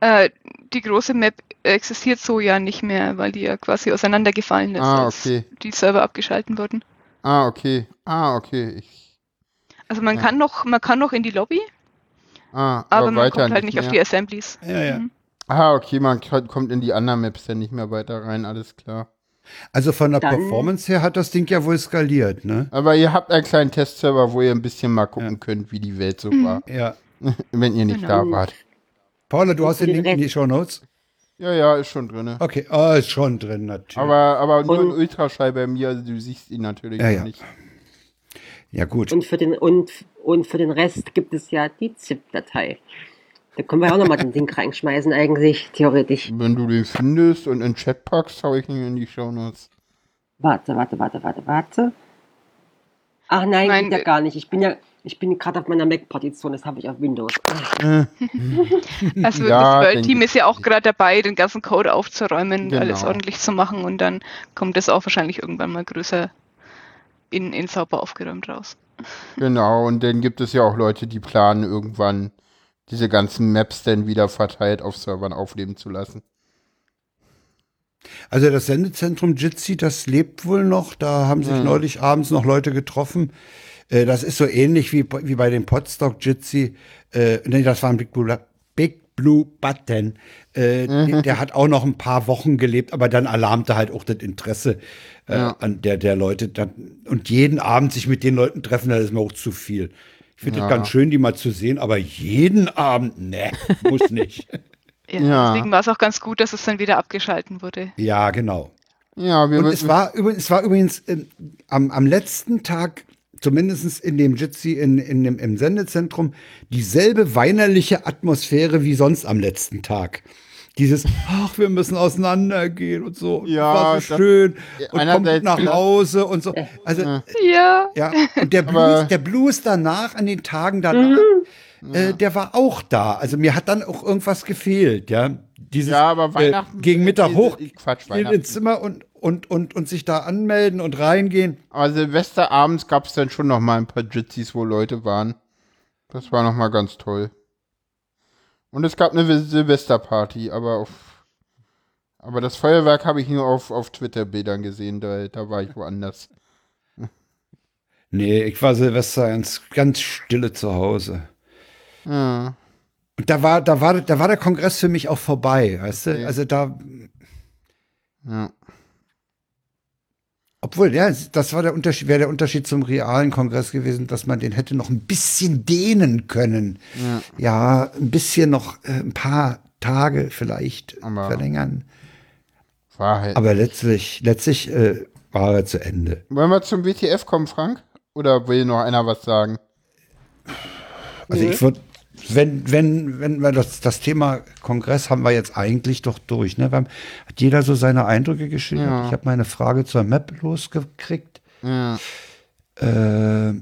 Äh, die große Map existiert so ja nicht mehr, weil die ja quasi auseinandergefallen ist, Ah, als okay. die Server abgeschalten wurden. Ah, okay. Ah, okay. Ich, Also man Ja. kann noch, man kann noch in die Lobby, ah, aber, man weiter kommt halt nicht auf die mehr. Assemblies. Ja, ja. Mhm. Ah, okay, man kommt in die anderen Maps dann nicht mehr weiter rein, alles klar. Also von der Dann- Performance her hat das Ding ja wohl skaliert, ne? Aber ihr habt einen kleinen Testserver, wo ihr ein bisschen mal gucken Ja. könnt, wie die Welt so Mhm. war, Ja. wenn ihr nicht Genau. da wart. Paula, du hast den Link in die Show Notes? Ja, ja, ist schon drin. Okay, oh, ist schon drin, natürlich. Aber, aber nur ein Und- Ultraschall bei mir, also du siehst ihn natürlich Ja, ja. nicht. Ja, gut. Und für den, und, und für den Rest gibt es ja die ZIP-Datei. Da können wir auch nochmal den Link reinschmeißen, eigentlich, theoretisch. Wenn du den findest und in den Chat packst, hau ich ihn in die Shownotes. Warte, warte, warte, warte, warte. Ach nein, Mein- geht ja gar nicht. Ich bin ja, ich bin gerade auf meiner Mac-Partition, das habe ich auf Windows. Also Ja, das World-Team ist ja auch gerade dabei, den ganzen Code aufzuräumen, Genau. alles ordentlich zu machen und dann kommt das auch wahrscheinlich irgendwann mal größer in, in sauber aufgeräumt raus. Genau, und dann gibt es ja auch Leute, die planen, irgendwann diese ganzen Maps dann wieder verteilt auf Servern aufleben zu lassen. Also das Sendezentrum Jitsi, das lebt wohl noch. Da haben sich Mhm. neulich abends noch Leute getroffen. Äh, das ist so ähnlich wie, wie bei dem Podstock Jitsi. Äh, nee, das war ein Big Blue, Blue Button. Äh, der, der hat auch noch ein paar Wochen gelebt, aber dann alarmte halt auch das Interesse äh, Ja. an der, der Leute. Dann, und jeden Abend sich mit den Leuten treffen, das ist mir auch zu viel. Ich finde Ja. es ganz schön, die mal zu sehen, aber jeden Abend, ne, muss nicht. Ja, Ja. Deswegen war es auch ganz gut, dass es dann wieder abgeschalten wurde. ja, genau. Ja, wir Und es war übrigens, es war übrigens ähm, am, am letzten Tag, zumindest in dem Jitsi in, in dem, im Sendezentrum, dieselbe weinerliche Atmosphäre wie sonst am letzten Tag. Dieses, ach, wir müssen auseinandergehen und so. Ja, war so das- schön. Und kommt nach Hause und so. Also, Ja. Ja. und der Blues, der Blues danach, an den Tagen danach, äh, der war auch da. Also mir hat dann auch irgendwas gefehlt, ja. Dieses, Ja, aber Weihnachten- Äh, gegen Mittag hoch Quatsch, in Weihnachten. ins Zimmer und, und, und, und sich da anmelden und reingehen. Aber Silvesterabends gab es dann schon noch mal ein paar Jitzis, wo Leute waren. Das war noch mal ganz toll. Und es gab eine Silvesterparty, aber auf aber das Feuerwerk habe ich nur auf, auf Twitter-Bildern gesehen, da, da war ich woanders. Nee, ich war Silvester ganz, ganz stille zu Hause. Ja. Und da war, da war, da war der Kongress für mich auch vorbei, weißt du? Okay. Also da, Ja. Obwohl, ja, das war der Unterschied, wäre der Unterschied zum realen Kongress gewesen, dass man den hätte noch ein bisschen dehnen können. Ja. Ja, ein bisschen noch, äh, ein paar Tage vielleicht Aber- verlängern. Halt. Aber letztlich, letztlich äh, war er zu Ende. Wollen wir zum WTF kommen, Frank? Oder will noch einer was sagen? Also ich würde, wenn, wenn, wenn wir das, das Thema Kongress haben wir jetzt eigentlich doch durch. Ne? Wir haben, hat jeder so seine Eindrücke geschildert. Ja. Ich habe meine Frage zur Map losgekriegt. Ja. Äh,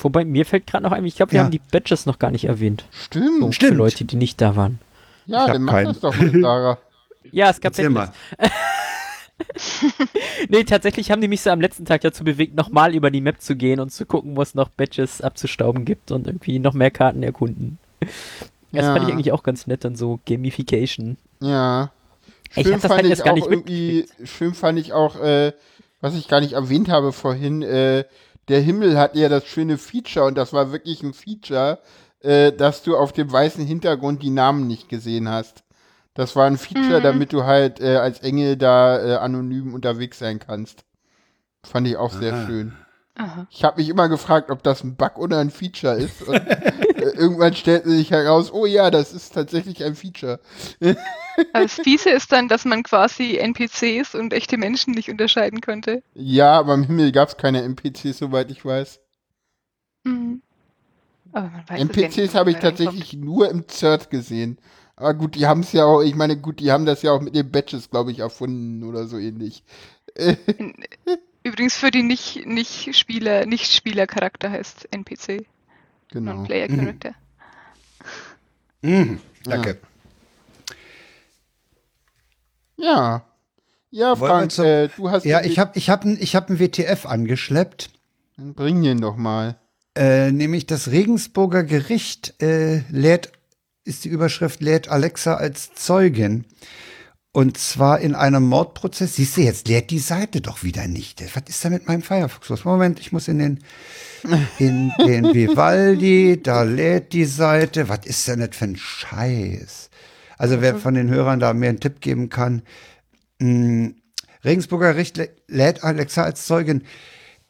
Wobei, mir fällt gerade noch ein, ich glaube, wir Ja. haben die Badges noch gar nicht erwähnt. Stimmt. So, Für Stimmt. Leute, die nicht da waren. Ja, Ich dann mach das doch mal, Sarah. Ja, es gab Badges. mal. Nee, tatsächlich haben die mich so am letzten Tag dazu bewegt, nochmal über die Map zu gehen und zu gucken, wo es noch Badges abzustauben gibt und irgendwie noch mehr Karten erkunden. Das Ja. fand ich eigentlich auch ganz nett, dann so Gamification. Ja. Ich Schön hab das fand halt ich jetzt gar auch nicht irgendwie, schön fand ich auch, äh, was ich gar nicht erwähnt habe vorhin, äh, der Himmel hat ja das schöne Feature und das war wirklich ein Feature, äh, dass du auf dem weißen Hintergrund die Namen nicht gesehen hast. Das war ein Feature, Mhm. damit du halt äh, als Engel da äh, anonym unterwegs sein kannst. Fand ich auch sehr Ah. schön. Aha. Ich habe mich immer gefragt, ob das ein Bug oder ein Feature ist. Und irgendwann stellte sich heraus, oh ja, das ist tatsächlich ein Feature. Aber das Fiese ist dann, dass man quasi NPCs und echte Menschen nicht unterscheiden konnte. Ja, aber im Himmel gab es keine NPCs, soweit ich weiß. Mhm. Aber man weiß es ja nicht, NPCs habe ich man reinkommt. tatsächlich nur im Zert gesehen. Aber gut, die haben es ja auch, ich meine, gut, die haben das ja auch mit den Badges, glaube ich, erfunden oder so ähnlich. Übrigens für die nicht, nicht Spieler, nicht Spielercharakter heißt NPC, Genau. Non-Player Character. Mhm, danke. Ja. Ja, Frank, zum- äh, du hast. Ja, ich habe ich hab, ein- ich hab einen WTF angeschleppt. Dann Bring den doch mal. Äh, nämlich das Regensburger Gericht äh, lädt, ist die Überschrift, lädt Alexa als Zeugin. Und zwar in einem Mordprozess. Siehst du, jetzt lädt die Seite doch wieder nicht. Was ist da mit meinem Firefox los? Moment, ich muss in den, in den Vivaldi, da lädt die Seite. Was ist denn das für ein Scheiß? Also wer von den Hörern da mir einen Tipp geben kann. Mh, Regensburger Gericht lä- lädt Alexa als Zeugin.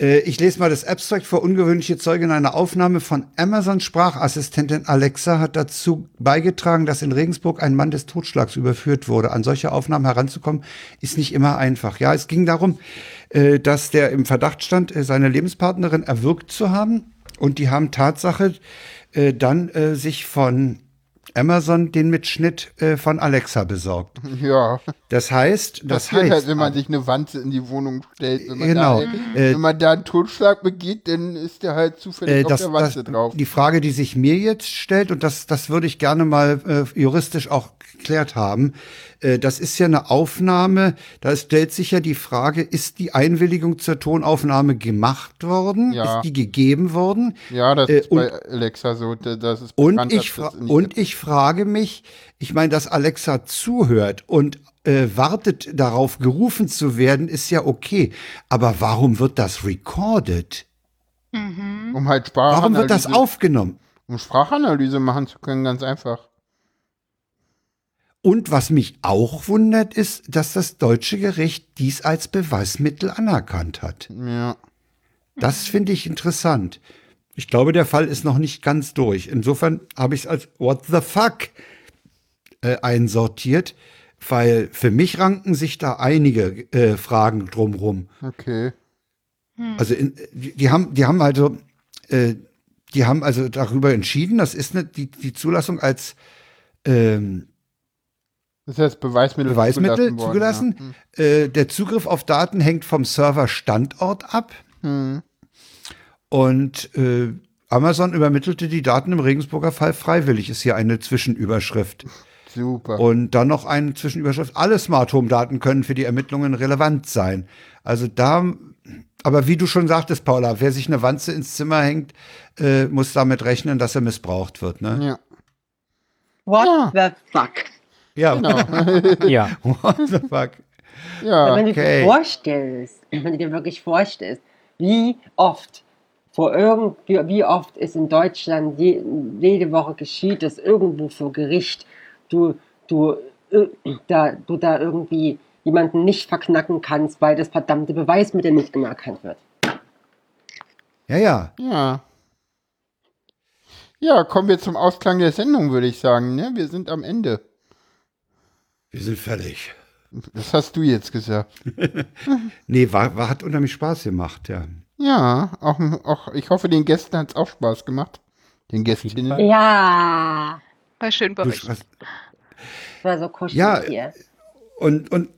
Äh, Ich lese mal das Abstract vor. Ungewöhnliche Zeugin einer Aufnahme von Amazon Sprachassistentin Alexa hat dazu beigetragen, dass in Regensburg ein Mann des Totschlags überführt wurde. An solche Aufnahmen heranzukommen, ist nicht immer einfach. Ja, es ging darum, äh, dass der im Verdacht stand, äh, seine Lebenspartnerin erwürgt zu haben. Und die haben Tatsache dann sich von Amazon den Mitschnitt äh, von Alexa besorgt. Ja. Das heißt, das passiert heißt, halt, wenn man sich eine Wanze in die Wohnung stellt. Wenn man Genau. Da, Äh, wenn man da einen Totschlag begeht, dann ist der halt zufällig Äh, auf das, der das, Wanze drauf. die Frage, die sich mir jetzt stellt, und das, das würde ich gerne mal äh, juristisch auch geklärt haben, äh, das ist ja eine Aufnahme, da stellt sich ja die Frage, ist die Einwilligung zur Tonaufnahme gemacht worden? Ja. Ist die gegeben worden? Ja, das Äh, ist bei Alexa so. da- Das ist Und bekannt, ich, dass das und ich frage mich, ich meine, dass Alexa zuhört und äh, wartet darauf, gerufen zu werden, ist ja okay. Aber warum wird das recorded? Mhm. um halt Warum wird das Sprachanalyse, aufgenommen? um Sprachanalyse machen zu können, ganz einfach. Und was mich auch wundert, ist, dass das deutsche Gericht dies als Beweismittel anerkannt hat. Ja. Das finde ich interessant. Ich glaube, der Fall ist noch nicht ganz durch. Insofern habe ich es als What the fuck äh, einsortiert, weil für mich ranken sich da einige äh, Fragen drumrum. Okay. Also in, die, die haben, die haben also, äh, die haben also darüber entschieden, das ist eine, die, die Zulassung als ähm, Das ist jetzt Beweismittel, Beweismittel worden, zugelassen. Äh, der Zugriff auf Daten hängt vom Serverstandort ab. Ja. Hm. Und äh, Amazon übermittelte die Daten im Regensburger Fall freiwillig, ist hier eine Zwischenüberschrift. Super. Und dann noch eine Zwischenüberschrift. Alle Smart Home Daten können für die Ermittlungen relevant sein. Also da, aber wie du schon sagtest, Paula, wer sich eine Wanze ins Zimmer hängt, äh, muss damit rechnen, dass er missbraucht wird. Ne? ja, What the fuck? Ja, genau. Ja. what the fuck. ja, wenn du okay. dir vorstellst, wenn du dir wirklich vorstellst, wie oft vor irgend, wie, oft es in Deutschland je, jede Woche geschieht, dass irgendwo vor Gericht du, du, äh, da, du da irgendwie jemanden nicht verknacken kannst, weil das verdammte Beweismittel nicht anerkannt wird. Ja, ja. ja. Ja, kommen wir zum Ausklang der Sendung, würde ich sagen. Ne? Wir sind am Ende. Wir sind fertig. Das hast du jetzt gesagt. Nee, war, war, hat unheimlich Spaß gemacht, ja. Ja, auch, auch ich hoffe, den Gästen hat es auch Spaß gemacht. Den Gästinnen. Ja, War schön bei Du, euch. war so kuschelig Ja, hier. und, und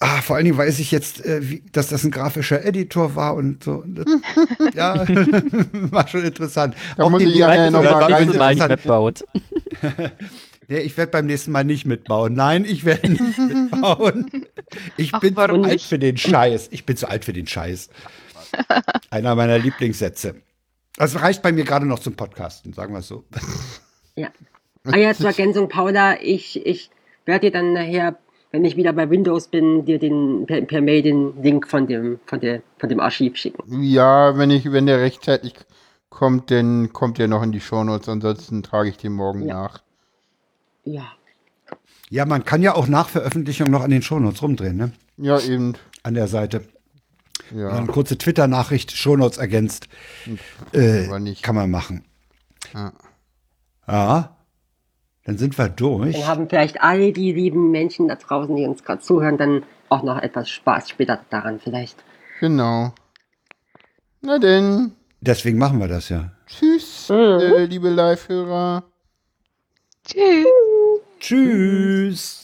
ah, vor allen Dingen weiß ich jetzt, äh, wie, dass das ein grafischer Editor war und so. Und Das, ja, war schon interessant. Da muss die ich ja Bereiche- noch mal war rein- nächstes Ja, ich werde beim nächsten Mal nicht mitbauen. Nein, ich werde nicht mitbauen. Ich Ach, bin zu alt nicht? für den Scheiß. Ich bin zu alt für den Scheiß. Einer meiner Lieblingssätze. Das reicht bei mir gerade noch zum Podcasten, sagen wir es so. Ja. Ah ja, zur Ergänzung, Paula, ich, ich werde dir dann nachher, wenn ich wieder bei Windows bin, dir den per, per Mail den Link von dem, von der, von dem Archiv schicken. Ja, wenn ich, wenn der rechtzeitig kommt, dann kommt der noch in die Shownotes. Ansonsten trage ich den morgen Ja. nach. Ja. Ja, man kann ja auch nach Veröffentlichung noch an den Shownotes rumdrehen, ne? Ja, eben. An der Seite. Ja. Eine kurze Twitter-Nachricht, Shownotes ergänzt. Äh, aber nicht. Kann man machen. Ja. Ja. Dann sind wir durch. Dann haben vielleicht all die lieben Menschen da draußen, die uns gerade zuhören, dann auch noch etwas Spaß später daran vielleicht. Genau. Na denn. Deswegen machen wir das ja. Tschüss, äh, liebe Live-Hörer. Tschüss. Tschüss.